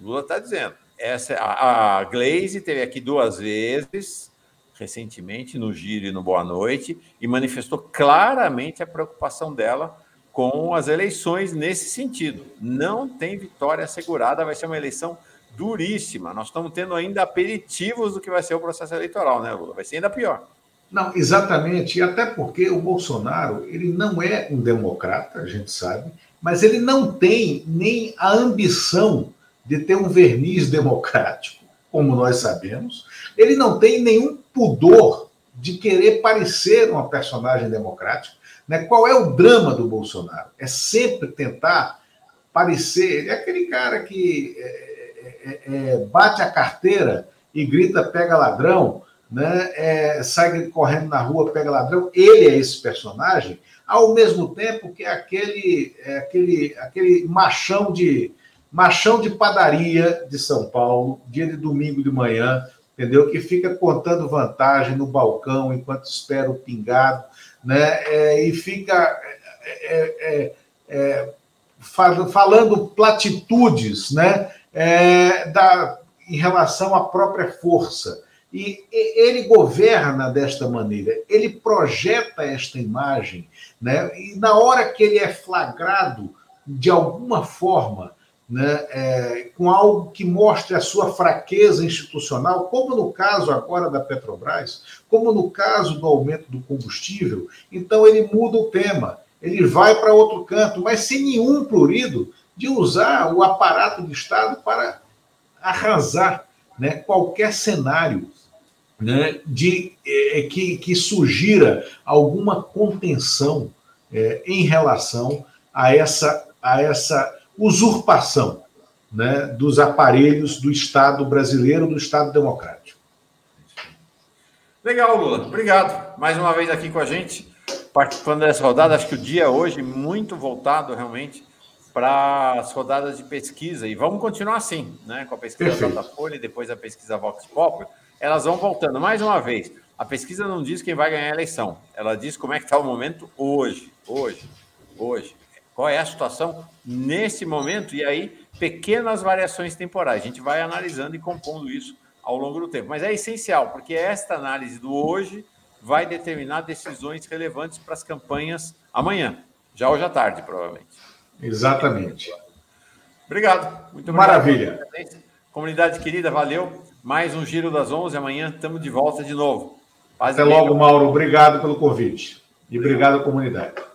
Lula está dizendo. Essa, a, a Glaze teve aqui duas vezes, recentemente no Giro e no Boa Noite e manifestou claramente a preocupação dela com as eleições nesse sentido. Não tem vitória assegurada, vai ser uma eleição duríssima. Nós estamos tendo ainda aperitivos do que vai ser o processo eleitoral, né, Lula? Vai ser ainda pior. Não, exatamente, e até porque o Bolsonaro, ele não é um democrata, a gente sabe, mas ele não tem nem a ambição de ter um verniz democrático, como nós sabemos. Ele não tem nenhum pudor de querer parecer uma personagem democrática. Né? Qual é o drama do Bolsonaro? É sempre tentar parecer. É aquele cara que é, é, é, é, bate a carteira e grita pega ladrão, né? É, sai correndo na rua, pega ladrão. Ele é esse personagem, ao mesmo tempo que é aquele, aquele, aquele machão de machão de padaria de São Paulo, dia de domingo de manhã, entendeu? Que fica contando vantagem no balcão enquanto espera o pingado, né? É, e fica é, é, é falando platitudes, né? É, da, em relação à própria força. E ele governa desta maneira, ele projeta esta imagem, né? e na hora que ele é flagrado de alguma forma né, é, com algo que mostre a sua fraqueza institucional, como no caso agora da Petrobras, como no caso do aumento do combustível, então ele muda o tema, ele vai para outro canto, mas sem nenhum prurido de usar o aparato de Estado para arrasar né, qualquer cenário né, de é, que, que sugira alguma contenção é, em relação a essa, a essa usurpação né, dos aparelhos do Estado brasileiro, do Estado democrático. Legal, Lula. Obrigado. Mais uma vez aqui com a gente, participando dessa rodada. Acho que o dia hoje muito voltado realmente para as rodadas de pesquisa. E vamos continuar assim, né? Com a pesquisa Perfeito. Datafolha e depois a pesquisa Vox Populi. Elas vão voltando. Mais uma vez, a pesquisa não diz quem vai ganhar a eleição. Ela diz como é que está o momento hoje. Hoje. Hoje qual é a situação nesse momento, e aí pequenas variações temporais. A gente vai analisando e compondo isso ao longo do tempo. Mas é essencial, porque esta análise do hoje vai determinar decisões relevantes para as campanhas amanhã, já hoje à tarde, provavelmente. Exatamente. Obrigado. Muito obrigado. Maravilha. Comunidade querida, valeu. Mais um Giro das 11. Amanhã estamos de volta de novo. Paz Até logo, Mauro. Obrigado pelo convite. E obrigado, obrigado comunidade.